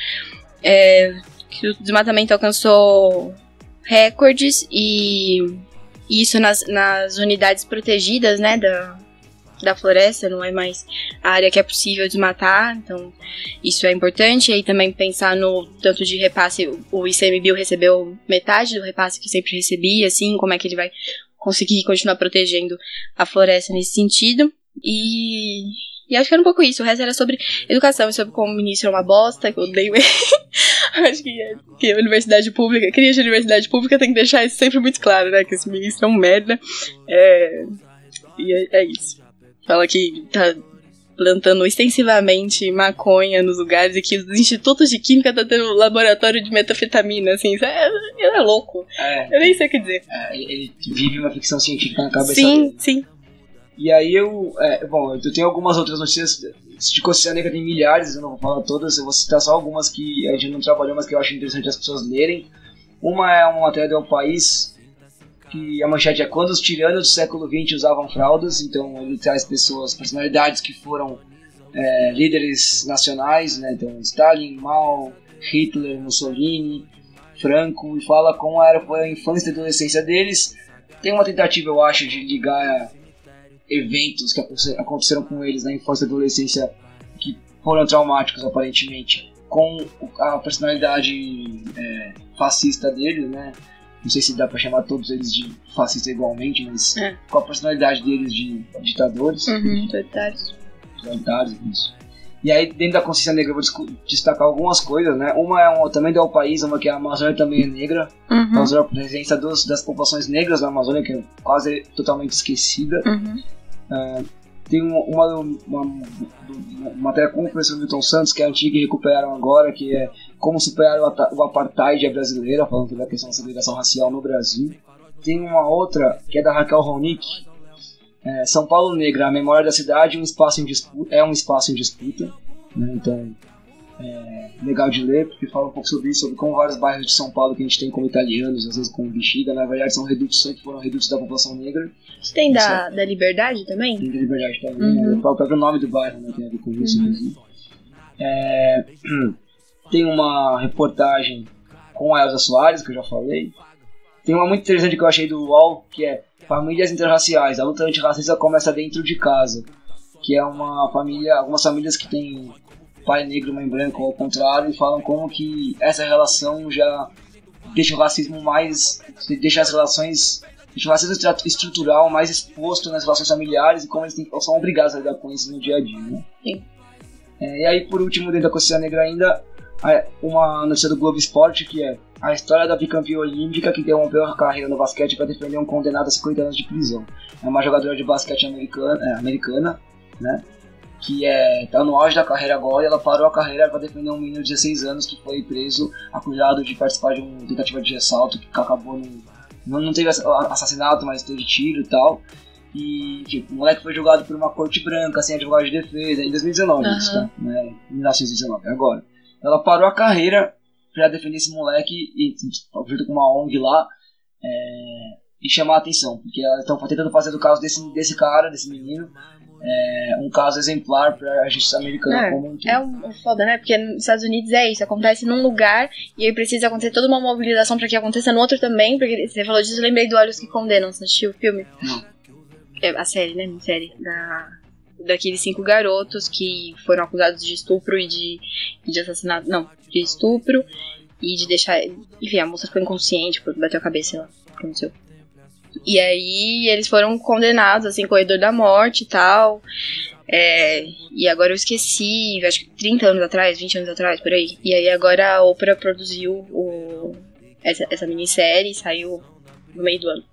Speaker 3: É, que o desmatamento alcançou recordes e isso nas, nas unidades protegidas, né, da, da floresta, não é mais a área que é possível desmatar, então isso é importante. E aí também pensar no tanto de repasse, o ICMBio recebeu metade do repasse que sempre recebia, assim, como é que ele vai conseguir continuar protegendo a floresta nesse sentido. E, e acho que era um pouco isso. O resto era sobre educação, sobre como o ministro é uma bosta, que eu odeio ele. acho que, é, que a universidade pública, cria de universidade pública tem que deixar isso sempre muito claro, né? Que esse ministro é um merda. É, e é, é isso fala que tá plantando extensivamente maconha nos lugares e que os institutos de química tá tendo laboratório de metafetamina, assim, isso é, ele é louco. É, eu nem sei o que dizer.
Speaker 2: É, ele vive uma ficção científica na cabeça
Speaker 3: sim,
Speaker 2: dele.
Speaker 3: Sim.
Speaker 2: E aí eu, é, bom, eu tenho algumas outras notícias, de Negra tem milhares, eu não vou falar todas, eu vou citar só algumas que a gente não trabalhou, mas que eu acho interessante as pessoas lerem. Uma é uma matéria do País, que a manchete é quando os tiranos do século XX usavam fraldas, então ele traz pessoas, personalidades que foram é, líderes nacionais, né, então Stalin, Mao, Hitler, Mussolini, Franco, e fala como era a infância e adolescência deles. Tem uma tentativa, eu acho, de ligar eventos que aconteceram com eles na infância e adolescência que foram traumáticos, aparentemente, com a personalidade é, fascista deles, né? Não sei se dá pra chamar todos eles de fascista igualmente, mas
Speaker 3: É.
Speaker 2: com a personalidade deles de ditadores.
Speaker 3: Uhum, totalitários.
Speaker 2: Totalitários, isso. E aí, dentro da consciência negra, eu vou destacar algumas coisas, né? Uma é um, também do país, uma que é a Amazônia também é negra. A
Speaker 3: Uhum.
Speaker 2: Amazônia, a presença dos, das populações negras na Amazônia, que é quase totalmente esquecida.
Speaker 3: Uhum.
Speaker 2: Tem uma, uma, uma, uma matéria com o professor Milton Santos, que é antiga e recuperaram agora, que é como superar o, apartheid brasileira, falando sobre a questão da segregação racial no Brasil. Tem uma outra, que é da Raquel Ronick, é, São Paulo Negra, a memória da cidade um espaço em disputa, é um espaço em disputa. Né? Então, é legal de ler, porque fala um pouco sobre isso, sobre como vários bairros de São Paulo que a gente tem como italianos, às vezes como Bexiga, na verdade são redutos, sempre foram redutos da população negra.
Speaker 3: Você tem da, da liberdade também?
Speaker 2: Tem da Liberdade também,
Speaker 3: Uhum.
Speaker 2: né? O próprio nome do bairro né? tem a ver com isso, inclusive. É, tem uma reportagem com a Elza Soares, que eu já falei. Tem uma muito interessante que eu achei do UOL, que é Famílias Interraciais. A luta antirracista começa dentro de casa. Que é uma família, algumas famílias que tem pai negro, mãe branca, ou ao contrário, e falam como que essa relação já deixa o racismo mais. deixa as relações. deixa o racismo estrutural mais exposto nas relações familiares e como eles têm, são obrigados a lidar com isso no dia a dia. Né? É, e aí, por último, dentro da consciência negra ainda, uma notícia do Globo Esporte que é a história da bicampeã olímpica que interrompeu a carreira no basquete para defender um condenado a 50 anos de prisão. É uma jogadora de basquete americana, é, americana né? Que é, tá no auge da carreira agora e ela parou a carreira para defender um menino de 16 anos que foi preso acusado de participar de uma tentativa de assalto que acabou no, não, não teve ass- assassinato, mas teve tiro e tal. E tipo, o moleque foi julgado por uma corte branca, sem advogado de defesa, em 2019, isso, tá? Né? Em 1919, agora. Ela parou a carreira pra defender esse moleque e junto com uma ONG lá é, e chamar a atenção, porque elas estão tentando fazer do caso desse, desse cara, desse menino, é, um caso exemplar pra justiça americana
Speaker 3: É,
Speaker 2: como um todo.
Speaker 3: É um, um foda, né? Porque nos Estados Unidos é isso, acontece num lugar e aí precisa acontecer toda uma mobilização pra que aconteça no outro também, porque você falou disso, eu lembrei do Olhos que Condenam, você assistiu o filme?
Speaker 2: Não.
Speaker 3: É, a série, né? A série da, daqueles cinco garotos que foram acusados de estupro e de, de assassinato, não, de estupro e de deixar, enfim, a moça ficou inconsciente bateu a cabeça, lá, aconteceu. E aí eles foram condenados, assim, corredor da morte e tal. É, e agora eu esqueci, acho que 30 anos atrás, 20 anos atrás, por aí. E aí agora a Oprah produziu o, essa, essa minissérie, saiu no meio do ano.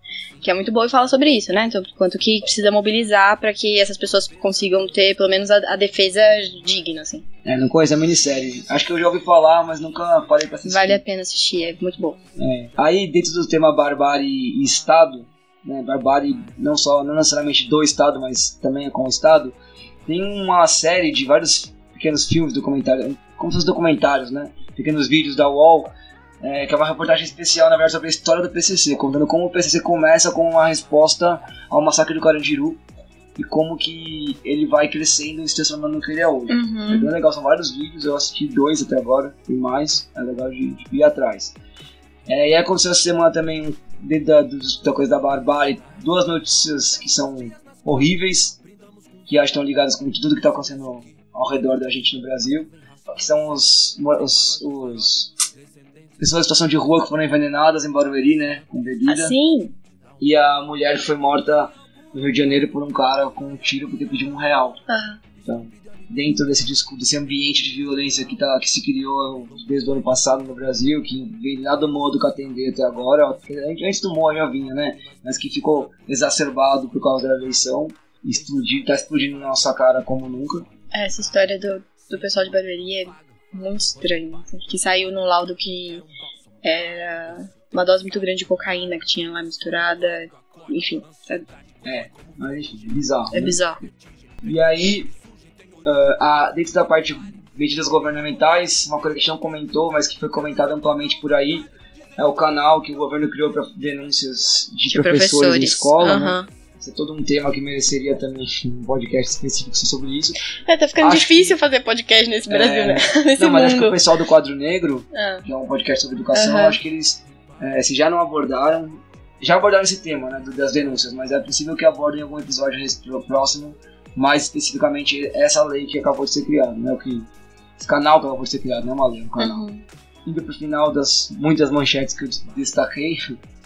Speaker 3: Que é muito boa e fala sobre isso, né? Então, quanto que precisa mobilizar para que essas pessoas consigam ter pelo menos a, a defesa digna, assim.
Speaker 2: É, não conheço a minissérie. Acho que eu já ouvi falar, mas nunca parei pra assistir.
Speaker 3: Vale a pena assistir, é muito bom.
Speaker 2: É. Aí, dentro do tema barbárie e Estado, né, barbárie não só, não necessariamente do Estado, mas também com o Estado, tem uma série de vários pequenos filmes, documentários, como se fossem documentários, né, pequenos vídeos da UOL, é, que é uma reportagem especial, na verdade, sobre a história do PCC, contando como o PCC começa com uma resposta ao massacre do Carandiru e como que ele vai crescendo e se transformando no que ele é hoje. É
Speaker 3: Uhum.
Speaker 2: bem legal, são vários vídeos, eu assisti dois até agora, tem mais, é legal de, de ir atrás. É, e aí aconteceu essa semana também, dentro da, da coisa da barbárie, duas notícias que são horríveis, que acho que estão ligadas com tudo que está acontecendo ao redor da gente no Brasil, que são os, os, os pessoas em situação de rua que foram envenenadas em Barueri, né, com bebida,
Speaker 3: Assim,
Speaker 2: e a mulher que foi morta no Rio de Janeiro por um cara com um tiro porque pediu um real.
Speaker 3: ah,
Speaker 2: Então, dentro desse desse ambiente de violência que, tá, que se criou desde o ano passado no Brasil, que vem lá do modo que atender até agora, antes do Moa já vinha, né? Mas que ficou exacerbado por causa da eleição, explodir, tá explodindo na nossa cara como nunca.
Speaker 3: essa história do, do pessoal de Barueri é muito estranha. assim, Que saiu no laudo que era uma dose muito grande de cocaína que tinha lá misturada. Enfim, é,
Speaker 2: Mas é bizarro.
Speaker 3: é
Speaker 2: né?
Speaker 3: bizarro.
Speaker 2: E aí, ah, a- dentro da parte de medidas governamentais, uma coisa que a gente não comentou, mas que foi comentada amplamente por aí, É o canal que o governo criou para denúncias de,
Speaker 3: De
Speaker 2: professores,
Speaker 3: professores.
Speaker 2: em escola, né? É todo um tema que mereceria também um podcast específico sobre isso.
Speaker 3: É, tá ficando
Speaker 2: Acho
Speaker 3: difícil fazer podcast nesse Brasil,
Speaker 2: É,
Speaker 3: né? Nesse
Speaker 2: Não, mas acho que o
Speaker 3: mundo.
Speaker 2: pessoal do Quadro Negro,
Speaker 3: Ah,
Speaker 2: que é um podcast sobre educação,
Speaker 3: Aham.
Speaker 2: acho que eles, é, se já não abordaram, já abordaram esse tema, né, das denúncias, mas é possível que abordem em algum episódio próximo, mais especificamente essa lei que acabou de ser criada, né, o que, esse canal que acabou de ser criado, não é uma lei, é um canal.
Speaker 3: uhum.
Speaker 2: Indo pro final das muitas manchetes que eu destaquei,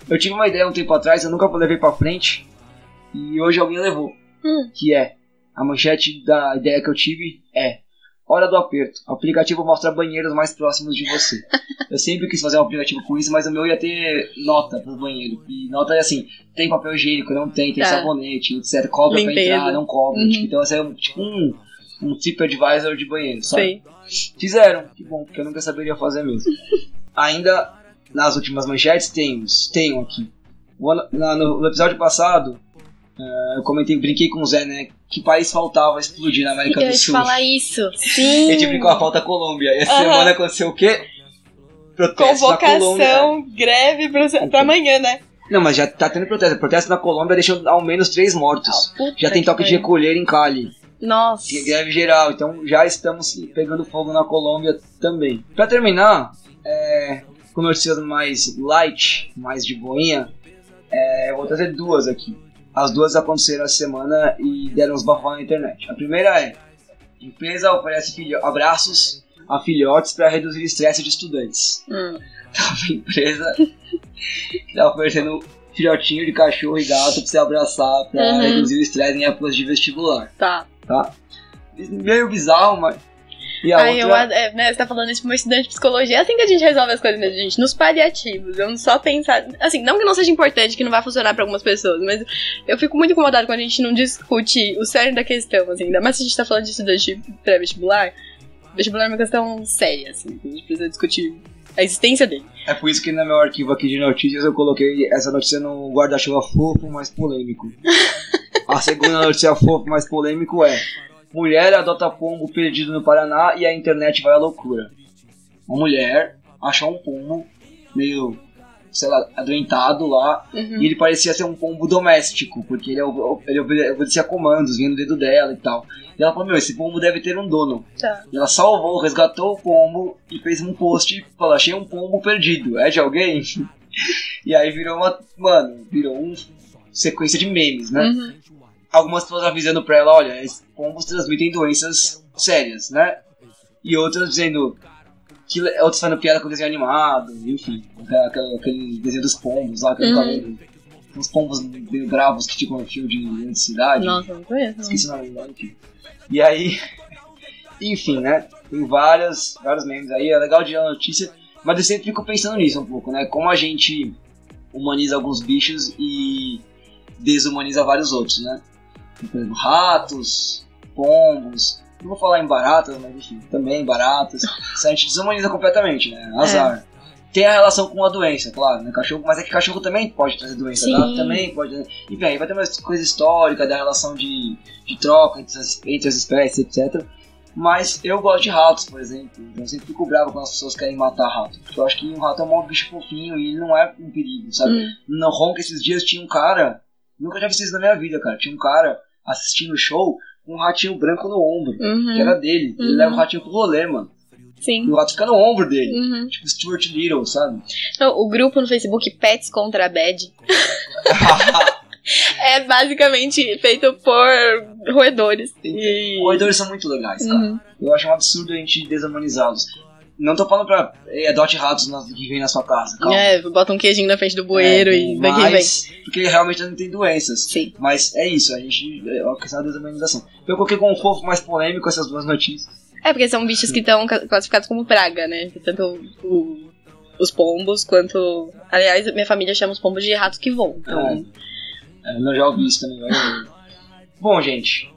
Speaker 2: eu tive uma ideia um tempo atrás, eu nunca levei pra frente, e hoje alguém levou,
Speaker 3: Hum.
Speaker 2: que é, a manchete da ideia que eu tive é, hora do aperto, o aplicativo mostra banheiros mais próximos de você. eu sempre quis fazer um aplicativo com isso, mas o meu ia ter nota pros banheiros, e nota é assim, tem papel higiênico, não tem, tem
Speaker 3: Tá.
Speaker 2: sabonete, etc, cobra pra
Speaker 3: Limpeza.
Speaker 2: entrar, não cobra,
Speaker 3: Uhum.
Speaker 2: tipo, então esse é um, tipo um, um TripAdvisor de banheiro, sabe?
Speaker 3: Sei.
Speaker 2: Fizeram, que bom, porque eu nunca saberia fazer mesmo. Ainda nas últimas manchetes temos, tenho aqui. No, no episódio passado, eu comentei, brinquei com o Zé, né? Que país faltava explodir na América
Speaker 3: Eu
Speaker 2: do Sul.
Speaker 3: falar isso. Sim.
Speaker 2: A gente brincou a falta Colômbia. E essa
Speaker 3: Aham.
Speaker 2: semana aconteceu o quê? Protesto na Colômbia.
Speaker 3: Convocação, greve pra, pra amanhã, né?
Speaker 2: Não, mas já tá tendo protesto. Protesto na Colômbia deixou ao menos três mortos.
Speaker 3: Puta
Speaker 2: Já tem
Speaker 3: que
Speaker 2: toque de recolher em Cali.
Speaker 3: Nossa.
Speaker 2: Tem greve geral, então já estamos pegando fogo na Colômbia também. Pra terminar, é, com notícias mais light, mais de boinha, é, eu vou trazer duas aqui. As duas aconteceram essa semana e deram uns bafões na internet. A primeira é: empresa oferece abraços a filhotes para reduzir o estresse de estudantes.
Speaker 3: Hum.
Speaker 2: Uma empresa que tá oferecendo filhotinho de cachorro e gato pra você abraçar para
Speaker 3: Uhum.
Speaker 2: reduzir o estresse em épocas de vestibular
Speaker 3: Tá.
Speaker 2: tá? Meio bizarro, mas. E a
Speaker 3: Ai, eu,
Speaker 2: outra.
Speaker 3: ad- é, né, você tá falando isso pra uma estudante de psicologia. É assim que a gente resolve as coisas mesmo, gente. Nos paliativos. Eu não só pensar. Assim, não que não seja importante, que não vai funcionar pra algumas pessoas, mas eu fico muito incomodada quando a gente não discute o cerne da questão, assim. Ainda mais se a gente tá falando de estudante pré-vestibular. Vestibular é uma questão séria, assim. A gente precisa discutir a existência dele.
Speaker 2: É por isso que no meu arquivo aqui de notícias eu coloquei essa notícia no guarda-chuva fofo, mas polêmico. a segunda notícia fofo, mais polêmico é: Mulher adota pombo perdido no Paraná e a internet vai à loucura. Uma mulher achou um pombo meio, sei lá, adoentado lá
Speaker 3: Uhum.
Speaker 2: E ele parecia ser um pombo doméstico, porque ele, ob- ele obede- obedecia comandos, vinha no dedo dela e tal. E ela falou, meu, esse pombo deve ter um dono.
Speaker 3: Tá.
Speaker 2: E ela salvou, resgatou o pombo e fez um post e falou, achei um pombo perdido, é de alguém? e aí virou uma, mano, virou uma sequência de memes, né?
Speaker 3: Uhum.
Speaker 2: Algumas pessoas avisando pra ela, olha, esses pombos transmitem doenças sérias, né? E outras dizendo que outros fazendo piada com o desenho animado, enfim, aquele, aquele desenho dos pombos lá, que eu
Speaker 3: Uhum.
Speaker 2: Uns pombos meio bravos que ficam no fio de eletricidade.
Speaker 3: Nossa, não conheço. não.
Speaker 2: Esqueci o nome agora, enfim. E aí, enfim, né? Tem vários, vários memes aí, é legal de ler a notícia, mas eu sempre fico pensando nisso um pouco, né? Como a gente humaniza alguns bichos e desumaniza vários outros, né? Exemplo, ratos, pombos, não vou falar em baratas, mas enfim, também baratas. Isso a gente desumaniza completamente, né? Azar. Tem a relação com a doença, claro, né? Cachorro, mas é que cachorro também pode trazer doença,
Speaker 3: Sim.
Speaker 2: gato também pode. Enfim, aí vai ter uma coisa histórica da relação de, de troca entre as, entre as espécies, etc. Mas eu gosto de ratos, por exemplo. Então eu sempre fico bravo quando as pessoas querem matar rato. Porque eu acho que um rato é um bicho fofinho e ele não é um perigo, sabe?
Speaker 3: Hum.
Speaker 2: No Honk esses dias tinha um cara, nunca já vi isso na minha vida, cara. Tinha um cara assistindo o show com um ratinho branco no ombro,
Speaker 3: Uhum.
Speaker 2: que era dele. Ele
Speaker 3: Uhum.
Speaker 2: leva o ratinho pro rolê, mano. E
Speaker 3: Sim.
Speaker 2: o rato fica no ombro dele.
Speaker 3: Uhum.
Speaker 2: Tipo Stuart Little, sabe?
Speaker 3: Não, o grupo no Facebook Pets contra a Bad é basicamente feito por roedores. E...
Speaker 2: Roedores são muito legais, cara.
Speaker 3: Uhum.
Speaker 2: Eu acho um absurdo a gente desumanizá-los. Não tô falando pra eh, adote ratos na- que vem na sua casa, calma.
Speaker 3: É, bota um queijinho na frente do bueiro
Speaker 2: É,
Speaker 3: e daqui vem.
Speaker 2: mas, Porque realmente não tem doenças.
Speaker 3: Sim.
Speaker 2: Mas é isso, a gente. É uma questão da desumanização. Eu coloquei com um fofo mais polêmico essas duas notícias.
Speaker 3: É, porque são bichos que estão classificados como praga, né? Tanto o- os pombos quanto. Aliás, minha família chama os pombos de ratos que voam. Então,
Speaker 2: É. É, eu já ouvi isso também. mas- Bom, gente.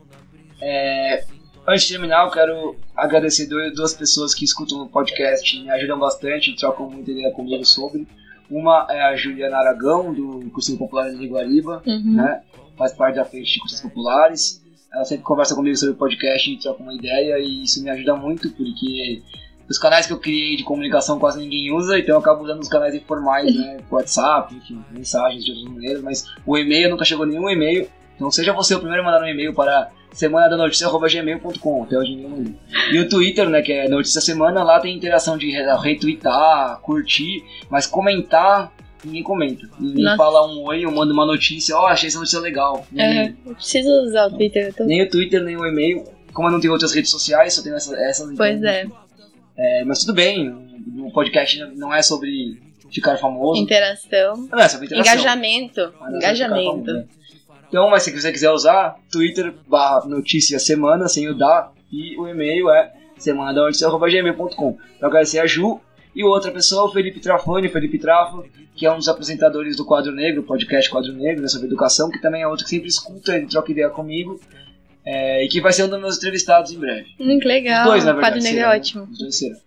Speaker 2: é, antes de terminar, eu quero agradecer duas pessoas que escutam o podcast me ajudam bastante trocam muita ideia comigo sobre. Uma é a Juliana Aragão, do Cursinho Popular de Guariba,
Speaker 3: uhum.
Speaker 2: né? Faz parte da frente de cursos populares. Ela sempre conversa comigo sobre o podcast e troca uma ideia e isso me ajuda muito porque os canais que eu criei de comunicação quase ninguém usa, então eu acabo usando os canais informais, né? WhatsApp, enfim, mensagens de outras maneiras, mas o e-mail nunca chegou nenhum e-mail. Então seja você o primeiro a mandar um e-mail para semana da notícia.gmail.com, até hoje nenhum. E o Twitter, né, que é Notícia Semana, lá tem interação de retweetar, curtir, mas comentar, ninguém comenta. Ninguém
Speaker 3: Nossa.
Speaker 2: fala um oi, ou manda uma notícia, ó, achei essa notícia legal.
Speaker 3: É, eu preciso usar o Twitter. Eu tô...
Speaker 2: nem o Twitter, nem o e-mail. Como eu não tenho outras redes sociais, só tenho essa, essas. então-
Speaker 3: Pois é,
Speaker 2: É, mas tudo bem, o podcast não é sobre ficar famoso.
Speaker 3: interação.
Speaker 2: Não, é sobre interação.
Speaker 3: Engajamento.
Speaker 2: É
Speaker 3: Engajamento.
Speaker 2: Então, mas se você quiser usar, Twitter barra notícia semana, sem o da, e o e-mail é semanadaonoticia.gmail.com. Então agradecer a Ju e outra pessoa, o Felipe Trafani, Felipe Trafo, que é um dos apresentadores do Quadro Negro, podcast Quadro Negro, né, sobre educação, que também é outro que sempre escuta e troca ideia comigo, é, e que vai ser um dos meus entrevistados em breve.
Speaker 3: Hum, que legal.
Speaker 2: Os dois, na
Speaker 3: o
Speaker 2: verdade.
Speaker 3: Quadro Negro é
Speaker 2: serão, né?
Speaker 3: ótimo.
Speaker 2: Os dois serão.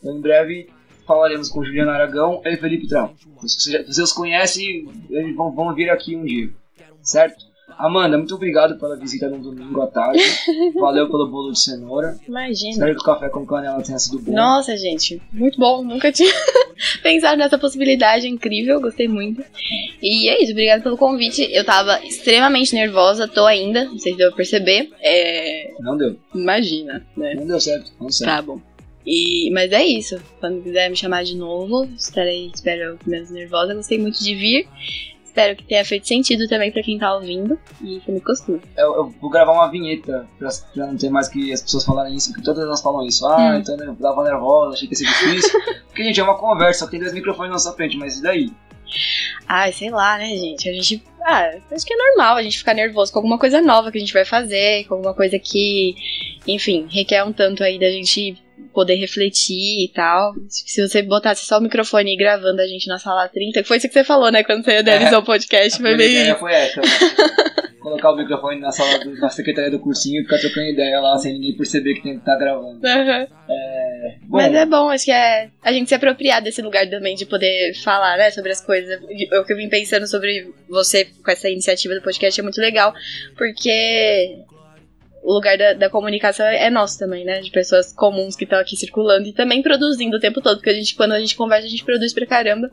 Speaker 2: Então, em breve falaremos com Juliano Aragão e Felipe. Então, se você- você os conhece, eles vão, vão vir aqui um dia. Certo? Amanda, muito obrigado pela visita no domingo à tarde. Valeu pelo bolo de cenoura.
Speaker 3: Imagina.
Speaker 2: Espero que o café com canela tenha sido bom.
Speaker 3: Nossa, gente, muito bom. Nunca tinha pensado nessa possibilidade. Incrível, gostei muito. E é isso, obrigada pelo convite. Eu tava extremamente nervosa, tô ainda, não sei se deu pra perceber. É.
Speaker 2: Não deu.
Speaker 3: Imagina, né?
Speaker 2: Não deu certo. Não certo.
Speaker 3: Tá bom. E, mas é isso. Quando quiser me chamar de novo, estarei, espero, menos nervosa. Gostei muito de vir. Espero que tenha feito sentido também pra quem tá ouvindo. E foi muito gostoso.
Speaker 2: Eu, eu vou gravar uma vinheta pra, pra não ter mais que as pessoas falarem isso, porque todas elas falam isso. Ah,
Speaker 3: Hum.
Speaker 2: então eu tava nervosa, achei que ia ser difícil. porque, gente, é uma conversa, só tem dois microfones na nossa frente, mas e daí?
Speaker 3: Ai, sei lá, né, gente? A gente. Ah, acho que é normal a gente ficar nervoso com alguma coisa nova que a gente vai fazer, com alguma coisa que, enfim, requer um tanto aí da gente poder refletir e tal. Se você botasse só o microfone gravando a gente na sala 30, que foi isso que você falou, né, quando você idealizou o podcast, foi bem
Speaker 2: ideia foi essa. Colocar o microfone na sala do, na secretaria do cursinho e ficar trocando ideia lá sem ninguém perceber que tem que estar gravando.
Speaker 3: Aham.
Speaker 2: Bom,
Speaker 3: Mas é bom, acho que é a gente se apropriar desse lugar também de poder falar, né, sobre as coisas. O que eu vim pensando sobre você com essa iniciativa do podcast é muito legal, porque o lugar da, da comunicação é nosso também, né? De pessoas comuns que estão aqui circulando e também produzindo o tempo todo, porque a gente, quando a gente conversa, a gente produz pra caramba.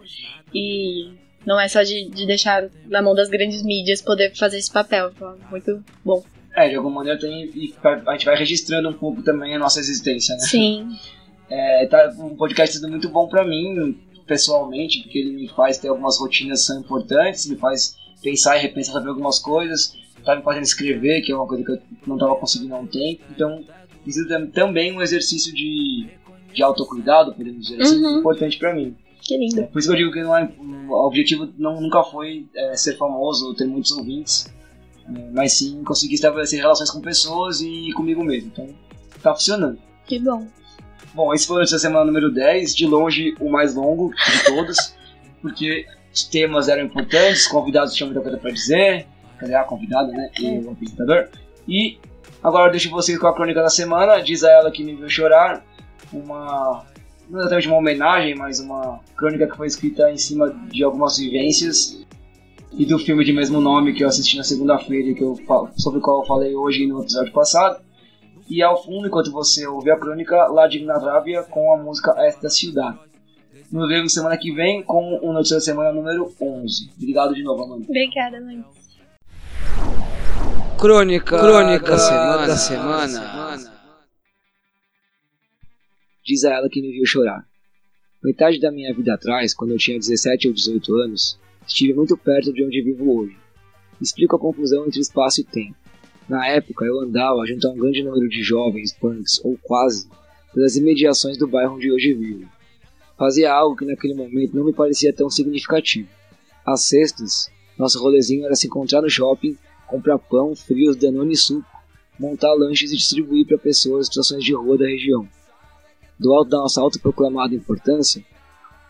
Speaker 3: E não é só de, de deixar na mão das grandes mídias poder fazer esse papel. Então, muito bom.
Speaker 2: é, de alguma maneira tem, e a gente vai registrando um pouco também a nossa existência, né?
Speaker 3: Sim.
Speaker 2: É, tá, um podcast sendo muito bom pra mim, pessoalmente, porque ele me faz ter algumas rotinas que são importantes, me faz pensar e repensar sobre algumas coisas, tá me fazendo escrever, que é uma coisa que eu não estava conseguindo há um tempo. Então, isso é também um exercício de, de autocuidado, podemos dizer assim,
Speaker 3: Uhum.
Speaker 2: importante pra mim.
Speaker 3: Que lindo.
Speaker 2: Por isso que eu digo que não é, o objetivo não, nunca foi é, ser famoso ou ter muitos ouvintes, é, mas sim conseguir estabelecer relações com pessoas e comigo mesmo. Então, tá funcionando.
Speaker 3: Que bom.
Speaker 2: Bom, esse foi o Notícia da Semana número 10, de longe o mais longo de todos, porque os temas eram importantes, os convidados tinham muita coisa pra dizer, quer dizer, a convidada, né, e o apresentador. E agora eu deixo vocês com a crônica da semana, diz a ela que me viu chorar, uma, não exatamente uma homenagem, mas uma crônica que foi escrita em cima de algumas vivências e do filme de mesmo nome que eu assisti na segunda-feira, que eu, sobre o qual eu falei hoje no episódio passado. E ao fundo, enquanto você ouve a crônica, La Dignavravia com a música Esta Ciudad. Nos vemos semana que vem com o Notícia da Semana número 11. Obrigado de novo, Amanda.
Speaker 3: Obrigada, mãe.
Speaker 1: Crônica,
Speaker 2: Crônica
Speaker 1: da semana.
Speaker 2: da
Speaker 1: semana.
Speaker 2: Diz a ela que me viu chorar. Metade da minha vida atrás, quando eu tinha 17 ou 18 anos, estive muito perto de onde vivo hoje. Explico a confusão entre espaço e tempo. Na época, eu andava junto a um grande número de jovens punks, ou quase, pelas imediações do bairro onde hoje vivo. Fazia algo que naquele momento não me parecia tão significativo. Às sextas, nosso rolezinho era se encontrar no shopping, comprar pão, frios, danone e suco, montar lanches e distribuir para pessoas em situações de rua da região. Do alto da nossa autoproclamada importância,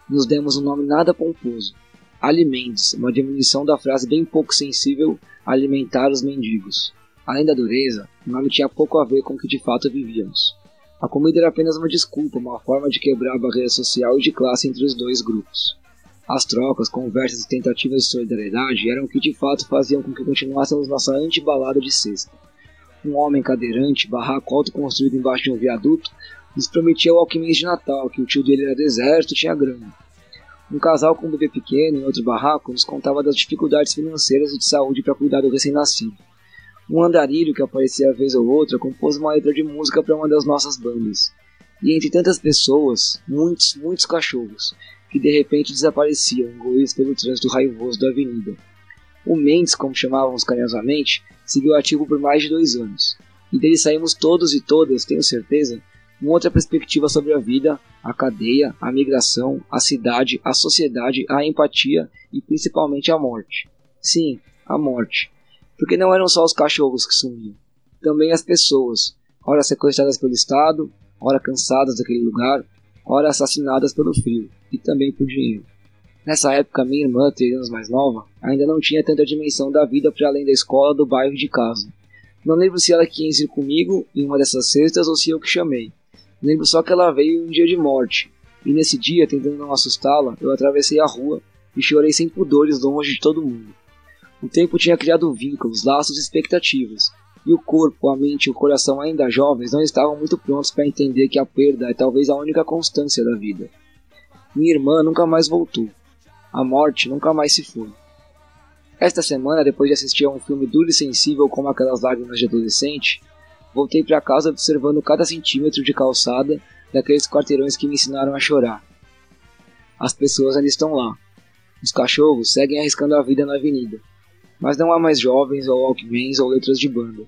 Speaker 2: nos demos um nome nada pomposo. Alimentos, uma diminuição da frase bem pouco sensível alimentar os mendigos. Além da dureza, o nome tinha pouco a ver com o que de fato vivíamos. A comida era apenas uma desculpa, uma forma de quebrar a barreira social e de classe entre os dois grupos. As trocas, conversas e tentativas de solidariedade eram o que de fato faziam com que continuássemos nossa antibalada de sexta. Um homem cadeirante, barraco alto construído embaixo de um viaduto, Lhes prometia o alquimês de Natal, que o tio dele era do exército e tinha grana. Um casal com um bebê pequeno em outro barraco nos contava das dificuldades financeiras e de saúde para cuidar do recém-nascido. Um andarilho que aparecia vez ou outra compôs uma letra de música para uma das nossas bandas. E entre tantas pessoas, muitos, muitos cachorros, que de repente desapareciam, engolidos pelo trânsito raivoso da avenida. O Mendes, como chamávamos carinhosamente, seguiu ativo por mais de dois anos. E dele saímos todos e todas, tenho certeza, com outra perspectiva sobre a vida, a cadeia, a migração, a cidade, a sociedade, a empatia e principalmente a morte. Sim, a morte. Porque não eram só os cachorros que sumiam, também as pessoas, ora sequestradas pelo Estado, ora cansadas daquele lugar, ora assassinadas pelo frio e também por dinheiro. Nessa época, minha irmã, três anos mais nova, ainda não tinha tanta dimensão da vida para além da escola, do bairro de casa. Não lembro se ela quis ir comigo em uma dessas cestas ou se eu que chamei. Lembro só que ela veio em um dia de morte, e nesse dia, tentando não assustá-la, eu atravessei a rua e chorei sem pudores longe de todo mundo. O tempo tinha criado vínculos, laços e expectativas, e o corpo, a mente e o coração ainda jovens não estavam muito prontos para entender que a perda é talvez a única constância da vida. Minha irmã nunca mais voltou. A morte nunca mais se foi. Esta semana, depois de assistir a um filme duro e sensível como aquelas lágrimas de adolescente, voltei para casa observando cada centímetro de calçada daqueles quarteirões que me ensinaram a chorar. As pessoas ainda estão lá. Os cachorros seguem arriscando a vida na avenida. Mas não há mais jovens ou walkmans ou letras de banda.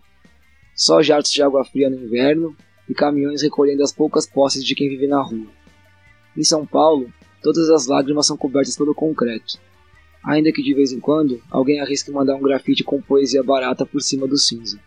Speaker 2: Só jatos de água fria no inverno e caminhões recolhendo as poucas posses de quem vive na rua. Em São Paulo, todas as lágrimas são cobertas pelo concreto, ainda que de vez em quando alguém arrisque mandar um grafite com poesia barata por cima do cinza.